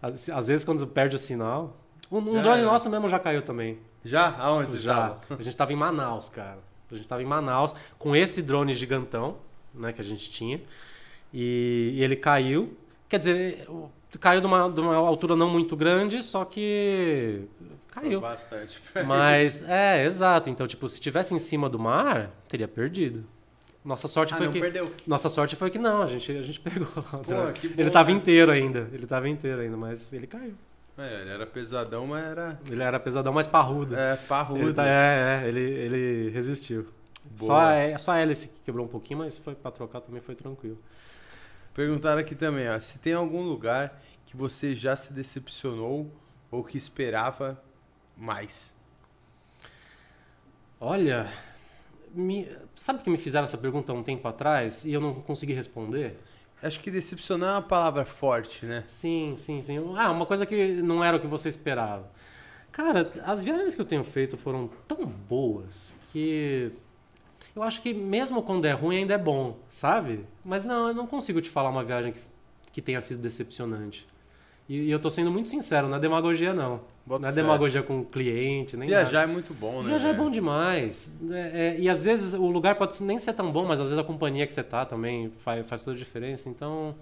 às, às vezes quando perde o sinal. Um, um Já drone nosso mesmo já caiu também. Já? Aonde você Já. estava? A gente tava em Manaus, cara. A gente tava em Manaus com esse drone gigantão, né, que a gente tinha. E, e ele caiu. Quer dizer, caiu de uma, de uma altura não muito grande, só que caiu. Bastante. Mas, é, exato. Então, tipo, se tivesse em cima do mar, teria perdido. Nossa sorte Ah, foi não que. perdeu. Nossa sorte foi que não, a gente, a gente pegou. Pô, que bom, ele tava né? inteiro ainda. Ele tava inteiro ainda, mas ele caiu. É, ele era pesadão, mas era. Ele era pesadão, mais parrudo. É, Ele parrudo. tá- é, é, ele, ele resistiu. Só Boa. a, só a hélice que quebrou um pouquinho, mas foi pra trocar também foi tranquilo. Perguntaram aqui também, ó, se tem algum lugar que você já se decepcionou ou que esperava mais. Olha, me- sabe que me fizeram essa pergunta há um tempo atrás e eu não consegui responder? Acho que decepcionar é uma palavra forte, né? Sim, sim, sim. Ah, uma coisa que não era o que você esperava. Cara, as viagens que eu tenho feito foram tão boas que eu acho que mesmo quando é ruim ainda é bom, sabe? Mas não, eu não consigo te falar uma viagem que, que tenha sido decepcionante. E, eu tô sendo muito sincero, não é demagogia não. Bota não é fé. demagogia com o cliente, nem nada. Viajar é muito bom, né? Viajar é bom demais. É, é, e às vezes o lugar pode nem ser tão bom, mas às vezes a companhia que você tá também faz, faz toda a diferença. Então,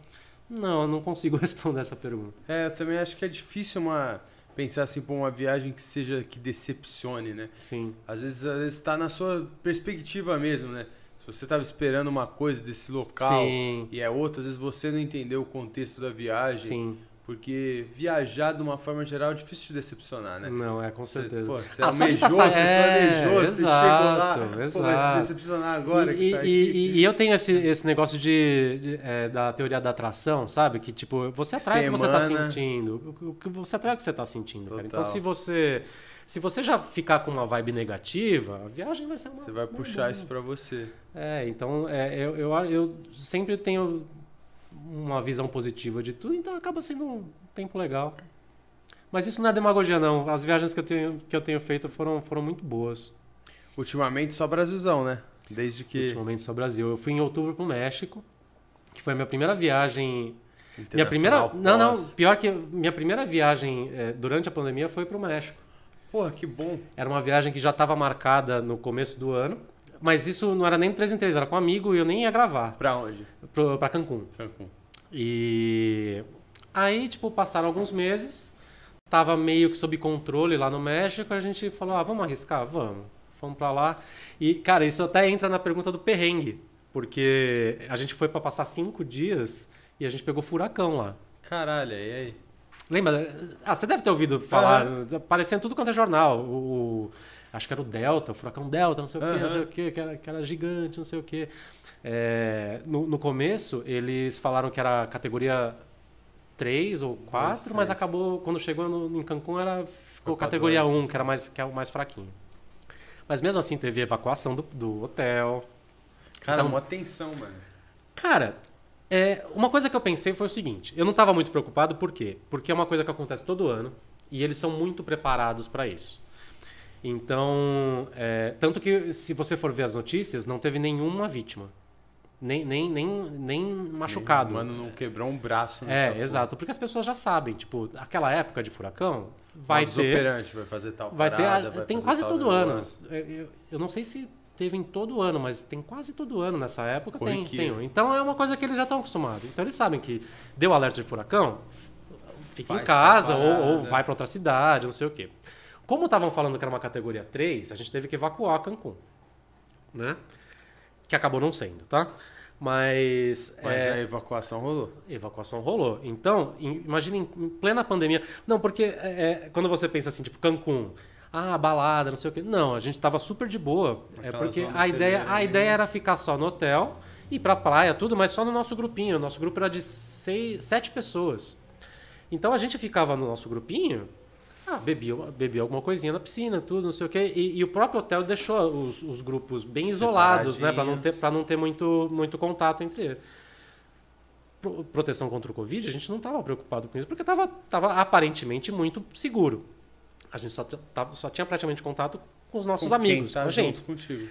não, eu não consigo responder essa pergunta. É, eu também acho que é difícil uma pensar assim por uma viagem que seja que decepcione, né? Sim, Às vezes, às vezes tá na sua perspectiva mesmo, né? Se você tava esperando uma coisa desse local sim, e é outra, às vezes você não entendeu o contexto da viagem, sim. Porque viajar de uma forma geral é difícil de decepcionar, né? Não, é com Você, certeza. pô, você Ah, almejou, você é, planejou, você chegou lá, exato, pô, vai se exato. decepcionar agora e, que tá e- aqui. e- e eu tenho esse, esse negócio de, de, é, da teoria da atração, sabe? Que tipo, você atrai o que você tá Semana. sentindo. O que você atrai o que você tá sentindo, cara. Então Total. se você. Se você já ficar com uma vibe negativa, a viagem vai ser uma. Você vai puxar boa. isso pra você. É, então é, eu, eu, eu sempre tenho uma visão positiva de tudo, então acaba sendo um tempo legal. Mas isso não é demagogia, não. As viagens que eu tenho, que eu tenho feito foram, foram muito boas. Ultimamente só Brasilzão, né? Desde que. Ultimamente só Brasil. Eu fui em outubro pro México, que foi a minha primeira viagem. Minha primeira. Não, não. pós. Pior que minha primeira viagem eh, durante a pandemia foi pro México. Porra, que bom. Era uma viagem que já estava marcada no começo do ano. Mas isso não era nem 3 em 3, era com um amigo e eu nem ia gravar. Pra onde? Pro, pra Cancún. Cancún. E aí, tipo, passaram alguns meses, tava meio que sob controle lá no México, a gente falou, ah, vamos arriscar? Vamos. Fomos pra lá. E, cara, isso até entra na pergunta do perrengue, porque a gente foi pra passar cinco dias e a gente pegou furacão lá. Caralho, e aí? Lembra? Ah, você deve ter ouvido falar, aparecendo tudo quanto é jornal. O- acho que era o Delta, o furacão Delta, não sei o quê, não Aham. sei o quê, que era, que era gigante, não sei o quê. É, no, no começo, eles falaram que era categoria 3 ou 4, Dois, mas três. acabou, quando chegou no, em Cancún, era, ficou categoria dois. 1, que, era mais, que é o mais fraquinho. Mas mesmo assim, teve evacuação do, do hotel. Cara, Então- uma tensão, mano. Cara, é, uma coisa que eu pensei foi o seguinte: eu não estava muito preocupado, por quê? Porque é uma coisa que acontece todo ano e eles são muito preparados para isso. Então, é, tanto que se você for ver as notícias, não teve nenhuma vítima. Nem, nem, nem, nem machucado. Mano, não quebrou um braço. é, nessa exato. Porque as pessoas já sabem, tipo, aquela época de furacão, vai Modus ter. operandi, vai fazer tal Vai ter. parada, a- vai tem quase todo ano. negócio. Eu, eu- eu não sei se teve em todo ano, mas tem quase todo ano nessa época. Tem, tem. Então é uma coisa que eles já estão acostumados. Então eles sabem que deu alerta de furacão, fica Faz em casa ou, ou vai para outra cidade, não sei o quê. Como estavam falando que era uma categoria 3, a gente teve que evacuar Cancún. Né? Que acabou não sendo, tá? Mas. Mas é, a evacuação rolou. Evacuação rolou. Então, im- imagine em plena pandemia. Não, porque é, é, quando você pensa assim, tipo, Cancún, ah, balada, não sei o quê. Não, a gente tava super de boa. É Aquela porque zona a ideia, a né? ideia era ficar só no hotel, ir pra praia, tudo, mas só no nosso grupinho. O nosso grupo era de seis, sete pessoas. Então a gente ficava no nosso grupinho, ah, bebia, bebia alguma coisinha na piscina, tudo, não sei o quê. E, e o próprio hotel deixou os, os grupos bem isolados, né? Pra não ter, pra não ter muito, muito contato entre eles pro- proteção contra o Covid, a gente não estava preocupado com isso, porque estava tava aparentemente muito seguro. A gente só, tava- só tinha praticamente contato com os nossos Com amigos, tá com a gente. junto contigo.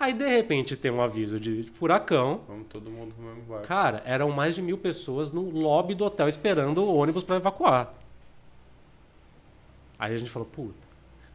Aí, de repente, tem um aviso de furacão. Vamos todo mundo pro mesmo barco. Cara, eram mais de mil pessoas no lobby do hotel esperando o ônibus para evacuar. Aí a gente falou, puta,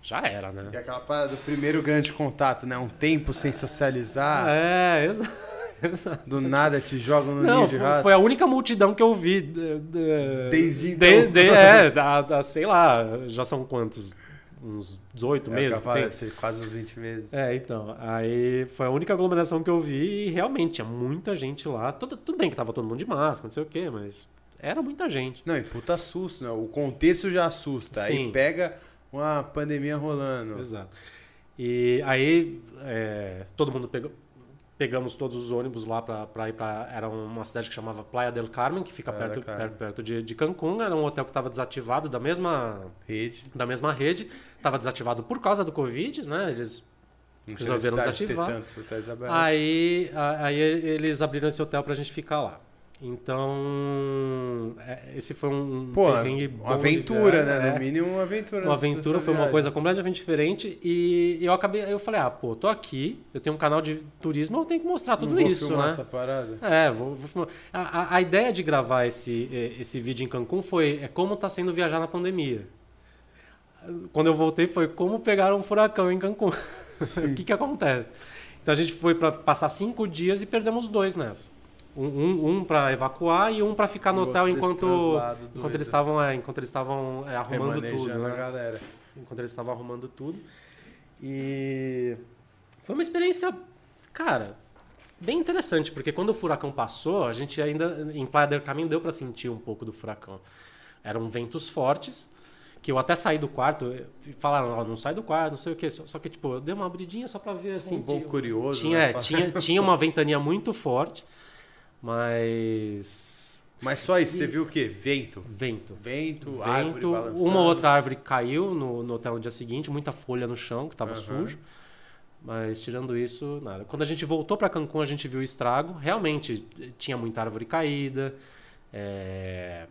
já era, né? E aquela parada do primeiro grande contato, né? Um tempo sem socializar. É, exa- exato. Do nada te jogam no Não, ninho de foi, rato. foi a única multidão que eu vi. de- de- Desde de- então. de- é, da, da- sei lá, já são quantos? Uns 18 É, meses? falo, tem? quase uns 20 meses. É, então. Aí foi a única aglomeração que eu vi e realmente tinha muita gente lá. Tudo, tudo bem que tava todo mundo de máscara, não sei o quê, mas era muita gente. Não, e puta susto, né? O contexto já assusta. Aí Sim. pega uma pandemia rolando. Exato. E aí é, todo mundo pegou. Pegamos todos os ônibus lá pra, pra ir pra. Era uma cidade que chamava Playa del Carmen, que fica Playa perto, perto, perto de, de Cancún. Era um hotel que estava desativado da mesma, Rede. da mesma rede. Estava desativado por causa do Covid, né? Eles Não Resolveram de desativar. tantos hotéis abertos. Aí, a- aí eles abriram esse hotel pra gente ficar lá. Então, é, esse foi um Pô, uma aventura, viagem, né? é. No mínimo uma aventura. Uma aventura foi uma viagem. coisa completamente diferente e eu acabei, eu falei, ah, pô, tô aqui, eu tenho um canal de turismo, eu tenho que mostrar Não tudo vou isso, filmar né? essa parada. É, vou, vou filmar. A, a- a ideia de gravar esse, eh, esse vídeo em Cancún foi é como tá sendo viajar na pandemia. Quando eu voltei foi como pegar um furacão em Cancún. o que que acontece? Então a gente foi para passar cinco dias e perdemos dois nessa. Um, um, um para evacuar e um para ficar no hotel enquanto, enquanto eles estavam é, enquanto eles estavam é, arrumando tudo. Remanejando a né? galera. enquanto eles estavam arrumando tudo. E foi uma experiência, cara, bem interessante, porque quando o furacão passou, a gente ainda em Playa del Carmen deu para sentir um pouco do furacão. Eram ventos fortes, que eu até saí do quarto, falaram, ó, não sai do quarto, não sei o quê, só, só que tipo, eu dei uma abridinha só para ver assim, Um pouco curioso. tinha, né? tinha, tinha uma ventania muito forte, mas Mas só isso, você viu o quê? Vento. vento. Vento, árvore vento, balançando. uma ou outra árvore caiu no, no hotel no dia seguinte, muita folha no chão que estava Aham. sujo. Mas tirando isso, nada. Quando a gente voltou para Cancún, a gente viu o estrago. Realmente tinha muita árvore caída. É,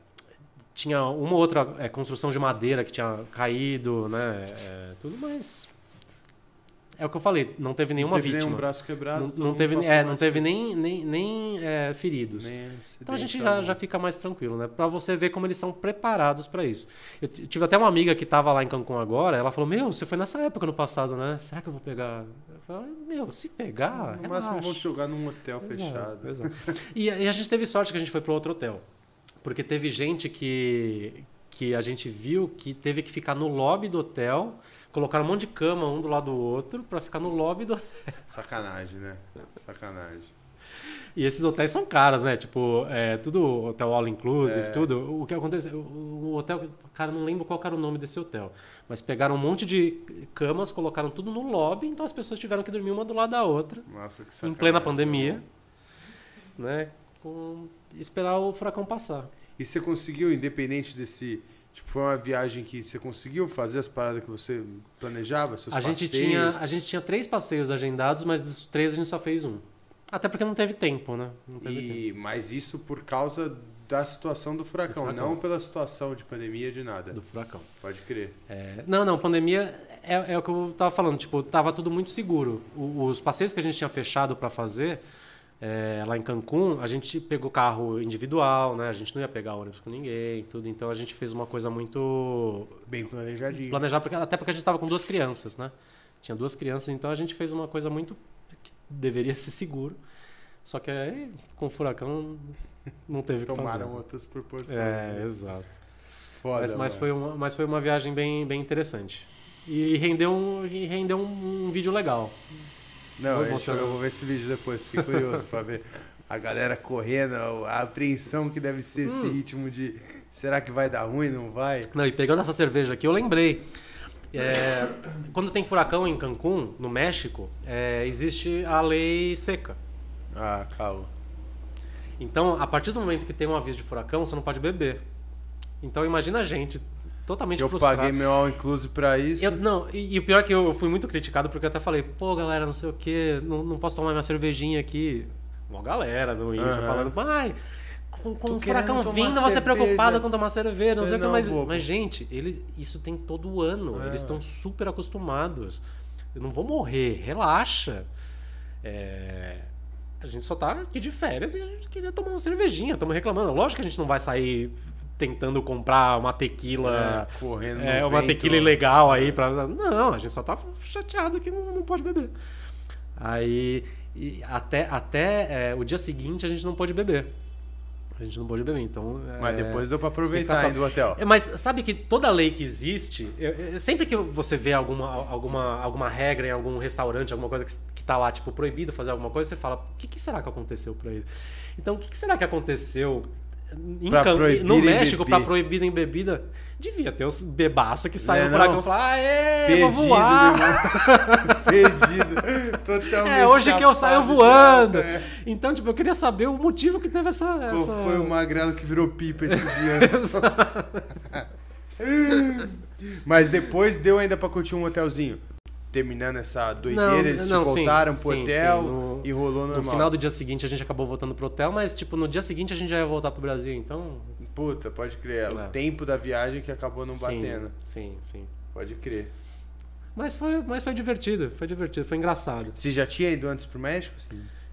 tinha uma outra é, construção de madeira que tinha caído, né? É, tudo, mas é o que eu falei, não teve nenhuma não teve vítima. nenhum braço quebrado. Não, todo não teve, é, não teve nem, nem, nem é, feridos. Nem Então a gente já, já fica mais tranquilo, né? Pra você ver como eles são preparados pra isso. Eu tive até uma amiga que tava lá em Cancún agora, ela falou: Meu, você foi nessa época no passado, né? Será que eu vou pegar? Eu falei: Meu, se pegar. No máximo relaxa." vão te jogar num hotel Exato, fechado. exato. E, e a gente teve sorte que a gente foi para outro hotel. Porque teve gente que, que a gente viu que teve que ficar no lobby do hotel, colocaram um monte de cama um do lado do outro para ficar no lobby do hotel. Sacanagem, né? Sacanagem. E esses hotéis são caros, né? Tipo, é, tudo hotel all inclusive, É. tudo. O que acontece? O, hotel, cara, não lembro qual era o nome desse hotel. Mas pegaram um monte de camas, colocaram tudo no lobby, então as pessoas tiveram que dormir uma do lado da outra. Nossa, que em sacanagem. plena pandemia, né? Com esperar o furacão passar. E você conseguiu, independente desse. Tipo, foi uma viagem que você conseguiu fazer as paradas que você planejava? Seus A gente, passeios? tinha, a gente tinha três passeios agendados, mas dos três a gente só fez um. Até porque não teve tempo, né? Não teve tempo. E, mas isso por causa da situação do furacão, Do furacão. não pela situação de pandemia de nada. Do furacão. Pode crer. É, não, não, pandemia é, é o que eu tava falando. Tipo, tava tudo muito seguro. O- os passeios que a gente tinha fechado para fazer é, lá em Cancún, a gente pegou carro individual, né? A gente não ia pegar ônibus com ninguém, tudo. Então a gente fez uma coisa muito Bem planejadinho. planejar, porque, até porque a gente estava com duas crianças, né? Tinha duas crianças, então a gente fez uma coisa muito que deveria ser seguro. Só que aí, com o furacão, não teve o que fazer. Tomaram outras proporções. É, né? exato. Foda, Mas, mas, foi uma, mas foi uma viagem bem, bem interessante. E rendeu um, e rendeu um, um vídeo legal. Não, eu, eu vou ver esse vídeo depois, fiquei curioso pra ver a galera correndo, a apreensão que deve ser esse Hum. ritmo de será que vai dar ruim, não vai? Não, e pegando essa cerveja aqui, eu lembrei. É, quando tem furacão em Cancún, no México, é, existe a lei seca. Ah, calma. Então, a partir do momento que tem um aviso de furacão, você não pode beber. Então, imagina a gente totalmente Eu frustrado. paguei meu all inclusive pra isso. Eu- não, e, e o pior é que eu fui muito criticado porque eu até falei, pô, galera, não sei o que, não, não posso tomar minha cervejinha aqui. Uma galera no Insta Aham. falando, pai, com, com o furacão vindo, você é cerveja." preocupado com tomar cerveja, não É, sei o que, não, mas, mas, gente, ele, isso tem todo ano, É. eles estão super acostumados. Eu não vou morrer, relaxa. É, A gente só tá aqui de férias e a gente queria tomar uma cervejinha, estamos reclamando. Lógico que a gente não vai sair tentando comprar uma tequila. É, correndo É, uma vento. tequila ilegal aí pra. Não, a gente só tá chateado que não, não pode beber. Aí. até até é, o dia seguinte a gente não pôde beber. A gente não pôde beber, então. Mas é, depois deu pra aproveitar ficar ainda o hotel. é, Mas sabe que toda lei que existe, eu- eu- sempre que você vê alguma, alguma, alguma regra em algum restaurante, alguma coisa que, que tá lá, tipo, proibido fazer alguma coisa, você fala, o que, que será que aconteceu pra isso? Então, o que, que será que aconteceu Can- no México pra proibir em bebida? Devia ter os bebaços que saem Né, no furacão e falam, aê, Perdido, vou voar. Perdido. Totalmente. É, hoje que eu saio voando. é. Então, tipo, eu queria saber o motivo que teve essa... Essa... foi o magrelo que virou pipa esse dia? Mas depois deu ainda pra curtir um hotelzinho. Terminando essa doideira, Não, eles não, te sim, voltaram pro sim, hotel sim, no- e rolou normal. No final do dia seguinte a gente acabou voltando pro hotel, mas tipo, no dia seguinte a gente já ia voltar pro Brasil, então. Puta, pode crer. O É. tempo da viagem que acabou não batendo. Sim, sim, sim. Pode crer. Mas foi, mas foi divertido, foi divertido, foi engraçado. Você já tinha ido antes pro México?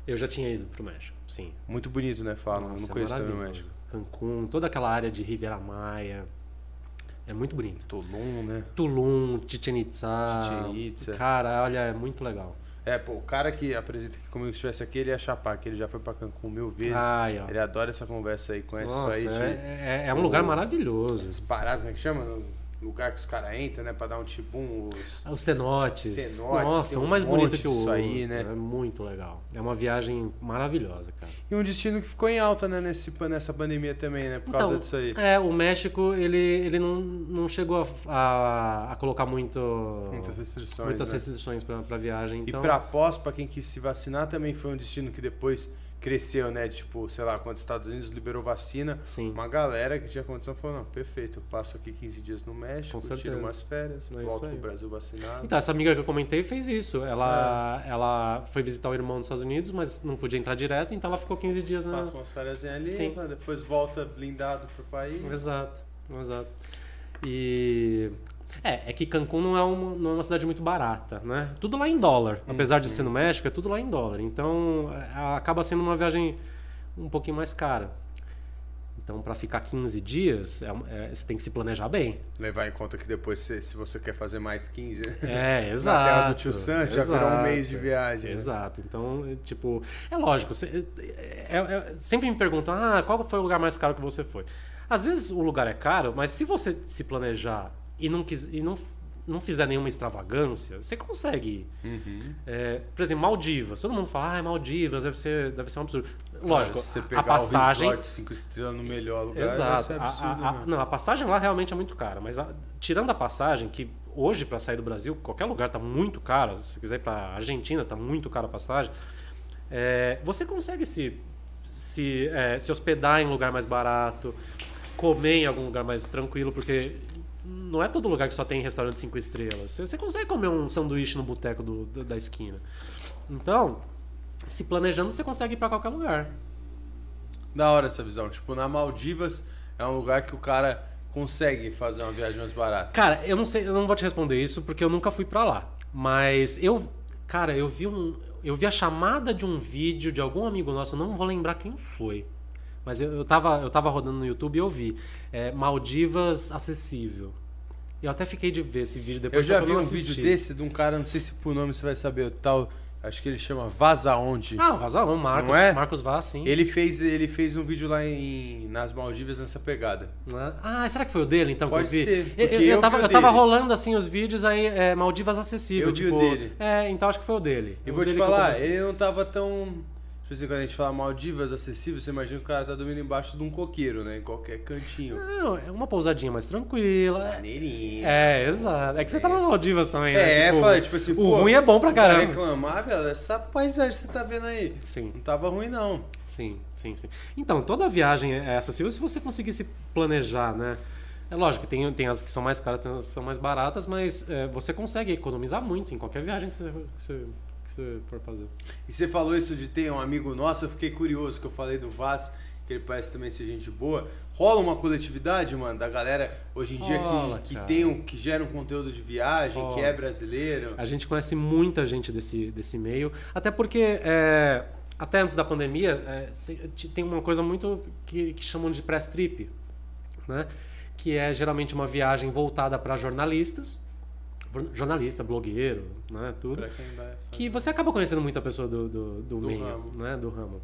Eu já tinha ido pro México, sim. Muito bonito, né? Falam. Nossa, não é conheço também o. México. Cancún, toda aquela área de Riviera Maia. É muito bonito. Tulum, né? Tulum, Chichen Itza. Chichen Itza. Cara, olha, é muito legal. É, pô, o cara que apresenta aqui comigo, se estivesse aqui, ele ia chapar, que ele já foi pra Cancún mil vezes. Ai, ó. Ele adora essa conversa aí, conhece Nossa, isso aí. de- é, é- é um lugar maravilhoso. As paradas, como é que chama? Lugar que os caras entram, né? Pra dar um tibum. Os... Os cenotes. Cenotes, Nossa, um um mais bonito que o outro. aí, né? É muito legal. É uma viagem maravilhosa, cara. E um destino que ficou em alta, né? Nesse, nessa pandemia também, né? Por causa Então, disso aí. É, o México, ele, ele não, não chegou a, a, a colocar muito, Muitas restrições. muitas né? restrições pra, pra viagem. Então, E pra pós, pra quem quis se vacinar, também foi um destino que depois cresceu, né? Tipo, sei lá, quando os Estados Unidos liberou vacina, Sim. uma galera que tinha condição falou, não, perfeito, eu passo aqui 15 dias no México, tiro umas férias, É volto pro Brasil vacinado. Então, essa amiga que eu comentei fez isso. Ela, É. ela foi visitar o irmão nos Estados Unidos, mas não podia entrar direto, então ela ficou 15 dias na. Passa umas férias ali, Sim. depois volta blindado pro país. Exato, exato. E. É, é que Cancún não é, uma, não é uma cidade muito barata, né? Tudo lá em dólar. Apesar de ser no México, é tudo lá em dólar. Então, é, acaba sendo uma viagem um pouquinho mais cara. Então, para ficar 15 dias, é, é, você tem que se planejar bem. Levar em conta que depois, se, se você quer fazer mais 15, né? É, exato. Na terra do tio Sam, já virou um mês de viagem. né? Exato. Então, é, tipo, é lógico. cê- é- é- sempre me perguntam, ah, qual foi o lugar mais caro que você foi? Às vezes o lugar é caro, mas se você se planejar e não, quis, e não, não fizer nenhuma extravagância, você consegue. Uhum. É, por exemplo, Maldivas. Todo mundo fala, ah, Maldivas deve ser, deve ser um absurdo. Lógico, Se você a pegar passagem. o resort 5 estrelas no melhor lugar, Exato. A- absurdo. a- a- né? não, a passagem lá realmente é muito cara, mas a- tirando a passagem, que hoje para sair do Brasil, qualquer lugar tá muito caro, se você quiser ir para Argentina, tá muito caro a passagem, é, você consegue se, se, é, se hospedar em um lugar mais barato, comer em algum lugar mais tranquilo, porque não é todo lugar que só tem restaurante cinco estrelas. Você, você consegue comer um sanduíche no boteco do- do- da esquina. Então, se planejando, você consegue ir para qualquer lugar. Da hora essa visão. Tipo, na Maldivas é um lugar que o cara consegue fazer uma viagem mais barata. Cara, eu não sei, eu não vou te responder isso porque eu nunca fui pra lá. Mas eu, cara, eu vi um, eu vi a chamada de um vídeo de algum amigo nosso, eu não vou lembrar quem foi. Mas eu, eu, tava, eu tava rodando no YouTube e eu vi. É, Maldivas acessível. Eu até fiquei de ver esse vídeo Eu depois. já só que vi um assisti. vídeo desse de um cara, não sei se por nome você vai saber, o tal, acho que ele chama Vaza Onde. Ah, o Vazalão, Marcos, Não é? Marcos Vaz, sim. Ele fez, ele fez um vídeo lá em, nas Maldivas nessa pegada. Né? Ah, será que foi o dele então Pode que eu vi? ser, Eu- eu, eu eu tava, eu tava rolando assim os vídeos aí, é, Maldivas acessível. Eu vi o tipo, dele. É, então acho que foi o dele. E O vou te dele eu falar, ele não tava tão. Tipo assim, quando a gente fala Maldivas acessível, você imagina que o cara tá dormindo embaixo de um coqueiro, né? Em qualquer cantinho. Não, é uma pousadinha mais tranquila. Maneirinho. É, exato. É que você tá nas Maldivas também, né? É, Tipo, falei, tipo assim, o pô, ruim é bom pra caramba. reclamar, velho, essa paisagem que você tá vendo aí. Sim, Não tava ruim, não. sim, sim, sim. Então, toda viagem é acessível se você conseguir se planejar, né? É lógico que tem, tem as que são mais caras, tem as que são mais baratas, mas é, você consegue economizar muito em qualquer viagem que você, que você, que você for fazer. E você falou isso de ter um amigo nosso, eu fiquei curioso, que eu falei do Vaz, que ele parece também ser gente boa. Rola uma coletividade, mano, da galera hoje em dia Rola, que, que, cara. tem um, que gera um conteúdo de viagem, Rola. que é brasileiro. A gente conhece muita gente desse, desse meio, até porque é, até antes da pandemia é, tem uma coisa muito que, que chamam de press trip, né? Que é geralmente uma viagem voltada para jornalistas, jornalista, blogueiro, né? Tudo. Pra quem vai Que você acaba conhecendo muita pessoa do, do, do, Do meio, ramo. né? Do ramo.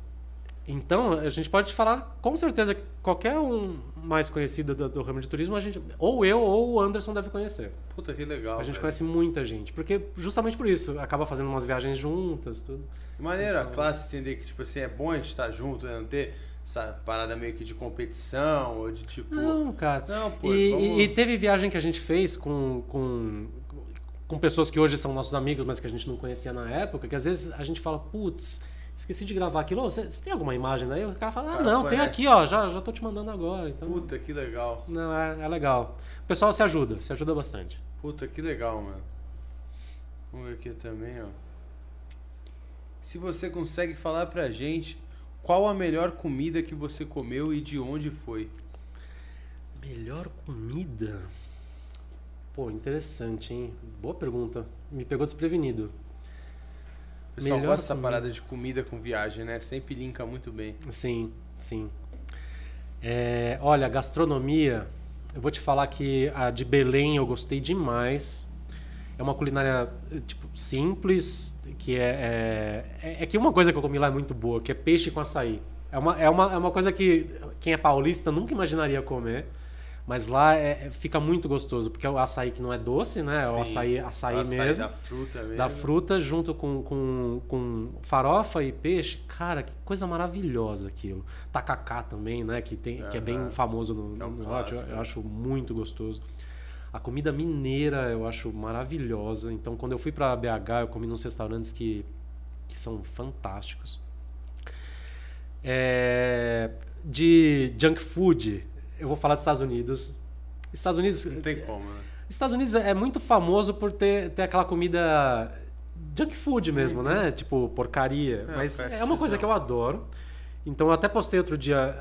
Então, a gente pode te falar com certeza que qualquer um mais conhecido do, do ramo de turismo, a gente, ou eu ou o Anderson deve conhecer. Puta que legal. A gente velho. conhece muita gente, porque justamente por isso, acaba fazendo umas viagens juntas, tudo. Maneiro a classe entender que, tipo assim, é bom a gente estar junto, né? Não ter essa parada meio que de competição ou de tipo. Não, cara. Não, pô, e, vamos- e teve viagem que a gente fez com, com, com pessoas que hoje são nossos amigos, mas que a gente não conhecia na época, que às vezes a gente fala, putz, esqueci de gravar aquilo. Você tem alguma imagem daí? O cara fala, ah, Cara, não, tem aqui, ó, já, já tô te mandando agora. Então, Puta que legal. não, é, é legal. O pessoal se ajuda, se ajuda bastante. Puta que legal, mano. Vamos ver aqui também, ó. Se você consegue falar pra gente qual a melhor comida que você comeu e de onde foi. Melhor comida? Pô, interessante, hein? Boa pergunta. Me pegou desprevenido. O pessoal Melhor gosta dessa comida. parada de comida com viagem, né? Sempre linka muito bem. Sim, sim. É, olha, gastronomia, eu vou te falar que a de Belém eu gostei demais. É uma culinária tipo simples, que é, é, é que uma coisa que eu comi lá é muito boa, que é peixe com açaí. É uma, é uma, é uma coisa que quem é paulista nunca imaginaria comer. Mas lá é- é- fica muito gostoso, porque é o açaí que não é doce, né? É o Sim. açaí, açaí, Açaí mesmo da fruta mesmo. da fruta junto com, com, com farofa e peixe. Cara, que coisa maravilhosa aquilo. Tacacá também, né? Que, tem, que é bem famoso no, É um no norte. Eu, eu acho muito gostoso. A comida mineira eu acho maravilhosa. Então, quando eu fui para BH, eu comi nos restaurantes que, que são fantásticos. É, de junk food, eu vou falar dos Estados Unidos. Estados Unidos. Não tem como, né? Estados Unidos é muito famoso por ter, ter aquela comida junk food mesmo, né? Tipo, porcaria. É, Mas é uma coisa que eu adoro. Então eu até postei outro dia,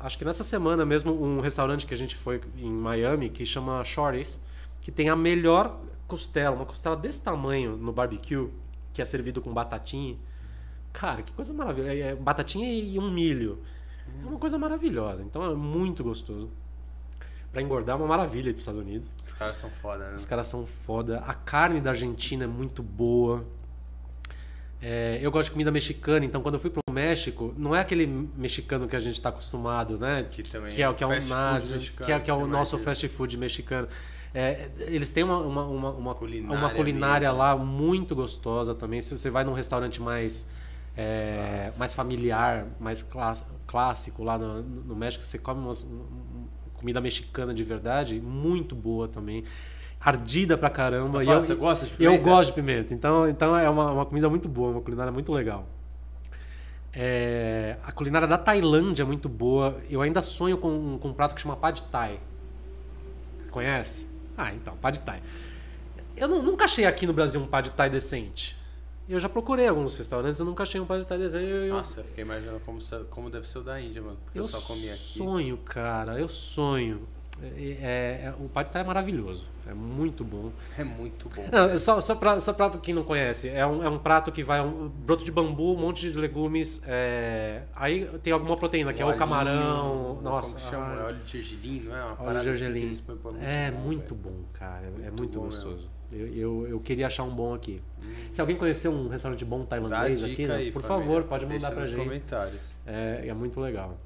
acho que nessa semana mesmo, um restaurante que a gente foi em Miami que chama Shorty's, que tem a melhor costela, uma costela desse tamanho no barbecue, que é servido com batatinha. Cara, que coisa maravilhosa. É batatinha e um milho. É uma coisa maravilhosa. Então é muito gostoso. Pra engordar é uma maravilha ir pros Estados Unidos. Os caras são foda, né? Os caras são foda. A carne da Argentina é muito boa. É, eu gosto de comida mexicana, então quando eu fui pro México, não é aquele mexicano que a gente tá acostumado, né? Que também que é, que é um fast food nacho, mexicano, que é, que é o nosso fast food mexicano. É, eles têm uma, uma, uma, uma Culinária uma culinária lá muito gostosa também. Se você vai num restaurante mais, é, mais familiar, mais clás- clássico lá no, no México, você come umas- um- um- comida mexicana de verdade, muito boa também. Ardida pra caramba. E Fala, eu, você gosta de eu pimenta? gosto de pimenta. Então, então é uma, uma comida muito boa, uma culinária muito legal. É, a culinária da Tailândia é muito boa. Eu ainda sonho com, com um prato que chama Pad Thai. Conhece? Ah, então, Pad Thai. Eu nu- nunca achei aqui no Brasil um Pad Thai decente. Eu já procurei alguns restaurantes, eu nunca achei um Thai decente. Eu, Nossa, eu fiquei imaginando como, como deve ser o da Índia, mano. Porque eu, eu só comi aqui. sonho, cara, eu sonho. É, é- é- o Pad Thai é maravilhoso, é muito bom. É muito bom. Não, é só, só, pra, só pra quem não conhece, é um, é um prato que vai um broto de bambu, um monte de legumes. é, aí tem alguma proteína, que é o camarão. Nossa, Como chama? É óleo de gergelim, não é? Uma óleo de assim gergelim. pra É muito bom, cara. é Muito bom gostoso. Eu, eu, eu queria achar um bom aqui. Se alguém conhecer um restaurante bom tailandês aqui, né, aí, por família. favor, pode Deixa mandar pra nos gente. comentários. É, é muito legal.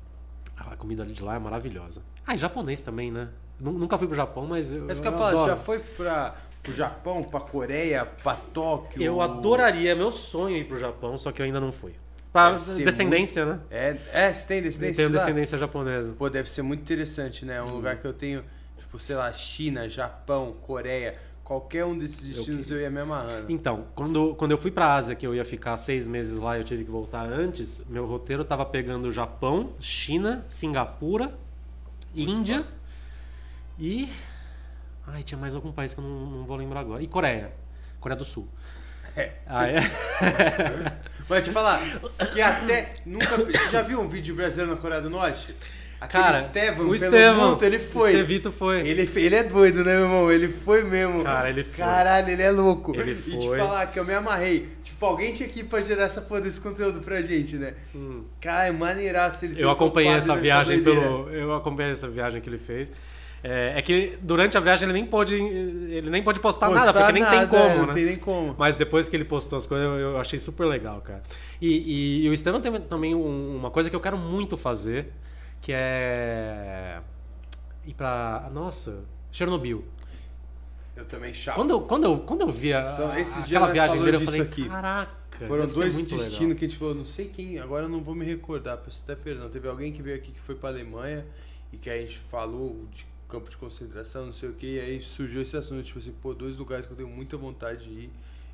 A comida ali de lá é maravilhosa. Ah, e japonês também, né? Nu- Nunca fui pro Japão, mas eu, Mas eu que eu falo, já foi pra, pro Japão, pra Coreia, pra Tóquio? Eu adoraria, é meu sonho ir pro Japão, só que eu ainda não fui. Pra Deve descendência, né? É, é, você tem Eu descendência tenho de lá? descendência japonesa. Pô, deve ser muito interessante, né? Um Hum. lugar que eu tenho, tipo, sei lá, China, Japão, Coreia, qualquer um desses destinos eu, ia me amarrando. Então, quando, quando eu fui pra Ásia, que eu ia ficar seis meses lá e eu tive que voltar antes, meu roteiro tava pegando Japão, China, Singapura, Índia e. Ai, tinha mais algum país que eu não, não vou lembrar agora. E Coreia. Coreia do Sul. É. Ah, é? Mas te falar, que até nunca. Você já viu um vídeo brasileiro na Coreia do Norte? Aquele Cara, Estevam, o. Guto, ele foi. Estevito foi. Ele, ele é doido, né, meu irmão? Ele foi mesmo. Cara, ele foi. Caralho, ele é louco. Ele E te foi. falar que eu me amarrei. Tipo, alguém tinha que ir pra gerar essa porra desse conteúdo pra gente, né? Cara, é maneiraço ele Eu acompanhei essa viagem doideira. pelo. Eu acompanhei essa viagem que ele fez. É, é que durante a viagem ele nem pôde. Ele nem pôde postar, Postar nada, porque nem nada, tem como, é, né? Tem nem como. Mas depois que ele postou as coisas, eu, eu achei super legal, cara. E, e- e o Estevam tem também um- uma coisa que eu quero muito fazer, que é ir pra. Nossa, Chernobyl. Eu também chato. Quando eu, quando eu, quando eu vi a, Só esses dias aquela viagem falou dele, eu falei, aqui. caraca, Foram dois destinos que a gente falou, não sei quem, agora eu não vou me recordar, peço até perdão. Teve alguém que veio aqui que foi pra Alemanha e que a gente falou de campo de concentração, não sei o que, e aí surgiu esse assunto, tipo assim, pô, dois lugares que eu tenho muita vontade de ir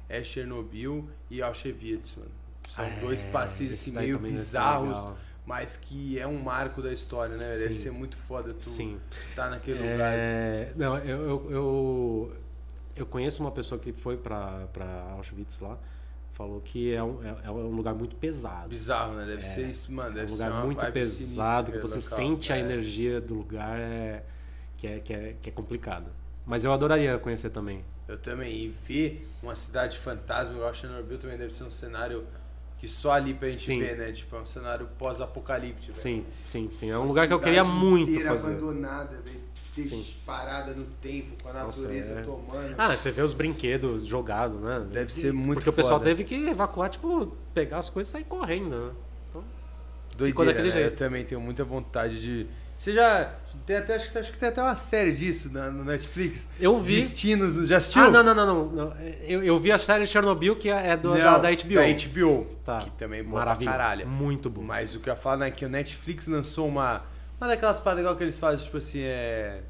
é Chernobyl e Auschwitz, mano. São É, dois passeios assim meio bizarros. Mas que é um marco da história, né? Deve ser muito foda tu Sim. tá naquele lugar. É, não, eu, eu, eu, eu conheço uma pessoa que foi pra, pra Auschwitz lá, falou que é um, é, é um lugar muito pesado. Bizarro, né? Deve ser isso, mano. É Deve um ser lugar muito pesado, que você local. sente a É. energia do lugar, é, que, é, que, é, que é complicado. Mas eu adoraria conhecer também. Eu também. E ver uma cidade fantasma igual a Chernobyl também deve ser um cenário que só ali pra gente Sim. ver, né? Tipo, é um cenário pós-apocalíptico. Sim, sim, sim. É um Uma lugar que eu queria muito inteira fazer. abandonada, velho. Parada no tempo, com a Nossa, natureza é. tomando. Ah, você vê os brinquedos jogados, né? Deve ser muito Porque o pessoal foda. teve que evacuar, tipo, pegar as coisas e sair correndo, né? Então, Doideira, né? jeito. Eu também tenho muita vontade de... Você já... Tem até, acho, que, acho que tem até uma série disso na, no Netflix. Eu vi. Destinos, já assistiu? Ah, não, não, não, não. não. Eu, eu vi a série Chernobyl, que é do, Não, da, da HBO. Da HBO. Tá. Que também é boa pra Maravilha. caralho. Muito bom. Mas o que eu ia falar é que o Netflix lançou uma. Uma daquelas paradas igual que eles fazem, tipo assim, é.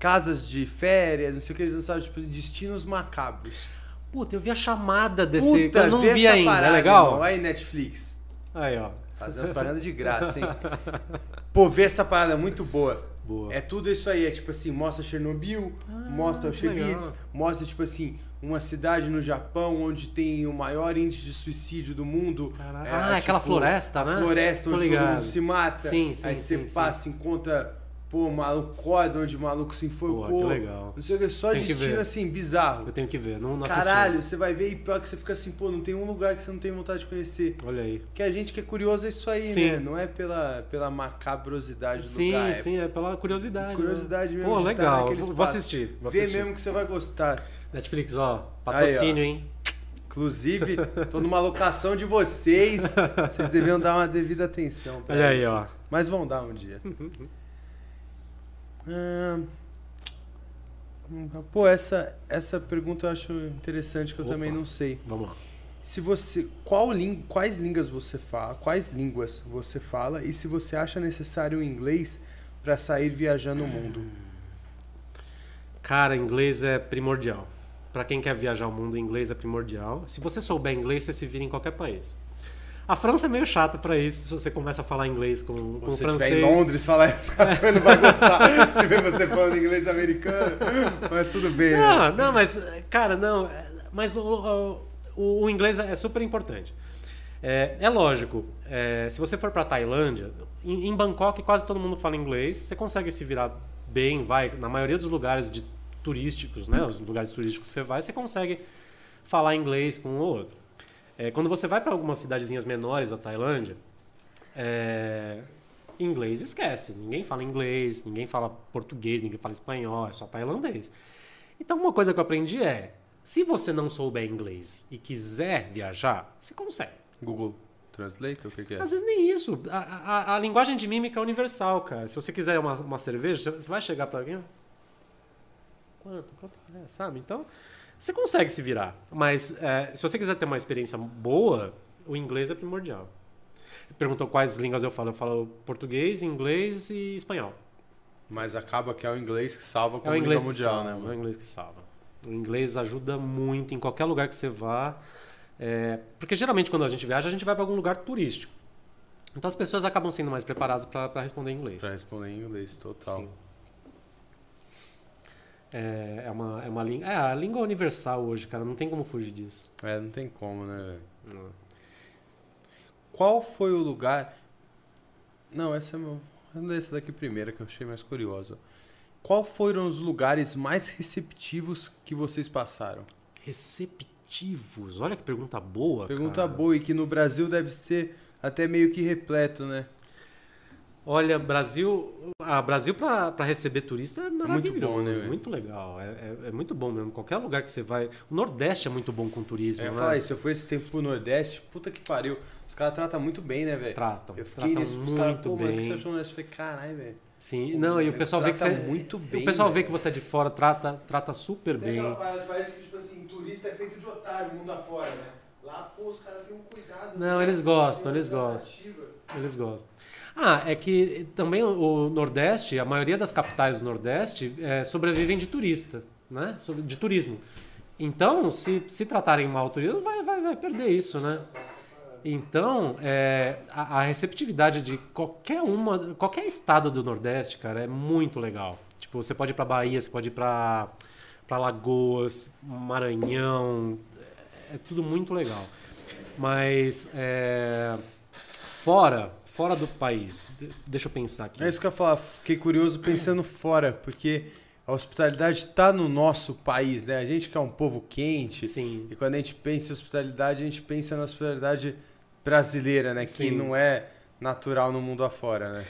Casas de férias, não sei o que, eles lançaram, tipo, destinos macabros. Puta, eu vi a chamada desse. que eu não vi essa ainda. parada, é legal? irmão. Aí, Netflix. Aí, ó. Fazendo propaganda de graça, hein? Pô, vê essa parada muito boa. Boa. É tudo isso aí, é tipo assim, mostra Chernobyl, mostra que legal. Auschwitz, mostra tipo assim, uma cidade no Japão onde tem o maior índice de suicídio do mundo. Caralho. É, Ah, aquela floresta, né? Floresta onde todo mundo se mata. Sim, sim, Aí você sim, sim. passa, encontra, pô, maluco, corda onde o maluco se enforcou. Pô, que legal. Não sei o que, só que destino ver. assim, bizarro. Eu tenho que ver, não, não assisti. Caralho, você vai ver e pior que você fica assim, pô, não tem um lugar que você não tem vontade de conhecer. Olha aí. Que a gente que é curioso é isso aí, Sim. né? Não é pela, pela macabrosidade do Sim, lugar. é sim, é pela curiosidade. né? Curiosidade mesmo. Pô, estar legal. Vou, vou assistir. Vou Vê assistir. mesmo que você vai gostar. Netflix, ó, patrocínio, hein? Inclusive, tô numa locação de vocês. Vocês deviam dar uma devida atenção. pra Olha aí, isso. ó. Mas vão dar um dia. Hum, pô, essa, essa pergunta eu acho interessante que eu Opa. também não sei. Vamos lá. Se você, qual ling, quais línguas você fala? Quais línguas você fala e se você acha necessário o inglês para sair viajando o mundo? Cara, inglês é primordial. Pra quem quer viajar o mundo, inglês é primordial. Se você souber inglês, você se vira em qualquer país. A França é meio chata pra isso, se você começa a falar inglês com, com Se você francês. estiver em Londres, falar isso, cara não vai gostar de ver você falando inglês americano. Mas tudo bem. né? Não, não, mas, cara, não. é- Mas o, o, o- o inglês é super importante. É, é lógico, é, se você for pra Tailândia, em, em Bangkok quase todo mundo fala inglês, você consegue se virar bem, vai. Na maioria dos lugares de turísticos, né? Os lugares turísticos que você vai, você consegue falar inglês com ou outro. É, quando você vai para algumas cidadezinhas menores da Tailândia, é, inglês esquece. Ninguém fala inglês, ninguém fala português, ninguém fala espanhol, é só tailandês. Então, uma coisa que eu aprendi é: se você não souber inglês e quiser viajar, você consegue. Google Translate, o que, que é? Às vezes nem isso. A, a- a linguagem de mímica é universal, cara. Se você quiser uma, uma cerveja, você vai chegar pra alguém. Quanto? Quanto é? Sabe? Então, você consegue se virar. Mas é, se você quiser ter uma experiência boa, o inglês é primordial. Perguntou quais línguas eu falo. Eu falo português, inglês e espanhol. Mas acaba que é o inglês que salva É como o língua inglês que mundial, salva. né, É o mano? inglês que salva. O inglês ajuda muito em qualquer lugar que você vá. É, porque geralmente quando a gente viaja, a gente vai para algum lugar turístico. Então as pessoas acabam sendo mais preparadas para responder em inglês. Pra responder em inglês, total. Sim. É, é uma, é uma língua. É a língua universal hoje, cara. Não tem como fugir disso. É, não tem como, né, velho? Qual foi o lugar. Não, essa é meu. Essa daqui primeiro, que eu achei mais curiosa. Qual foram os lugares mais receptivos que vocês passaram? Receptivos. Olha que pergunta boa. Pergunta cara. boa e que no Brasil deve ser até meio que repleto, né? Olha, Brasil, a Brasil para receber turista é maravilhoso, bom, né, muito legal, é, é, é muito bom mesmo. Qualquer lugar que você vai, o Nordeste é muito bom com turismo, Eu ia né? falar isso, eu fui esse tempo pro Nordeste, puta que pariu. Os caras tratam muito bem, né, velho? Tratam, Eu fiquei tratam nesse, os muito caras, pô, mano, o que você achou no Nordeste? Eu falei, caralho, velho. Sim, não, e o pessoal vê que você muito bem, o pessoal vê velho. que você é de fora, trata, trata super Tem bem. aquela parece que, tipo assim, turista é feito de otário, mundo afora, né? Lá, pô, os caras têm um cuidado. Não, né? eles gostam, eles gostam. Eles gostam. Ah, é que também o Nordeste, a maioria das capitais do Nordeste é, sobrevivem de turista, né? De turismo. Então, se, se tratarem mal o turismo, vai, vai, vai perder isso, né? Então, é, a, a receptividade de qualquer uma, qualquer estado do Nordeste, cara, é muito legal. Tipo, você pode ir pra Bahia, você pode ir pra, pra Lagoas, Maranhão, é, é tudo muito legal. Mas é, fora, fora do país, de- deixa eu pensar aqui. É isso que eu ia falar, fiquei curioso pensando fora, porque a hospitalidade tá no nosso país, né? A gente que é um povo quente, Sim. e quando a gente pensa em hospitalidade, a gente pensa na hospitalidade brasileira, né? Que Sim. não é natural no mundo afora, né?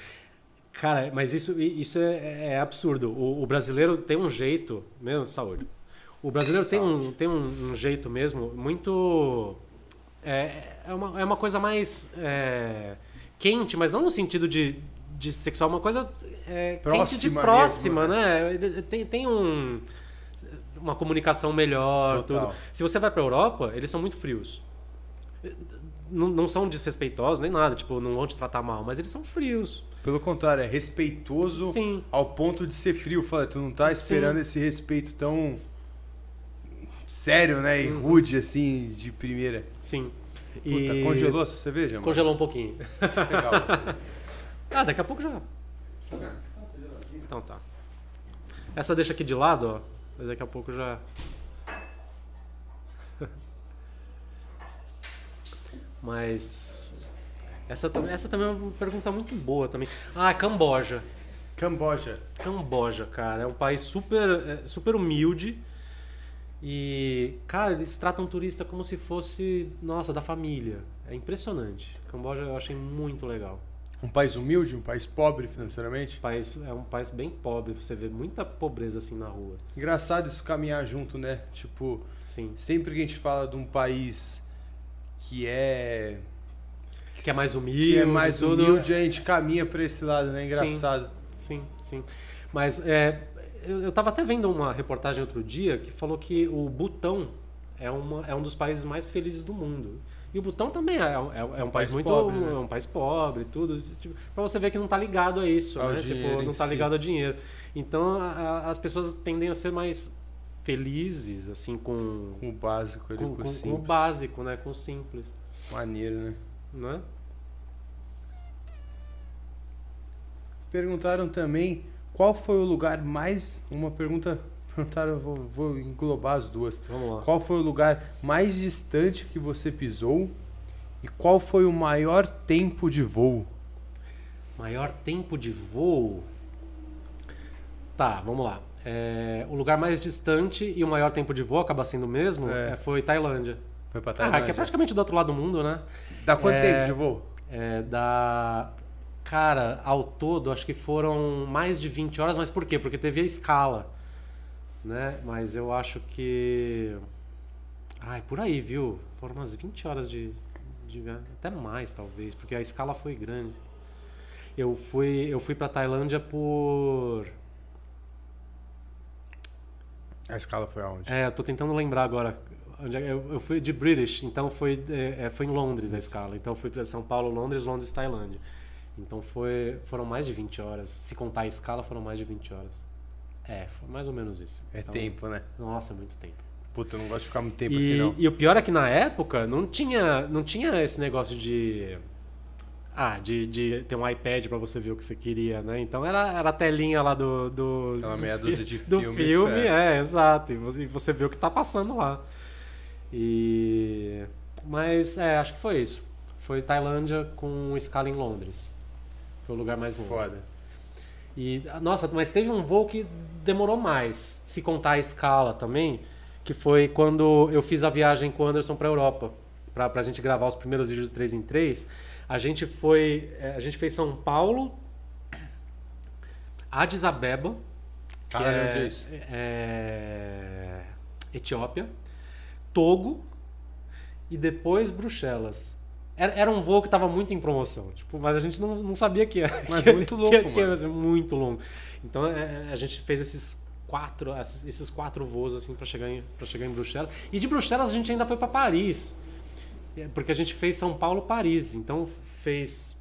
Cara, mas isso, isso é, é absurdo. O, o brasileiro tem um jeito, mesmo saúde. O brasileiro tem, um, tem um, um jeito mesmo muito. É, é, uma, é uma coisa mais é, quente, mas não no sentido de, de sexual, uma coisa é, quente de Próxima próxima, mesmo, né? Ele Tem, tem um, uma comunicação melhor, Total. tudo. Se você vai pra Europa, eles são muito frios. Não, não são desrespeitosos nem nada, tipo, não vão te tratar mal, mas eles são frios. Pelo contrário, é respeitoso Sim. ao ponto de ser frio. Fala, tu não tá Sim. esperando esse respeito tão sério, né? E Uhum. rude, assim, de primeira. Sim. Puta, E- congelou essa cerveja, mano? Congelou um pouquinho. Legal. Ah, daqui a pouco já. Então tá. Essa deixa aqui de lado, ó. Mas daqui a pouco já. Mas. Essa, essa também é uma pergunta muito boa também. Ah, Camboja. Camboja. Camboja, cara, é um país super, é, super humilde. E, cara, eles tratam o turista como se fosse, nossa, da família. É impressionante. Camboja eu achei muito legal. Um país humilde, um país pobre financeiramente. País é um país bem pobre, você vê muita pobreza assim na rua. Engraçado isso caminhar junto, né? Tipo, Sim. sempre que a gente fala de um país que é. Que é mais humilde. que é mais tudo. humilde, a gente caminha pra esse lado, né? Engraçado. Sim, sim. Mas é, eu, eu tava até vendo uma reportagem outro dia que falou que o Butão é, uma, é um dos países mais felizes do mundo. E o Butão também é, um- é, um- é um, país, país muito. pobre, né? É um país pobre, tudo. Tipo, pra você ver que não tá ligado a isso, Ao né? Tipo, não tá si. ligado a dinheiro. Então a- as pessoas tendem a ser mais felizes, assim, com, Com o básico ali, com, com, com- o com o básico, né? Com o simples. Maneiro, né? Né? Perguntaram também qual foi o lugar mais. Uma pergunta. Perguntaram, vou, vou englobar as duas. Vamos lá. Qual foi o lugar mais distante que você pisou? E qual foi o maior tempo de voo? Maior tempo de voo. Tá, vamos lá. É, o lugar mais distante e o maior tempo de voo acaba sendo o mesmo É. é, foi Tailândia. Foi pra Ah, Tailândia? que é praticamente do outro lado do mundo, né? Dá quanto É, tempo de voo? É, da. Cara, ao todo, acho que foram mais de 20 horas, mas por quê? Porque teve a escala. Né? Mas eu acho que. Ai, por aí, viu? Foram umas 20 horas de, de. Até mais, talvez, porque a escala foi grande. Eu fui, eu fui pra Tailândia por. A escala foi aonde? É, eu tô tentando lembrar agora. É- Eu, eu fui de British, então foi, é, é, foi em Londres a escala. Então eu fui para São Paulo, Londres, Londres, Tailândia. Então foi, foram mais de 20 horas. Se contar a escala, foram mais de 20 horas. É, foi mais ou menos isso. É Então, tempo, né? Nossa, é muito tempo. Puta, eu não gosto de ficar muito tempo E, assim, não. e o pior é que na época não tinha, não tinha esse negócio de. Ah, de, de ter um iPad pra você ver o que você queria, né? Então era, era a telinha lá do. do Aquela do meia dúzia de do filme, filme, é. é, exato. E você, você vê o que tá passando lá. E. Mas é, acho que foi isso. Foi Tailândia com escala em Londres. Foi o lugar mais longe. Foda. E, nossa, mas teve um voo que demorou mais, se contar a escala também, que foi quando eu fiz a viagem com o Anderson pra Europa, pra, pra gente gravar os primeiros vídeos do 3 em 3. A gente foi, eh, a gente fez São Paulo, Addis Abeba, que Caralho, onde é isso? é Etiópia, Togo e depois Bruxelas. Era, era um voo que estava muito em promoção, tipo, mas a gente não, não sabia que ia. Mas que, muito que- louco, que mano. ser muito longo. Então é, a gente fez esses quatro, esses quatro voos assim para chegar em para chegar em Bruxelas. E de Bruxelas a gente ainda foi para Paris, É, porque a gente fez São Paulo, Paris. Então fez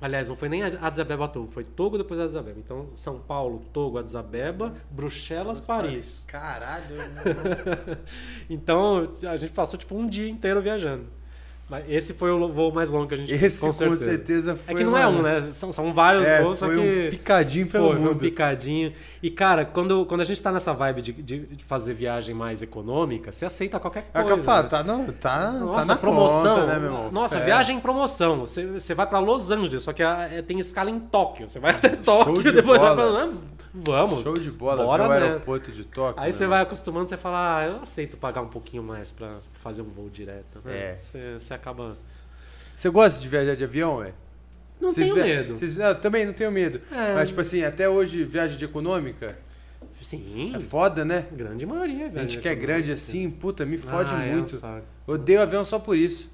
Aliás, não foi nem Addis Abeba Togo, foi Togo depois Addis Abeba. Então, São Paulo, Togo, Addis Abeba, Bruxelas, Paris. Caralho. Então, a gente passou tipo um dia inteiro viajando. Mas esse foi o voo mais longo que a gente Esse com com certeza. certeza foi. É que não é mano, um, né? São, são vários É, voos, só que. um picadinho pelo foi, foi um mundo. picadinho. E, cara, quando, quando a gente tá nessa vibe de, de, fazer viagem mais econômica, você aceita qualquer É o coisa. que eu falo, né? tá, não, tá, Nossa, tá na promoção. conta, né, meu irmão? Nossa, É. viagem em promoção. Você, você vai pra Los Angeles, só que a- é, tem escala em Tóquio. Você vai até Tóquio de e depois vai bola. pra. "Ah, Vamos. Show de bola, Bora, né? aeroporto de Tóquio. Aí né, você vai acostumando, você fala, ah, eu aceito pagar um pouquinho mais pra fazer um voo direto. né? É. Você, você acaba. Você gosta de viajar de avião, velho? Não Vocês tenho via- medo. Vocês, não, eu também não tenho medo. É. Mas, tipo assim, até hoje, viagem de econômica Sim. é foda, né? Grande maioria, A velho. gente que é grande assim, puta, me fode Ah, é muito. saco. Odeio avião só por isso.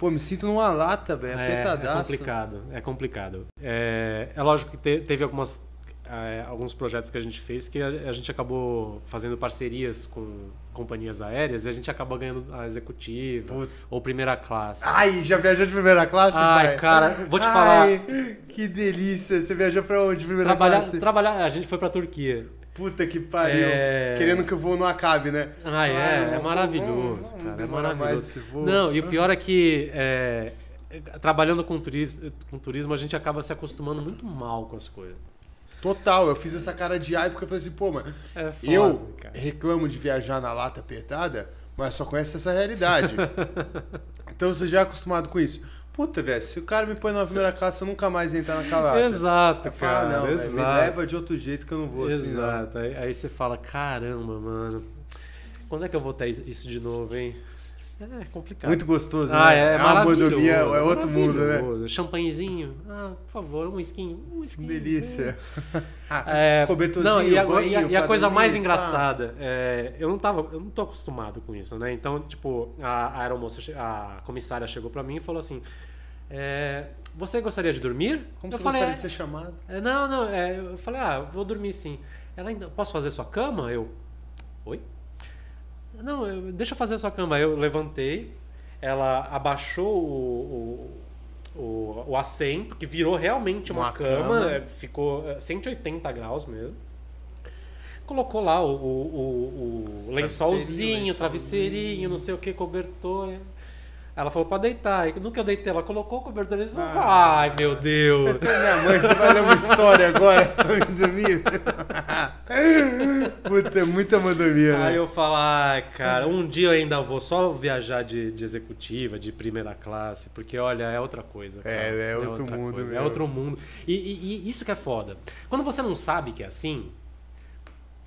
Pô, me sinto numa lata, velho. É, é complicado, é complicado. É, é lógico que te- teve algumas, é, alguns projetos que a gente fez que a, a gente acabou fazendo parcerias com companhias aéreas e a gente acaba ganhando a executiva Puta. ou primeira classe. Ai, já viajou de primeira classe, Ai, pai? cara, vou te Ai, Que delícia. Você viajou pra onde de primeira Trabalhar, classe? trabalhar, a gente foi pra Turquia. Puta que pariu. É. Querendo que o voo não acabe, né? Ah, é, Claro, é vamos- maravilhoso, vamos- vamos cara, é maravilhoso. esse voo. Não, e o pior é que é, trabalhando com turismo, com turismo, a gente acaba se acostumando muito mal com as coisas. Total, eu fiz essa cara de ai porque eu falei assim, pô, mano, É foda, eu cara. reclamo de viajar na lata apertada, mas só conheço essa realidade. então você já é acostumado com isso. Puta, velho, se o cara me põe na primeira classe, eu nunca mais entrar naquela lata. Exato, Eu falo, cara. ah, não, velho, me exato. leva de outro jeito que eu não vou assim, não. Exato. Aí, aí você fala, caramba, mano. Quando é que eu vou ter isso de novo, hein? É complicado. Muito gostoso, ah, né? é, uma maravilhoso, mordomia, é outro mundo, né? Champanhezinho? Ah, por favor, um esquinho. Um esquinho. delícia. É, Cobertorzinho, não, e a, banho e a- e a coisa dormir, mais engraçada, é, eu não tava, eu não tô acostumado com isso, né? Então, tipo, a, a aeromoça, a comissária chegou pra mim e falou assim: é, "Você gostaria de dormir?" Como eu você falei, gostaria "É, de ser chamado? é, não, não, é, eu falei, ah, vou dormir sim. Ela ainda, posso fazer sua cama? Eu, oi? Não, eu- deixa eu fazer a sua cama. Eu levantei, ela abaixou o, o, o, o assento, que virou realmente uma, Uma cama, cama. é, ficou é, 180 graus mesmo. Colocou lá o, o, o- o lençolzinho, Travesseirinho, travesseirinho, não sei o que, cobertor. Ela falou pra deitar. E que eu deitei, ela colocou o cobertor e falou, Ah. ai meu Deus. Minha mãe, você vai ler uma história agora dormir? Puta, é muita mordomia, Aí né? eu falo, ai, cara, um dia eu ainda vou só viajar de, de executiva, de primeira classe, porque olha, é outra coisa. cara. É, é outro outra mundo coisa, É outro mundo. E, e- e isso que é foda. Quando você não sabe que é assim,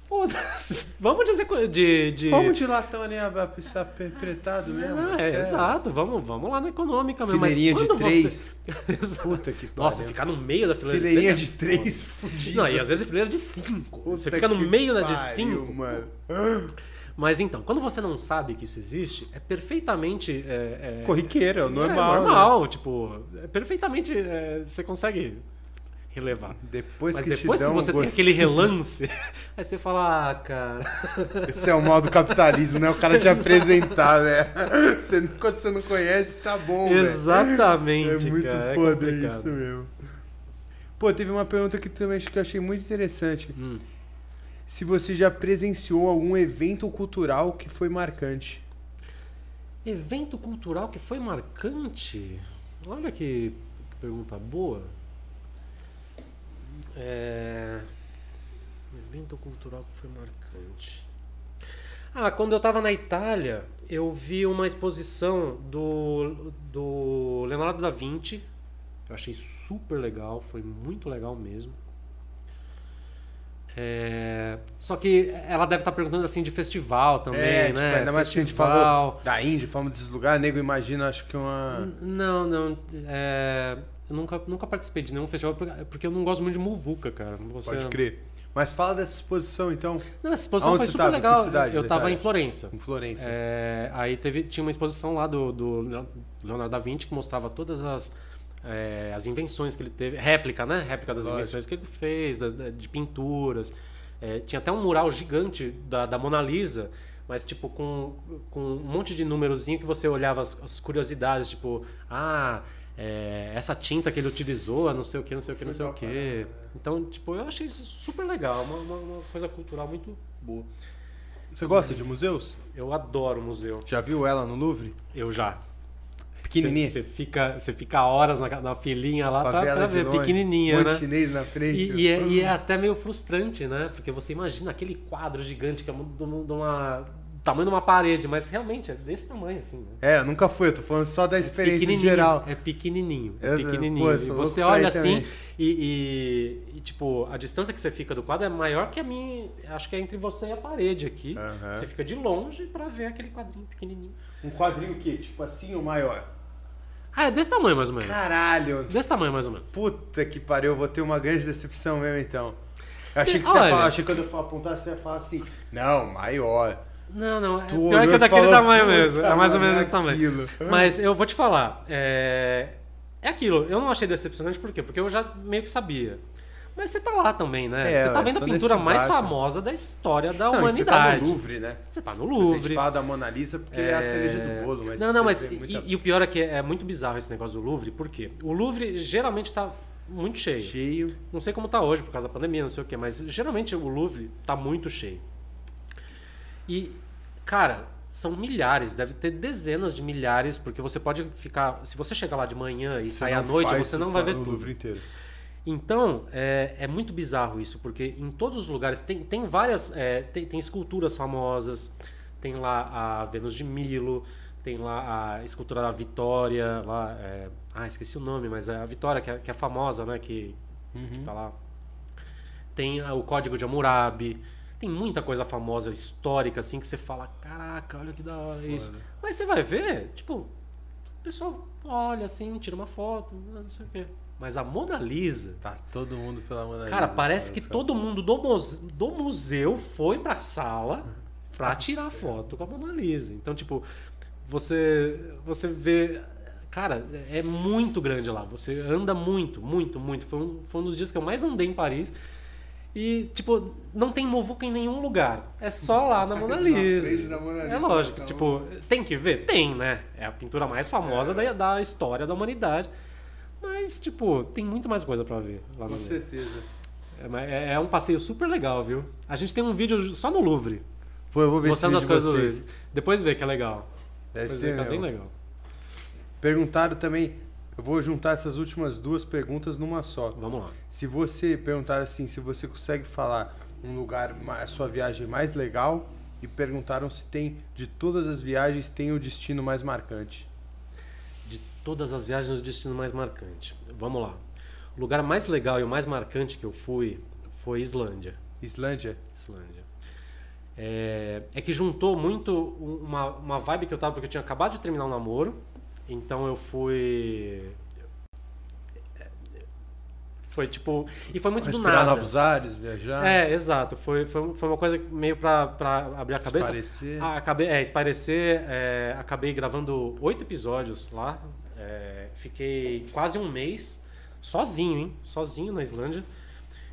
foda-se. Vamos de, execu- de, de... Vamos de latão ali, a- a- a- apretado mesmo. Ah, é, exato, vamos, vamos lá na econômica mesmo. Fileirinha Mas de três. Você... Puta que Nossa, pariu. ficar no meio da fileira Fileirinha de de três. é três foda. fudido. Não, e às vezes é fileira de cinco. você Puta fica no meio da de cinco. mano. Mas então, quando você não sabe que isso existe, é perfeitamente. É, é, Corriqueiro, é é normal. né? normal, tipo, é perfeitamente. é, você consegue relevar. Depois Mas que depois te que você um tem aquele relance, aí você fala, ah, cara. Esse é o mal do capitalismo, né? O cara te apresentar, velho. Você- Quando você não conhece, tá bom. Exatamente, É muito cara. é foda complicado. isso mesmo. Pô, teve uma pergunta que também acho que eu achei muito interessante. Hum. Se você já presenciou algum evento cultural que foi marcante. Evento cultural que foi marcante? Olha que pergunta boa. É... Evento cultural que foi marcante. Ah, quando eu tava na Itália, eu vi uma exposição do, do Leonardo da Vinci. Eu achei super legal, foi muito legal mesmo. É, Só que ela deve estar perguntando assim de festival também, é, né? tipo, ainda mais que a gente falou da Índia, falamos desses lugares, nego imagina, acho que uma. Não, não. é, eu nunca, nunca participei de nenhum festival porque- eu não gosto muito de muvuca, cara. Você... Pode crer. Mas fala dessa exposição, então, Não, essa exposição Aonde foi super tava? Legal. cidade eu da tava em Florença. em Florença. É, aí teve, tinha uma exposição lá do, do Leonardo da Vinci que mostrava todas as, é, as invenções que ele teve. Réplica, né? Réplica das Lógico. invenções que ele fez, da- da- de pinturas. É, tinha até um mural gigante da, da Mona Lisa, mas tipo com, com um monte de númerozinho que você olhava as, as curiosidades, tipo, ah, é, essa tinta que ele utilizou, não sei o que, não sei o que, não sei o que. caramba. Então, tipo, eu achei isso super legal, uma, uma, uma coisa cultural muito boa. Você gosta de museus? Eu adoro museu. Já viu ela no Louvre? Eu já. Pequenininha. Você fica, fica horas na, na filinha lá pra, pra ver, longe, pequenininha, monte né? chinês na frente. E, e é, e é até meio frustrante, né? Porque você imagina aquele quadro gigante que é de uma- tamanho de uma parede, mas realmente é desse tamanho, assim, né? É, eu nunca fui, eu tô falando só da experiência em Pequenininho, geral. É pequenininho, é Eu- pequenininho. pô, eu e você olha assim e, e- e, tipo, a distância que você fica do quadro é maior que a minha, acho que é entre você e a parede aqui. Aham. Você fica de longe pra ver aquele quadrinho pequenininho. Um quadrinho o quê? Tipo assim ou maior? Ah, é desse tamanho mais ou menos. Caralho! Desse tamanho mais ou menos. Puta que pariu, eu vou ter uma grande decepção mesmo então. Eu achei que você ia falar, achei que quando eu for apontar, você ia falar assim, não, maior. Não, não. É, Tu pior olhou que é daquele tamanho mesmo. "Puta, É mais ou menos é desse tamanho. aquilo." Mas eu vou te falar. É... é aquilo. Eu não achei decepcionante por quê? Porque eu já meio que sabia. Mas você tá lá também, né? É, você tá vendo a pintura mais famosa da história da Não, e você tá humanidade. no Louvre, né? Você tá no A gente Louvre. fala da Mona Lisa porque é, a cereja do bolo, mas não, não, mas e, muita- e o pior é que é muito bizarro esse negócio do Louvre, por quê? O Louvre geralmente tá muito cheio. Cheio. Não sei como tá hoje por causa da pandemia, não sei o quê, mas geralmente o Louvre tá muito cheio. E, cara, são milhares, deve ter dezenas de milhares, porque você pode ficar. Se você chegar lá de manhã e sair à noite, você não vai ver o tudo. Louvre inteiro. Então, é, é muito bizarro isso, porque em todos os lugares tem, tem várias. é, tem, tem esculturas famosas, tem lá a Vênus de Milo, tem lá a escultura da Vitória, lá. é, ah, esqueci o nome, mas é a Vitória, que é, que é famosa, né? Que, que tá lá. Tem o Código de Hammurabi. Tem muita coisa famosa, histórica, assim, que você fala, caraca, olha que da hora isso. Mas você vai ver, tipo, o pessoal olha assim, tira uma foto, não sei o quê. Mas a Mona Lisa, Tá todo mundo pela Mona cara, Lisa, parece que sabe? todo mundo do, muse- do museu foi pra sala pra tirar foto com a Mona Lisa. Então, tipo, você, você vê. Cara, é muito grande lá. Você anda muito, muito, muito. Foi um, foi um dos dias que eu mais andei em Paris. E, tipo, não tem muvuca em nenhum lugar. É só lá na Mona Na Lisa. da Mona É Lisa, lógico. então- Tipo, tem que ver? Tem, né? É a pintura mais famosa da, da história da humanidade. Mas, tipo, tem muito mais coisa pra ver lá Com no certeza. é, é- é um passeio super legal, viu? A gente tem um vídeo só no Louvre, Pô, eu vou ver mostrando as esse vídeo coisas do vocês. Louvre. Depois vê que é legal. Deve Depois ser vê que é bem legal. Perguntaram também, eu vou juntar essas últimas duas perguntas numa só. Vamos lá. Se você perguntar assim, se você consegue falar um lugar, a sua viagem mais legal, e perguntaram se tem, de todas as viagens, tem o destino mais marcante. De todas as viagens, o destino mais marcante. Vamos lá. O lugar mais legal e o mais marcante que eu fui foi Islândia. Islândia? Islândia. É, é que juntou muito um- uma, uma vibe que eu tava, porque eu tinha acabado de terminar o namoro. Então eu fui. Foi tipo. E foi muito do Respirar nada. novos ares, viajar, É, exato. Foi, foi, foi uma coisa meio pra, pra abrir a cabeça. esparecer. Ah, acabei, é, esparecer. é, acabei gravando oito episódios lá. É, fiquei quase um mês sozinho, hein? Sozinho na Islândia.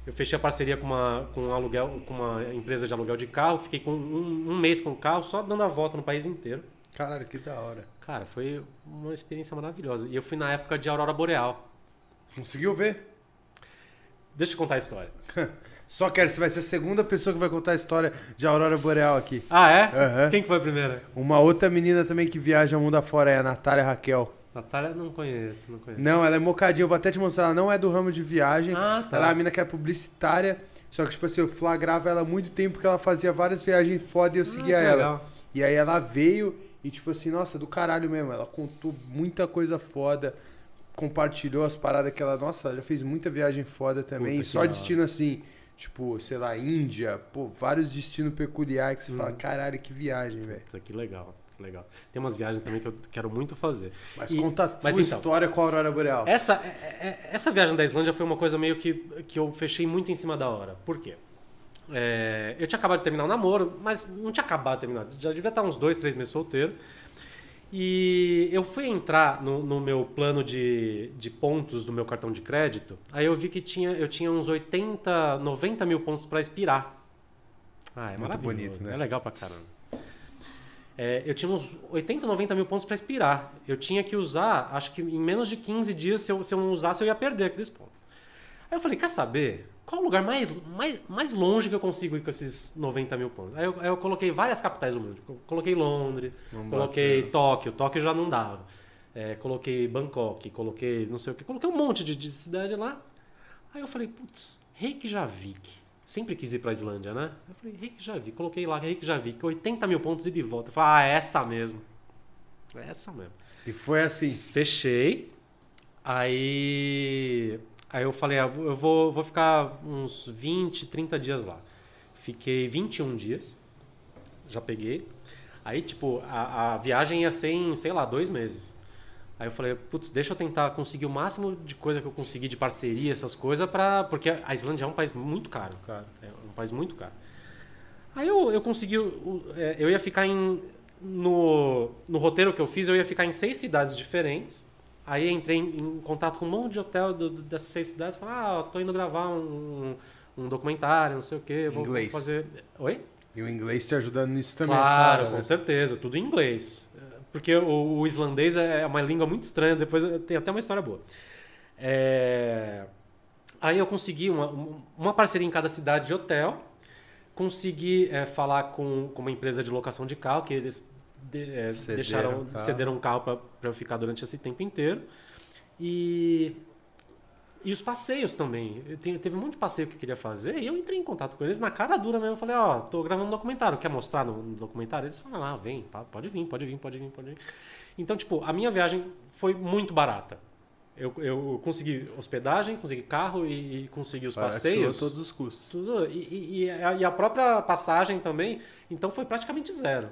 Eu fechei a parceria com uma, com um aluguel, com uma empresa de aluguel de carro. Fiquei com um, um mês com o carro, só dando a volta no país inteiro. Caralho, que da hora. Cara, foi uma experiência maravilhosa. E eu fui na época de Aurora Boreal. Conseguiu ver? Deixa eu contar a história. Só quero, você vai ser a segunda pessoa que vai contar a história de Aurora Boreal aqui. Ah, é? Aham. Quem que foi a primeira? Uma outra menina também que viaja mundo afora é a Natália Raquel. Natália, não conheço, não conheço. Não, ela é mocadinha, eu vou até te mostrar. Ela não é do ramo de viagem. Ah, tá. Ela é uma mina que é publicitária. Só que, tipo assim, eu flagrava ela há muito tempo porque ela fazia várias viagens foda e eu seguia Ah, ela. legal. E aí ela veio e, tipo assim, nossa, do caralho mesmo. Ela contou muita coisa foda, compartilhou as paradas que ela. Nossa, ela já fez muita viagem foda também. Puta, e só destino assim, tipo, sei lá, Índia, pô, vários destinos peculiares que você Uhum. fala, caralho, que viagem, velho. Que legal, que legal. Tem umas viagens também que eu quero muito fazer. Mas E- conta a tua mas então, história com a Aurora Boreal. Essa, é- é- essa viagem da Islândia foi uma coisa meio que, que eu fechei muito em cima da hora. Por quê? É, eu tinha acabado de terminar o namoro, mas não tinha acabado de terminar. Já devia estar uns dois, três meses solteiro. E eu fui entrar no, no meu plano de, de pontos do meu cartão de crédito. Aí eu vi que tinha, eu tinha uns 80, 90 mil pontos para expirar. Ah, é Muito bonito, né? É legal pra caramba. É, eu tinha uns 80, 90 mil pontos para expirar. Eu tinha que usar, acho que em menos de 15 dias, se eu, se eu não usasse, eu ia perder aqueles pontos. Aí eu falei, quer saber? Qual o lugar mais, mais, mais longe que eu consigo ir com esses 90 mil pontos? Aí eu, aí eu coloquei várias capitais do mundo. Eu Coloquei Londres, Não coloquei. Tóquio. Tóquio já não dava. É, coloquei Bangkok, coloquei não sei o que. Coloquei um monte de, de cidade lá. Aí eu falei, putz, Reykjavik. Sempre quis ir pra Islândia, né? Eu falei, Reykjavik. Coloquei lá Reykjavik, 80 mil pontos e de volta. Eu falei, ah, é essa mesmo. É essa mesmo. E foi assim. Fechei. Aí. Aí eu falei, ah, eu vou, vou ficar uns 20, 30 dias lá. Fiquei 21 dias. Já peguei. Aí, tipo, a, a viagem ia ser em, sei lá, dois meses. Aí eu falei, putz, deixa eu tentar conseguir o máximo de coisa que eu conseguir de parceria, essas coisas, pra. Porque a Islândia é um país muito caro. Cara. É um país muito caro. Aí eu, eu consegui. é, Eu ia ficar em. No, no roteiro que eu fiz, eu ia ficar em seis cidades diferentes. Aí entrei em, em contato com um monte de hotel do- do- dessas seis cidades. Falei, ah, eu tô indo gravar um, um documentário, não sei o quê. Vou, Inglês. fazer. Oi? E o inglês te ajudando nisso também, Claro, sabe? com certeza, tudo em inglês. Porque o, o islandês é uma língua muito estranha, depois tem até uma história boa. É, Aí eu consegui uma, uma parceria em cada cidade de hotel, consegui é, falar com, com uma empresa de locação de carro, que eles de, é, Cederam deixaram, carro. cederam um carro para eu ficar durante esse tempo inteiro. E, e os passeios também. Eu tenho- teve um monte de passeio que eu queria fazer e eu entrei em contato com eles na cara dura mesmo. Eu falei, ó, tô gravando um documentário, quer mostrar no, no documentário? Eles falaram, ah, vem, pode vir, pode vir, pode vir, pode vir. Então, tipo, a minha viagem foi muito barata. Eu, eu consegui hospedagem, consegui carro e, e consegui os passeios. todos os custos. Tudo. E, e- e a própria passagem também, então foi praticamente zero.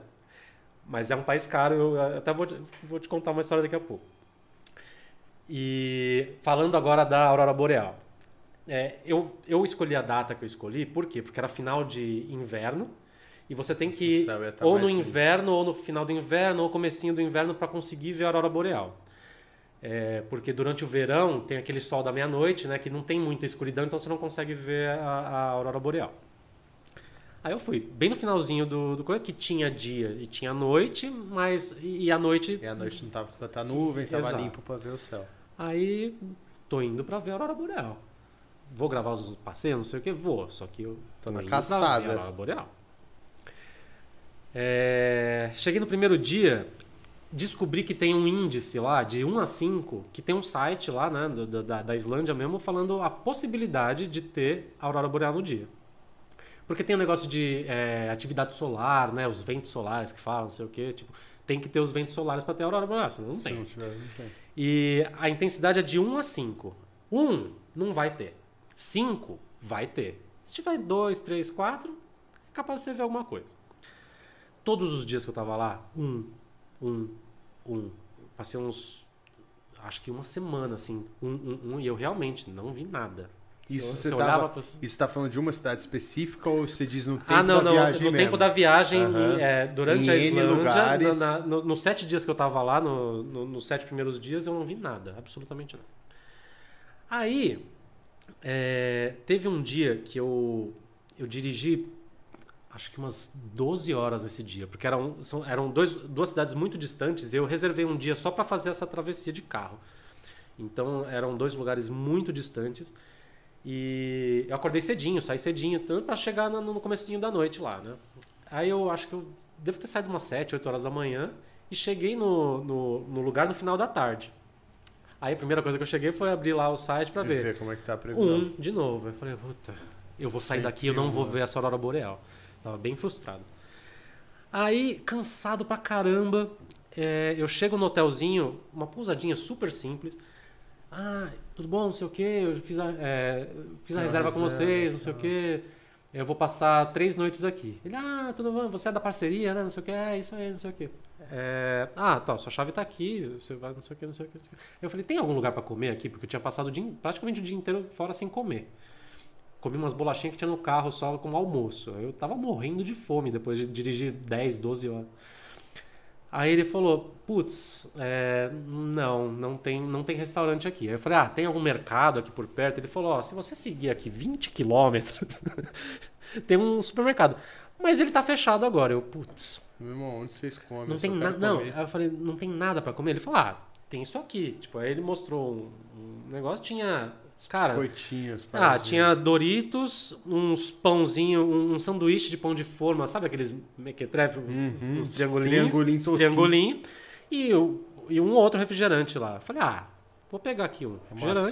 Mas é um país caro, eu até vou, te- vou te contar uma história daqui a pouco. E falando agora da Aurora Boreal. É, eu, eu escolhi a data que eu escolhi, por quê? Porque era final de inverno e você tem que ia tá ou no inverno, ou no final do inverno, ou comecinho do inverno para conseguir ver a Aurora Boreal. É, porque durante o verão tem aquele sol da meia-noite, né? Que não tem muita escuridão, então você não consegue ver a, a aurora boreal. Aí eu fui, bem no finalzinho do, do coisa, que tinha dia e tinha noite, mas. E, a noite. E a noite não tava com tanta nuvem, tava Exato. limpo pra ver o céu. Aí tô indo pra ver a aurora boreal. Vou gravar os passeios, não sei o que, vou. Só que eu Tô na indo pra caçada. ver a aurora boreal. É, cheguei no primeiro dia, descobri que tem um índice lá de 1 a 5, que tem um site lá, né, do- da, da Islândia mesmo, falando a possibilidade de ter aurora boreal no dia. Porque tem um negócio de é, atividade solar, né, os ventos solares que falam, não sei o que, tipo, tem que ter os ventos solares para ter aurora boreal, senão não tem. não tiver, não tem. E a intensidade é de 1 a 5. 1 não vai ter. 5 vai ter. Se tiver 2, 3, 4, é capaz de você ver alguma coisa. Todos os dias que eu tava lá, 1, 1, 1. Passei uns. Acho que uma semana, assim. 1, 1, 1. E eu realmente não vi nada. Isso você tava- olhava pra- Isso tá falando de uma cidade específica ou você diz no tempo ah, não, da não. viagem No mesmo? tempo da viagem, em- é, durante Em a Islândia, lugares. na- na- no- nos sete dias que eu tava lá, no- no- nos sete primeiros dias, eu não vi nada, absolutamente nada. Aí, é, teve um dia que eu, eu dirigi, acho que umas 12 horas nesse dia, porque eram, são- eram dois, duas cidades muito distantes e eu reservei um dia só para fazer essa travessia de carro. Então, eram dois lugares muito distantes. E eu acordei cedinho, saí cedinho, tanto para chegar no, no comecinho da noite lá, né? Aí eu acho que eu devo ter saído umas 7, 8 horas da manhã e cheguei no, no, no lugar no final da tarde. Aí a primeira coisa que eu cheguei foi abrir lá o site para ver. ver como é que tá a previsão. Um de novo. Eu falei, puta, eu vou sair Sempre daqui, eu não vou ver essa aurora boreal. Tava bem frustrado. Aí, cansado pra caramba, é, eu chego no hotelzinho, uma pousadinha super simples. Ah, tudo bom, não sei o quê, eu fiz a, é, fiz a reserva com vocês, não sei o quê. Eu vou passar três noites aqui. Ele, ah, tudo bom, você é da parceria, né? Não sei o que, é isso aí, não sei o que. ah, tá, sua chave tá aqui, você vai, não sei o que, não sei o que. Eu falei, tem algum lugar pra comer aqui? Porque eu tinha passado o dia, praticamente o dia inteiro fora sem comer. Comi umas bolachinhas que tinha no carro só como almoço. Eu tava morrendo de fome depois de dirigir 10, 12 horas. Aí ele falou, putz, é, não, não tem, não tem restaurante aqui. Aí eu falei, ah, tem algum mercado aqui por perto? Ele falou, ó, se você seguir aqui 20 quilômetros, tem um supermercado. Mas ele tá fechado agora. Eu, putz, Meu irmão, onde vocês comem? não Eu tem nada. Não, aí eu falei, não tem nada pra comer. Ele falou, ah, tem isso aqui. Tipo, aí ele mostrou um, um negócio, tinha. Cara, Biscoitinhos. ah, tinha Doritos, uns pãozinho, um, um sanduíche de pão de forma, sabe aqueles mequetrefe, uns, Uhum, uns triangulinhos? triangulinho tosquinho. triangulinho. E, o- e um outro refrigerante lá. Eu Falei, ah, vou pegar aqui um refrigerante.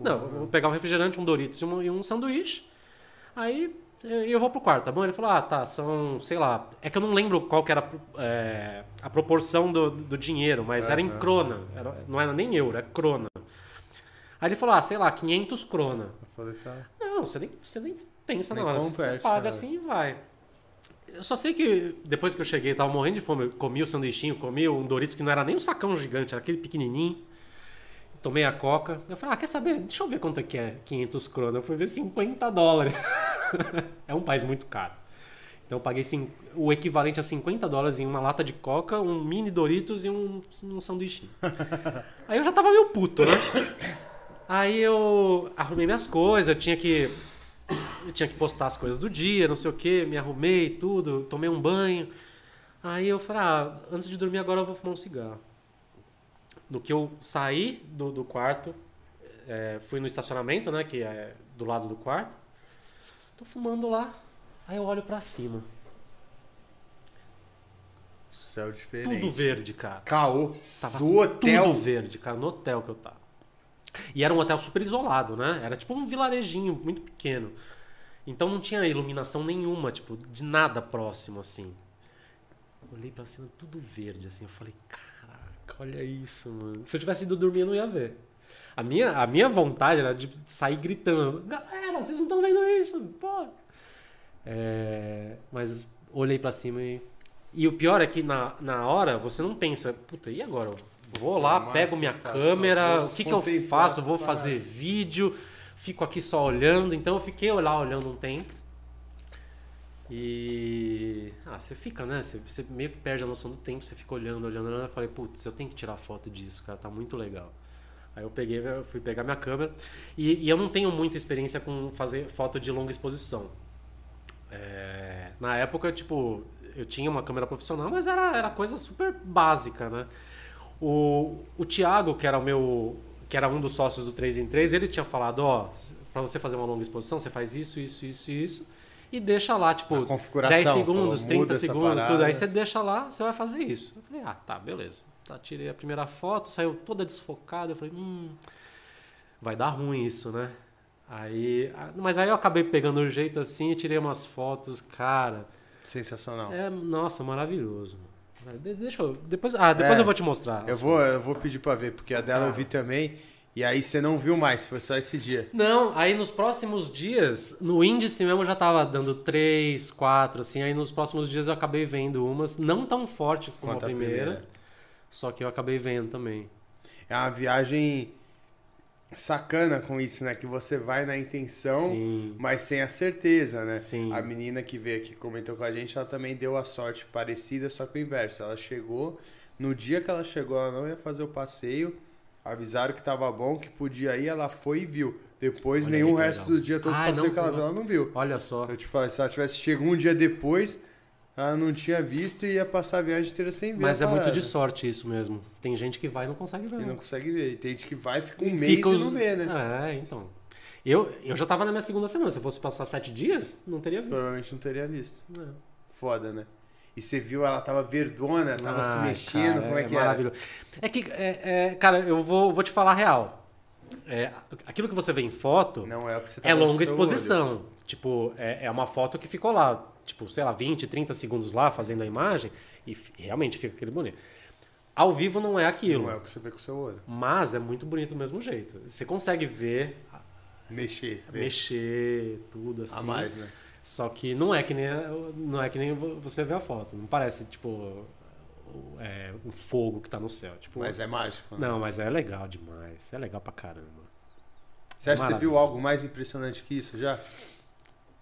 Não, vou pegar um refrigerante, um Doritos e um, e um sanduíche. Aí eh, eu vou pro quarto, tá bom? Ele falou, ah, tá, são, sei lá. É que eu não lembro qual que era eh, a proporção do, do dinheiro, mas era em crona. Era- não era nem euro, é crona. Aí ele falou, ah, sei lá, 500 crona. Eu falei, tá. Não, você nem, você nem pensa Nem na hora. você paga né? assim e vai. Eu só sei que depois que eu cheguei, tava morrendo de fome. Eu comi o sanduichinho, comi um Doritos que não era nem um sacão gigante, era aquele pequenininho. Tomei a coca. Eu falei, ah, quer saber? Deixa eu ver quanto é que é 500 crona. Eu fui ver 50 dólares. é um país muito caro. Então eu paguei o equivalente a 50 dólares em uma lata de coca, um mini Doritos e um, um sanduichinho. Aí eu já tava meio puto, né? Aí eu arrumei minhas coisas, eu tinha que eu tinha que postar as coisas do dia, não sei o que, me arrumei, tudo, tomei um banho. Aí eu falei, ah, antes de dormir agora eu vou fumar um cigarro. No que eu saí do, do quarto, é, fui no estacionamento, né? Que é do lado do quarto. Tô fumando lá. Aí eu olho pra cima. Céu diferente. Tudo verde, cara. Caô. Tava do hotel. Tudo verde, cara, no hotel que eu tava. E era um hotel super isolado, né? Era tipo um vilarejinho muito pequeno. Então não tinha iluminação nenhuma, tipo, de nada próximo, assim. Olhei pra cima, tudo verde, assim. Eu falei, caraca, olha isso, mano. Se eu tivesse ido dormir, eu não ia ver. A minha, a minha vontade era de sair gritando: Galera, vocês não estão vendo isso? Pô. É, mas olhei pra cima e. E o pior é que na, na hora você não pensa, puta, e agora? Vou lá, pego minha faço- câmera, vou o que, que eu faço? Vou fazer vídeo, fico aqui só olhando. Então eu fiquei lá olhando um tempo. E. Ah, você fica, né? Você, você meio que perde a noção do tempo, você fica olhando, olhando, olhando. Eu falei, putz, eu tenho que tirar foto disso, cara, tá muito legal. Aí eu peguei, eu fui pegar minha câmera. E, e eu não tenho muita experiência com fazer foto de longa exposição. É, na época, tipo, eu tinha uma câmera profissional, mas era, era coisa super básica, né? O, o Thiago, que era o meu. que era um dos sócios do 3 em 3, ele tinha falado, ó, pra você fazer uma longa exposição, você faz isso, isso, isso e isso. E deixa lá, tipo, A configuração, 10 segundos, falou, 30 muda essa segundos, tudo. Aí você deixa lá, você vai fazer isso. Eu falei, ah, tá, beleza. Tá, tirei a primeira foto, saiu toda desfocada. Eu falei, hum, vai dar ruim isso, né? Aí, mas aí eu acabei pegando o jeito assim tirei umas fotos, cara. Sensacional. É, nossa, maravilhoso. De- Deixa eu, depois, ah, depois É, eu vou te mostrar. Eu vou, eu vou pedir pra ver, porque a dela eu Tá. vi também. E aí você não viu mais, foi só esse dia. Não, aí nos próximos dias, no índice mesmo já tava dando 3, 4, assim. Aí nos próximos dias eu acabei vendo umas, não tão forte como Quanto a a primeira, primeira. só que eu acabei vendo também. É uma viagem sacana com isso, né? Que você vai na intenção, Sim. mas sem a certeza, né? Sim. A menina que veio aqui comentou com a gente, ela também deu a sorte parecida, só que o inverso. Ela chegou, no dia que ela chegou, ela não ia fazer o passeio. Avisaram que tava bom, que podia ir, ela foi e viu. Depois, Olha nenhum resto do dia, todos os Ah, passeios não- que ela deu, ela não viu. Olha só. Eu te falei, se ela tivesse chegado um dia depois, ela não tinha visto e ia passar a viagem inteira sem ver. Mas é muito de sorte isso mesmo. Tem gente que vai e não consegue ver. E não consegue ver. E tem gente que vai, fica um E mês fica e os- não vê, né? É, então. Eu, eu já tava na minha segunda semana. Se eu fosse passar sete dias, não teria visto. Provavelmente não teria visto. É. Foda, né? E você viu, ela tava verdona, tava se Ai, mexendo, cara, como é, que era? maravilhoso. É que, é, é, cara, eu vou, vou te falar a real. É, aquilo que você vê em foto Não é o que você tá é longa seu olho. exposição. Tipo, é, é uma foto que ficou lá, tipo, sei lá, 20, 30 segundos lá fazendo a imagem e realmente fica aquele bonito. Ao vivo não é aquilo. Não é o que você vê com seu olho. Mas é muito bonito do mesmo jeito. Você consegue ver, Mexer. ver. mexer, tudo assim. A mais, né? Só que não é que nem não é que nem vo- você vê a foto. Não parece tipo o- é, um fogo que tá no céu. Tipo, Mas é mágico. Né? não, mas é legal demais. É legal pra caramba. Você acha que você viu algo mais impressionante que isso já?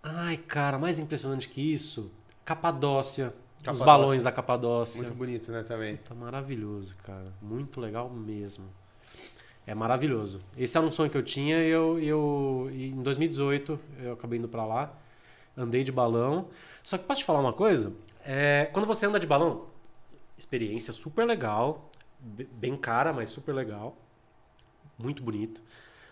Ai, cara, mais impressionante que isso, Capadócia. Os Capadócia. balões da Capadócia. Muito bonito, né, também. Tá maravilhoso, cara. Muito legal mesmo. É maravilhoso. Esse era um sonho que eu tinha e eu, eu em 2018 eu acabei indo pra lá. Andei de balão. Só que posso te falar uma coisa? É, quando você anda de balão, experiência super legal. be- Bem cara, mas super legal. Muito bonito.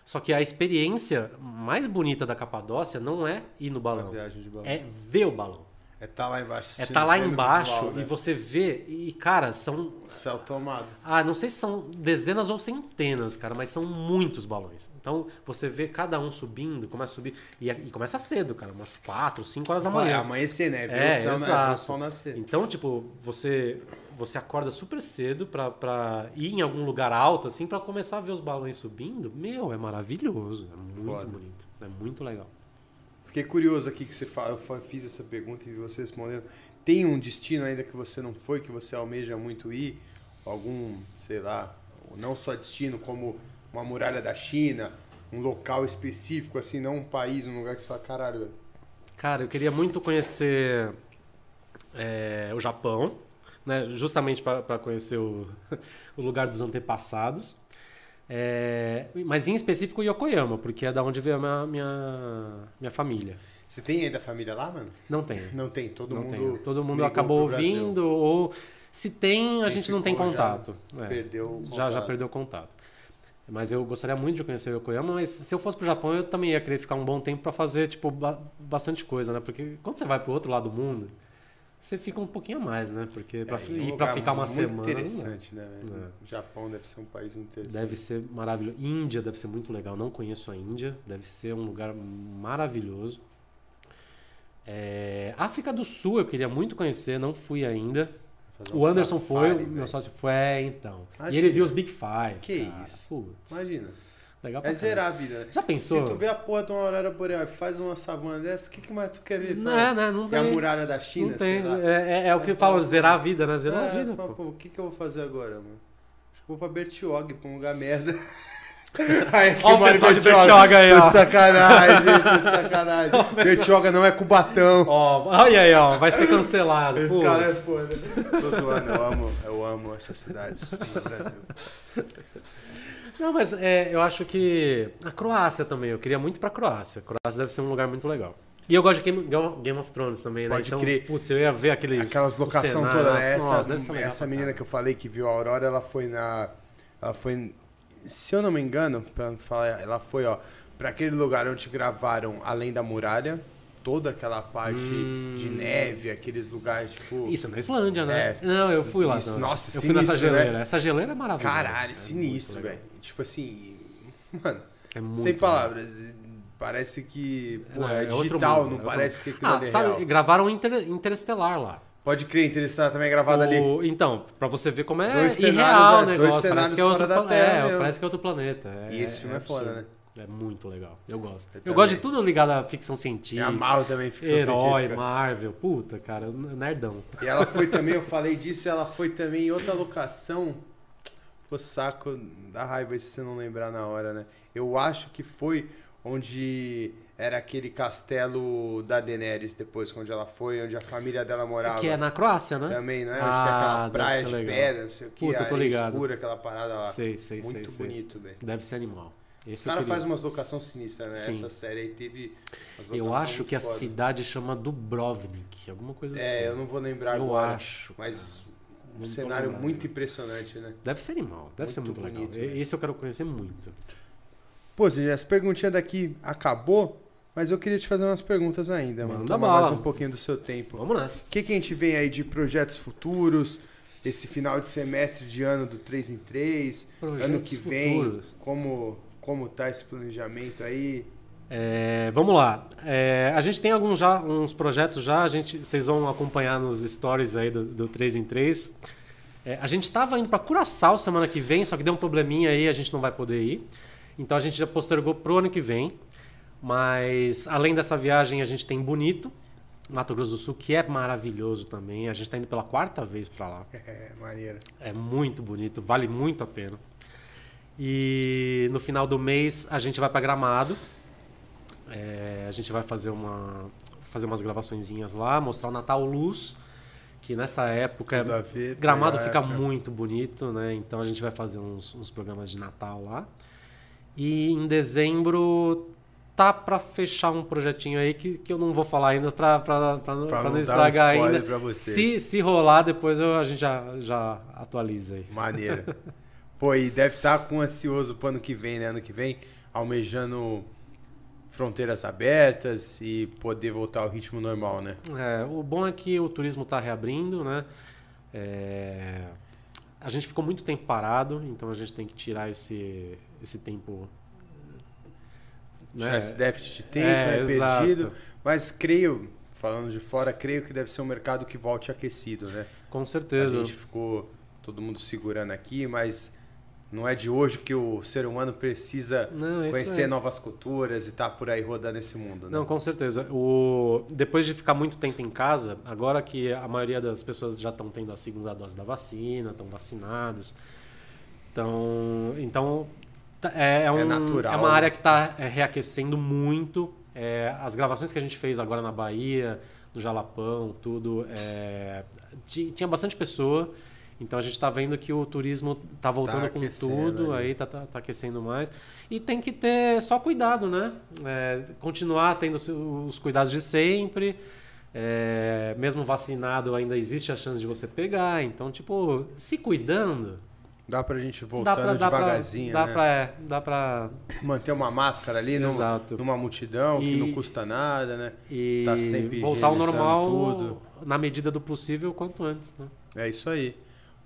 Só que a experiência mais bonita da Capadócia não é ir no balão. viagem de balão. É ver o balão. É tá lá embaixo. É assistindo, tá lá embaixo visual, e né? você vê. E, cara, são Céu tomado. ah, não sei se são dezenas ou centenas, cara, mas são muitos balões. Então você vê cada um subindo, começa a subir. E, e começa cedo, cara, umas 4, 5 horas da Vai manhã. amanhecer, né? É, o, céu, né? o sol nascer. Então, tipo, você você acorda super cedo pra, pra ir em algum lugar alto, assim, pra começar a ver os balões subindo. Meu, é maravilhoso. É muito Foda. bonito. É muito legal. Fiquei curioso aqui que você fala, eu fiz essa pergunta e você respondendo. Tem um destino ainda que você não foi, que você almeja muito ir? Algum, sei lá, não só destino, como uma muralha da China, um local específico, assim, não um país, um lugar que você fala, caralho, velho. Cara, eu queria muito conhecer é, o Japão, né? justamente para conhecer o, o lugar dos antepassados. É, mas em específico Yokoyama, porque é da onde veio a minha, minha, minha família. Você tem ainda família lá, mano? Não tem. Não tem, todo não mundo. tem. Todo mundo acabou ouvindo, ou se tem, a Quem gente não tem ficou já contato. É, Perdeu o já, já contato. perdeu contato. Mas eu gostaria muito de conhecer o Yokoyama, mas se eu fosse pro Japão, eu também ia querer ficar um bom tempo para fazer, tipo, ba bastante coisa, né? Porque quando você vai pro outro lado do mundo, você fica um pouquinho a mais, né? Porque pra, É, um pra lugar ficar uma muito semana. dá. interessante, né? velho? É. O Japão deve ser um país muito interessante. Deve ser maravilhoso. Índia deve ser muito legal. Não conheço a Índia. Deve ser um lugar maravilhoso. É, África do Sul eu queria muito conhecer, não fui ainda. Um O Anderson safari, foi, o velho. meu sócio foi, é, então. E Imagina. ele viu os Big Five. Que cara. isso. Putz, Imagina. Legal pra É zerar a vida, né? Já Se pensou? tu vê a porra de uma aurora boreal e faz uma savana dessa, o que, que mais tu quer ver? Não, Fala, é, né? Não Tem a tem. muralha da China, Não tem. É, é- é o que É, falam, fala- zerar a vida, né? Zerar a É, vida, fala, pô. o que, que eu vou fazer agora, mano? Acho que vou pra Bertioga, pra um lugar merda. Aí, Ó o pessoal de Bertioga aí, Tô ó. de sacanagem, tô de sacanagem. Bertioga não é Cubatão. Ó, olha aí, ó. Vai ser cancelado. Esse pô. cara é foda. Tô zoando, eu amo, eu amo essas cidades no Brasil. Não, mas é, eu acho que. A Croácia também, eu queria muito pra Croácia. Croácia deve ser um lugar muito legal. E eu gosto de Game, Game of Thrones também, né? Pode então, crer. putz, eu ia ver aqueles. Aquelas locação cenário toda, né? Nossa, Essa, legal essa menina que eu falei que viu a Aurora, ela foi na. Ela foi. Se eu não me engano, pra falar, ela foi, ó, pra aquele lugar onde gravaram Além da Muralha, toda aquela parte Hum. de neve, aqueles lugares, tipo. Isso, na Islândia, né? É. Não, eu fui lá. Isso, nossa, eu fui nessa sinistro, né? geleira. Essa geleira é maravilhosa. Caralho, É sinistro, velho. Tipo assim. Mano, É sem legal. palavras. Parece que. Pô, é, é digital, mundo, não é parece que aquilo Ah, ali é sabe, real. gravaram Inter, Interestelar lá. Pode crer, Interestelar também é gravado ali. O- Então, pra você ver como é Dois irreal cenários, o dois negócio. cenários parece que é outro, fora da Terra é, mesmo. parece que é outro planeta. E esse filme é foda, absurdo. É muito legal. Eu gosto. Eu, também. gosto de tudo ligado à ficção Eu científica. amava também ficção Herói, científica. Marvel. Puta, cara, nerdão. E ela foi também, eu falei disso, ela foi também em outra locação. Pô, saco, dá raiva se você não lembrar na hora, né? Eu acho que foi onde era aquele castelo da Daenerys depois, onde ela foi, onde a família dela morava. Que é na Croácia, né? Também, não é? Onde Ah, tem aquela praia de legal. pedra, não sei o que, Puta, tô ligado. escura, aquela parada lá. Sei, sei, sei. Muito sei. bonito, velho. Deve ser animal. Esse Os eu caras queria. fazem umas locações sinistras, né? Sim. Essa série aí teve. Eu acho muito que a foda. cidade chama Dubrovnik, alguma coisa assim. É, eu não vou lembrar Eu agora. acho. Mas um cenário lembrando. muito impressionante, né? Deve ser animal, deve ser Muito muito bonito, legal. né? Esse eu quero conhecer muito. Pô, Zé, essa perguntinha daqui acabou, mas eu queria te fazer umas perguntas ainda, mano. Manda Tomar bala. mais um pouquinho do seu tempo. Vamos nessa. O que, que a gente vem aí de projetos futuros? Esse final de semestre de ano do 3 em 3, ano Projetos que vem, futuros. como, como tá esse planejamento aí? É, vamos lá. É, a gente tem alguns já, uns projetos já, a gente, vocês vão acompanhar nos stories aí do, do 3 em 3. É, a gente estava indo para Curaçao semana que vem, só que deu um probleminha aí, a gente não vai poder ir. Então a gente já postergou pro ano que vem. Mas além dessa viagem, a gente tem Bonito, Mato Grosso do Sul, que é maravilhoso também. A gente está indo pela quarta vez para lá. É, maneiro. É muito bonito, vale muito a pena. E no final do mês a gente vai para Gramado. É, a gente vai fazer uma fazer umas gravaçõezinhas lá, mostrar o Natal Luz, que nessa época ver, Gramado fica época. muito bonito, né? Então a gente vai fazer uns, uns programas de Natal lá. E em dezembro tá para fechar um projetinho aí que, que eu não vou falar ainda para Pra não não dar um estragar spoiler ainda. pra você. Se, se rolar, depois eu, a gente já, já atualiza aí. Maneiro. Pô, e deve estar com ansioso pro ano que vem, né? Ano que vem, almejando fronteiras abertas e poder voltar ao ritmo normal, né? É, o bom é que o turismo está reabrindo, né? É, a gente ficou muito tempo parado, então a gente tem que tirar esse, esse tempo. Tirar Né? Esse déficit de tempo, É, né? Perdido. Mas creio, falando de fora, creio que deve ser um mercado que volte aquecido, né? Com A certeza. gente ficou todo mundo segurando aqui, mas não é de hoje que o ser humano precisa Não, é conhecer aí. novas culturas e tá por aí rodando esse mundo, né? Não, com certeza. O... Depois de ficar muito tempo em casa, agora que a maioria das pessoas já estão tendo a segunda dose da vacina, estão vacinados. Então, então é, é um- natural, é uma né? área que está reaquecendo muito. É, as gravações que a gente fez agora na Bahia, no Jalapão, tudo, é, ti- tinha bastante pessoa. Então a gente está vendo que o turismo está voltando com aquecendo tudo, ali. aí tá, tá, tá aquecendo mais. E tem que ter só cuidado, né? É, continuar tendo os- os cuidados de sempre. É, mesmo vacinado, ainda existe a chance de você pegar. Então, tipo, se cuidando, Dá pra gente Dá voltando pra, dá pra, devagarzinho, dá né? pra, é, dá pra Manter uma máscara ali numa, numa multidão que E- não custa nada, né? e Tá sempre voltar ao normal tudo. na medida do possível quanto antes, né? É isso aí.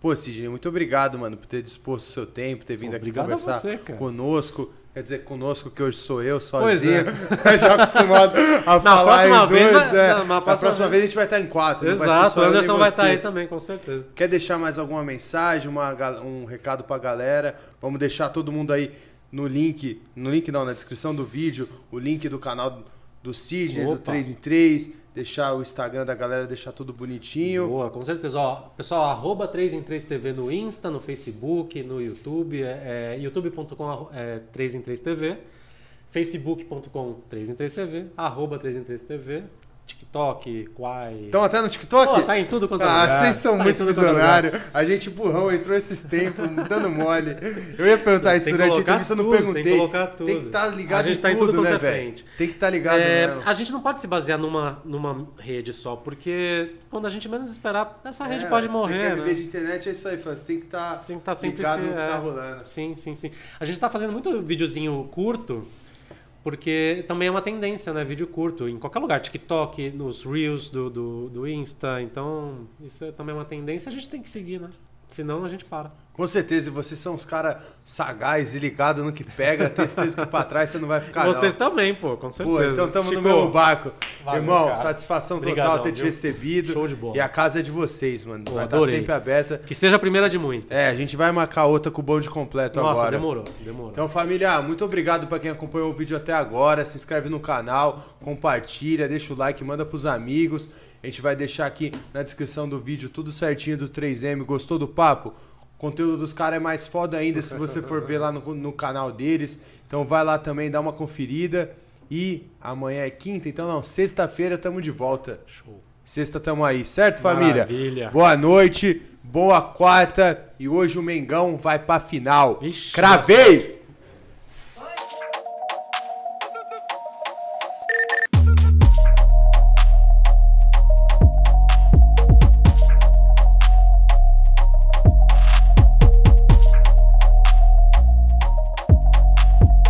Pô, Sidney, muito obrigado, mano, por ter disposto o seu tempo, ter vindo Obrigado aqui conversar você, conosco. Quer dizer, conosco, que hoje sou eu sozinho. é. Já acostumado a Na falar em vez dois. vai- é. na Na próxima próxima vez a gente vai estar em quatro. Exato, o Anderson vai estar aí também, com certeza. Quer deixar mais alguma mensagem, uma, um recado pra galera? Vamos deixar todo mundo aí no link, no link não, na descrição do vídeo, o link do canal do Sidney, do Opa. 3 em 3, deixar o Instagram da galera, deixar tudo bonitinho. Boa, com certeza. Ó, pessoal, arroba 3 em 3 TV no Insta, no Facebook, no YouTube, é, é, youtube.com é, 3 em 3 TV, facebook.com 3 em 3 TV, arroba 3 em 3 TV, TikTok, Quai... Estão até no TikTok? Pô, tá em tudo quanto é Ah, lugar. vocês são Tá muito tudo é visionários. A gente burrão entrou esses tempos, dando mole. Eu ia perguntar isso durante a entrevista, eu não tudo, perguntei. tem que colocar tudo. Tem que estar ligado A gente em tá em tudo, tudo né, é velho? Tem que estar ligado É, a gente não pode se basear numa, numa rede só, porque quando a gente menos esperar, essa rede É, pode morrer, Você quer né? viver de internet, é isso aí, fala, tem que estar Tem que estar sempre ligado se- no que é. tá rolando. Sim, sim, sim. A gente tá fazendo muito videozinho curto, porque também é uma tendência, né? Vídeo curto, em qualquer lugar. TikTok, nos Reels do, do, do Insta. Então, isso é também uma tendência, a gente tem que seguir, né? Senão a gente para. Com certeza, e vocês são uns caras sagazes e ligados no que pega, tenho certeza que pra trás você não vai ficar Vocês não. também, pô, com certeza. Pô, então estamos no mesmo barco. valeu, Irmão, cara. satisfação total Obrigadão, ter te viu? recebido. Show de bola. E a casa é de vocês, mano. Pô, vai estar adorei. sempre aberta. Que seja a primeira de muito. É, a gente vai marcar outra com o bonde completo Nossa, agora. demorou, demorou. Então, família, muito obrigado pra quem acompanhou o vídeo até agora. Se inscreve no canal, compartilha, deixa o like, manda pros amigos. A gente vai deixar aqui na descrição do vídeo tudo certinho do 3M. Gostou do papo? O conteúdo dos caras é mais foda ainda se você for ver lá no, no canal deles. Então vai lá também, dá uma conferida. E amanhã é quinta, então não, sexta-feira tamo de volta. Show. Sexta tamo aí, certo, família? Maravilha. Boa noite, boa quarta. E hoje o Mengão vai pra final. Vixe, Cravei!